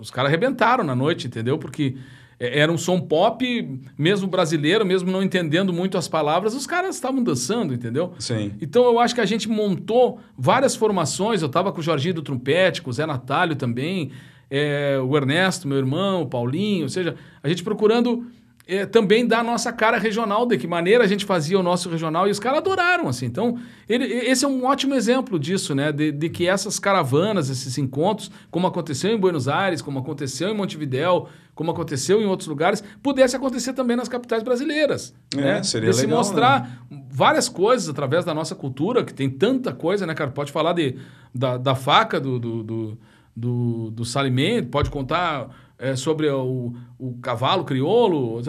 os caras arrebentaram na noite, entendeu? Porque é, era um som pop, mesmo brasileiro, mesmo não entendendo muito as palavras, os caras estavam dançando, entendeu? Sim. Então eu acho que a gente montou várias formações. Eu estava com o Jorginho do Trompete, com o Zé Natálio também, é, o Ernesto, meu irmão, o Paulinho, ou seja, a gente procurando é, também dar a nossa cara regional, de que maneira a gente fazia o nosso regional, e os caras adoraram, assim. Então, ele, esse é um ótimo exemplo disso, né? De, de, que essas caravanas, esses encontros, como aconteceu em Buenos Aires, como aconteceu em Montevidéu, como aconteceu em outros lugares, pudesse acontecer também nas capitais brasileiras. É, né? seria de legal, se mostrar né? várias coisas através da nossa cultura, que tem tanta coisa, né, cara? Pode falar de, da, da faca, do, do, do, do, do salimento, pode contar é, sobre o, o cavalo crioulo.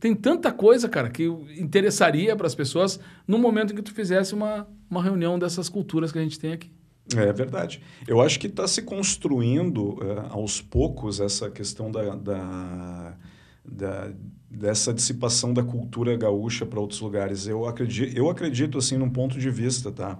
Tem tanta coisa, cara, que interessaria para as pessoas no momento em que tu fizesse uma, uma reunião dessas culturas que a gente tem aqui. É verdade. Eu acho que está se construindo é, aos poucos essa questão da, da, da, dessa dissipação da cultura gaúcha para outros lugares. Eu acredito, eu acredito assim num ponto de vista, tá?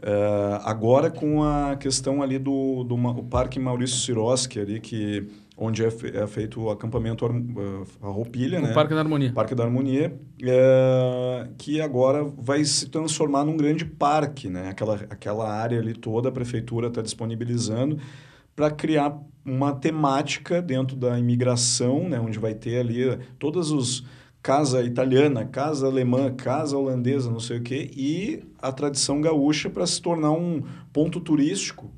Uh, agora com a questão ali do, do o Parque Maurício Siroski ali que onde é, fe, é feito o acampamento a roupilha, o né? Parque da Harmonia. Parque da Harmonia, é, que agora vai se transformar num grande parque, né? Aquela, aquela área ali toda a prefeitura está disponibilizando para criar uma temática dentro da imigração, né? Onde vai ter ali todos os casa italiana, casa alemã, casa holandesa, não sei o quê, e a tradição gaúcha para se tornar um ponto turístico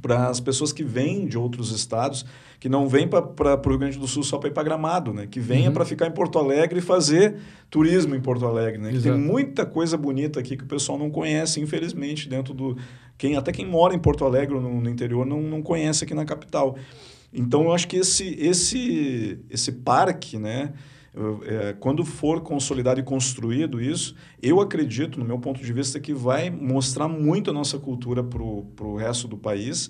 para as pessoas que vêm de outros estados, que não vêm para o Rio Grande do Sul só para ir para Gramado, né? que venha Uhum. para ficar em Porto Alegre e fazer turismo em Porto Alegre. Né? Que tem muita coisa bonita aqui que o pessoal não conhece, infelizmente, dentro do... Quem, até quem mora em Porto Alegre ou no, no interior não, não conhece aqui na capital. Então, eu acho que esse, esse, esse parque, né? é, quando for consolidado e construído isso, eu acredito, no meu ponto de vista, que vai mostrar muito a nossa cultura para o resto do país.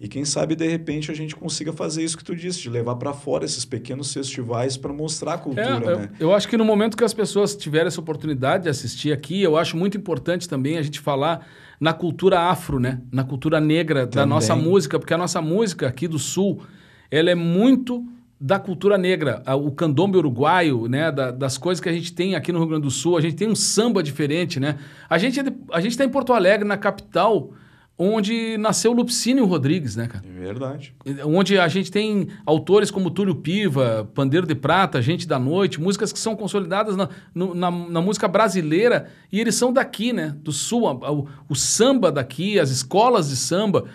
E quem sabe, de repente, a gente consiga fazer isso que tu disse, de levar para fora esses pequenos festivais para mostrar a cultura, É, eu, né? eu acho que no momento que as pessoas tiverem essa oportunidade de assistir aqui, eu acho muito importante também a gente falar na cultura afro, né? Na cultura negra da Também. nossa música, porque a nossa música aqui do Sul, ela é muito da cultura negra, o candombe uruguaio, né, da- das coisas que a gente tem aqui no Rio Grande do Sul, a gente tem um samba diferente, né? A gente é a gente está em Porto Alegre, na capital, onde nasceu o Lupicínio Rodrigues, né, cara? É verdade. onde a gente tem autores como Túlio Piva, Pandeiro de Prata, Gente da Noite, músicas que são consolidadas na, no- na, na música brasileira e eles são daqui, né? Do Sul. O, o samba daqui, as escolas de samba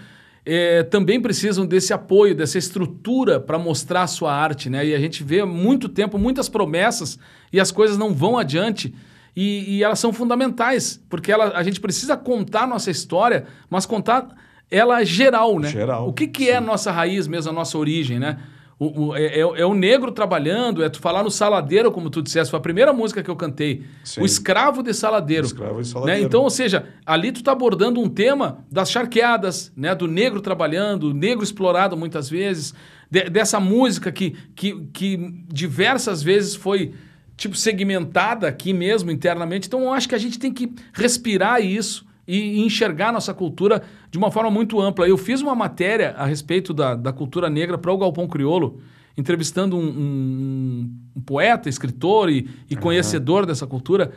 eh, também precisam desse apoio, dessa estrutura para mostrar a sua arte, né? E a gente vê há muito tempo muitas promessas e as coisas não vão adiante. E, e elas são fundamentais, porque ela, a gente precisa contar nossa história, mas contar ela geral, né? Geral, O que, que é a nossa raiz mesmo, a nossa origem, né? O, o- é, é o- é o negro trabalhando, é tu falar no saladeiro, como tu disseste, foi a primeira música que eu cantei. Sim. O escravo de saladeiro. Escravo de Né? saladeiro. Então, ou seja, ali tu tá abordando um tema das charqueadas, né? Do negro trabalhando, o negro explorado muitas vezes, de- dessa música que, que, que diversas vezes foi tipo segmentada aqui mesmo internamente. Então, eu acho que a gente tem que respirar isso e enxergar nossa cultura de uma forma muito ampla. Eu fiz uma matéria a respeito da, da cultura negra para o Galpão Criolo, entrevistando um, um- um poeta, escritor e, e conhecedor dessa cultura.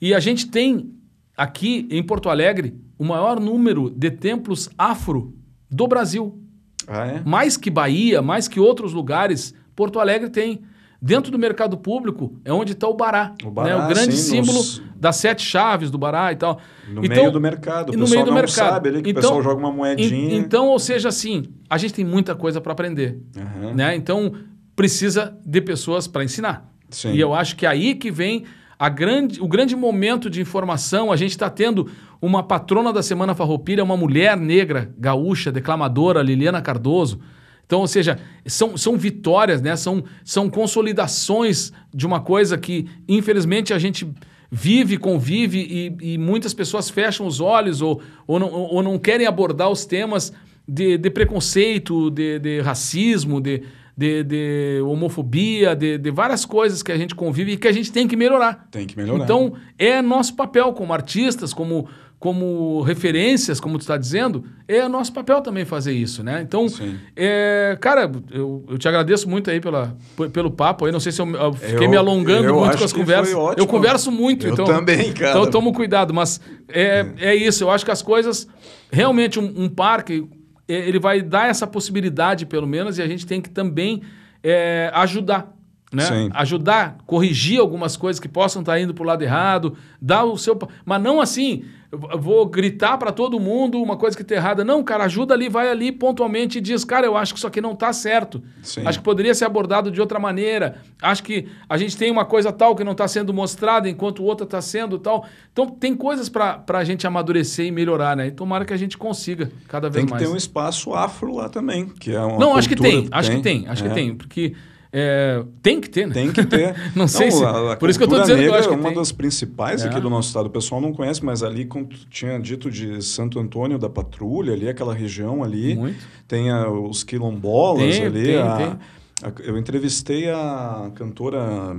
E a gente tem aqui em Porto Alegre o maior número de templos afro do Brasil. Ah, é? Mais que Bahia, mais que outros lugares, Porto Alegre tem. Dentro do mercado público é onde está o Bará. O Bará, né? o grande sim, símbolo nos- das sete chaves do Bará e tal. No Então, meio do mercado. O no meio do mercado. sabe ali que Então- o pessoal joga uma moedinha. En- Então, ou seja, assim, a gente tem muita coisa para aprender. Aham. Né? Então, precisa de pessoas para ensinar. Sim. E eu acho que é aí que vem a grande, o grande momento de informação. A gente está tendo uma patrona da Semana Farroupilha, uma mulher negra, gaúcha, declamadora, Liliana Cardoso. Então, ou seja, são, são vitórias, né? são, são consolidações de uma coisa que, infelizmente, a gente vive, convive e, e muitas pessoas fecham os olhos ou, ou, não, ou não querem abordar os temas de, de preconceito, de, de racismo, de, de, de homofobia, de, de várias coisas que a gente convive e que a gente tem que melhorar. Tem que melhorar. Então, é nosso papel como artistas, como, como referências, como tu está dizendo, é nosso papel também fazer isso, né? Então, é, cara, eu, eu te agradeço muito aí pela, pelo papo aí. Não sei se eu, eu fiquei Eu- me alongando muito com as conversas. Eu converso muito, então. também, cara. Então, tomo cuidado, mas é, é isso. Eu acho que as coisas. Realmente, um, um parque, é, ele vai dar essa possibilidade, pelo menos, e a gente tem que também é, ajudar. Né? Sim. Ajudar, corrigir algumas coisas que possam estar indo para o lado errado, dar o seu. Mas não assim, eu vou gritar para todo mundo uma coisa que está errada. Não, cara, ajuda ali, vai ali pontualmente e diz, cara, eu acho que isso aqui não está certo. Sim. Acho que poderia ser abordado de outra maneira. Acho que a gente tem uma coisa tal que não está sendo mostrada enquanto outra está sendo tal. Então tem coisas para a gente amadurecer e melhorar, né? E tomara que a gente consiga cada vez Tem que mais. ter um espaço afro lá também, que é uma Não, acho que cultura- tem, acho que tem, acho É. que tem, porque é, tem que ter, né? Tem que ter. [LAUGHS] Não sei se- a- a por isso que eu cultura dizendo que eu negra acho que é uma tem. das principais É. aqui do nosso estado. O pessoal não conhece, mas ali, como tu tinha dito de Santo Antônio da Patrulha, ali, aquela região ali, Muito. tem a- os quilombolas Tem, ali. tem, a- tem. eu entrevistei a cantora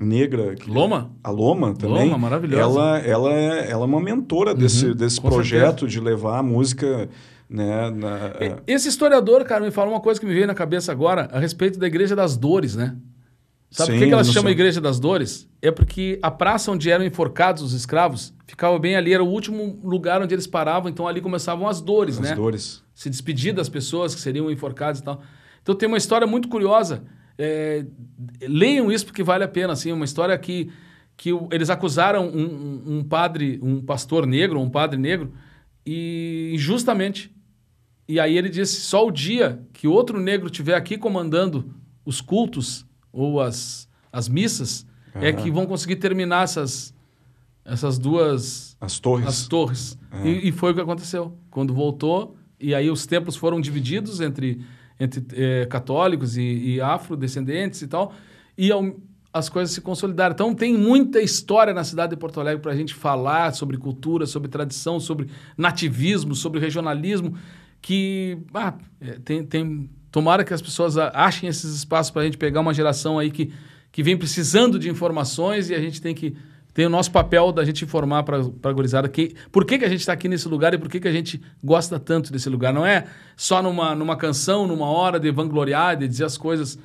negra. que- Loma? A Loma também. Loma, maravilhosa. Ela, ela, é, ela é uma mentora desse, desse com projeto de levar a música. Né, na- E- Esse historiador, cara, me falou uma coisa que me veio na cabeça agora a respeito da Igreja das Dores, né? Sabe por que, que ela se chama sei. Igreja das Dores? É porque a praça onde eram enforcados os escravos ficava bem ali, era o último lugar onde eles paravam, então ali começavam as dores, as né? dores. se despedir das pessoas que seriam enforcadas e tal. Então tem uma história muito curiosa. É, leiam isso porque vale a pena. Assim, uma história que, que eles acusaram um, um- um padre, um pastor negro, um padre negro, e injustamente. E aí ele disse: só o dia que outro negro estiver aqui comandando os cultos ou as, as missas uhum. é que vão conseguir terminar essas, essas duas. As torres. As torres. Uhum. E, e, foi o que aconteceu. Quando voltou, e aí os templos foram divididos entre, entre é, católicos e, e afrodescendentes e tal. E ao, as coisas se consolidaram. Então tem muita história na cidade de Porto Alegre para a gente falar sobre cultura, sobre tradição, sobre nativismo, sobre regionalismo, que ah, é, tem, tem, tomara que as pessoas achem esses espaços para a gente pegar uma geração aí que, que vem precisando de informações e a gente tem que tem o nosso papel da gente informar para a gurizada que, por que, que a gente está aqui nesse lugar e por que, que a gente gosta tanto desse lugar. Não é só numa, numa canção, numa hora de vangloriar, de dizer as coisas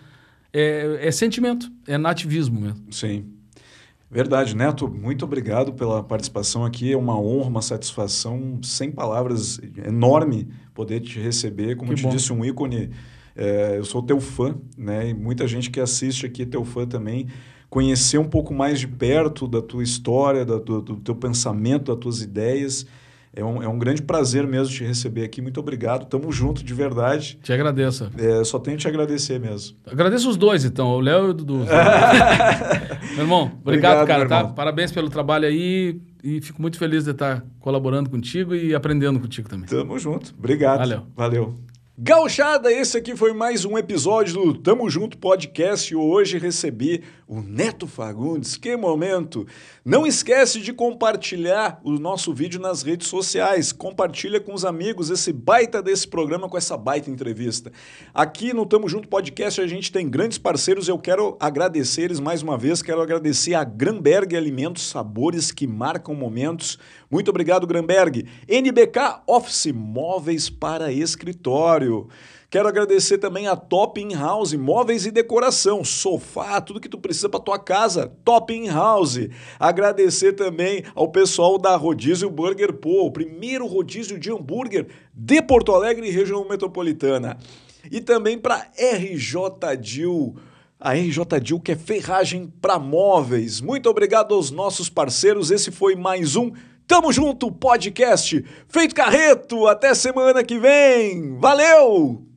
é, é sentimento, é nativismo mesmo. Sim. Verdade, Neto, muito obrigado pela participação aqui. É uma honra, uma satisfação, sem palavras, enorme poder te receber. Como que eu te bom. disse, um ícone. É, eu sou teu fã, né? E muita gente que assiste aqui é teu fã também. Conhecer um pouco mais de perto da tua história, da, do, do teu pensamento, das tuas ideias. É um, é um grande prazer mesmo te receber aqui. Muito obrigado. Tamo junto de verdade. Te agradeço. É, só tenho que te agradecer mesmo. Agradeço os dois, então, o Léo e o Dudu. [LAUGHS] meu irmão, obrigado, obrigado cara. Tá? Parabéns pelo trabalho aí e fico muito feliz de estar colaborando contigo e aprendendo contigo também. Tamo junto. Obrigado. Valeu. Valeu. Gauchada, esse aqui foi mais um episódio do Tamo Junto Podcast. Hoje recebi o Neto Fagundes. Que momento! Não esquece de compartilhar o nosso vídeo nas redes sociais. Compartilha com os amigos esse baita desse programa com essa baita entrevista. Aqui no Tamo Junto Podcast a gente tem grandes parceiros. Eu quero agradecer eles mais uma vez. Quero agradecer a Granberg Alimentos Sabores que marcam momentos. Muito obrigado, Granberg. NBK Office Móveis para Escritório. Quero agradecer também a Top In House, móveis e decoração, sofá, tudo que tu precisa para tua casa, Top In House. Agradecer também ao pessoal da Rodízio Burger Pô, o primeiro rodízio de hambúrguer de Porto Alegre e região metropolitana. E também para RJ Dil a RJ Dil, que é ferragem para móveis. Muito obrigado aos nossos parceiros. Esse foi mais um Tamo junto, podcast. Feito Carreto. Até semana que vem. Valeu!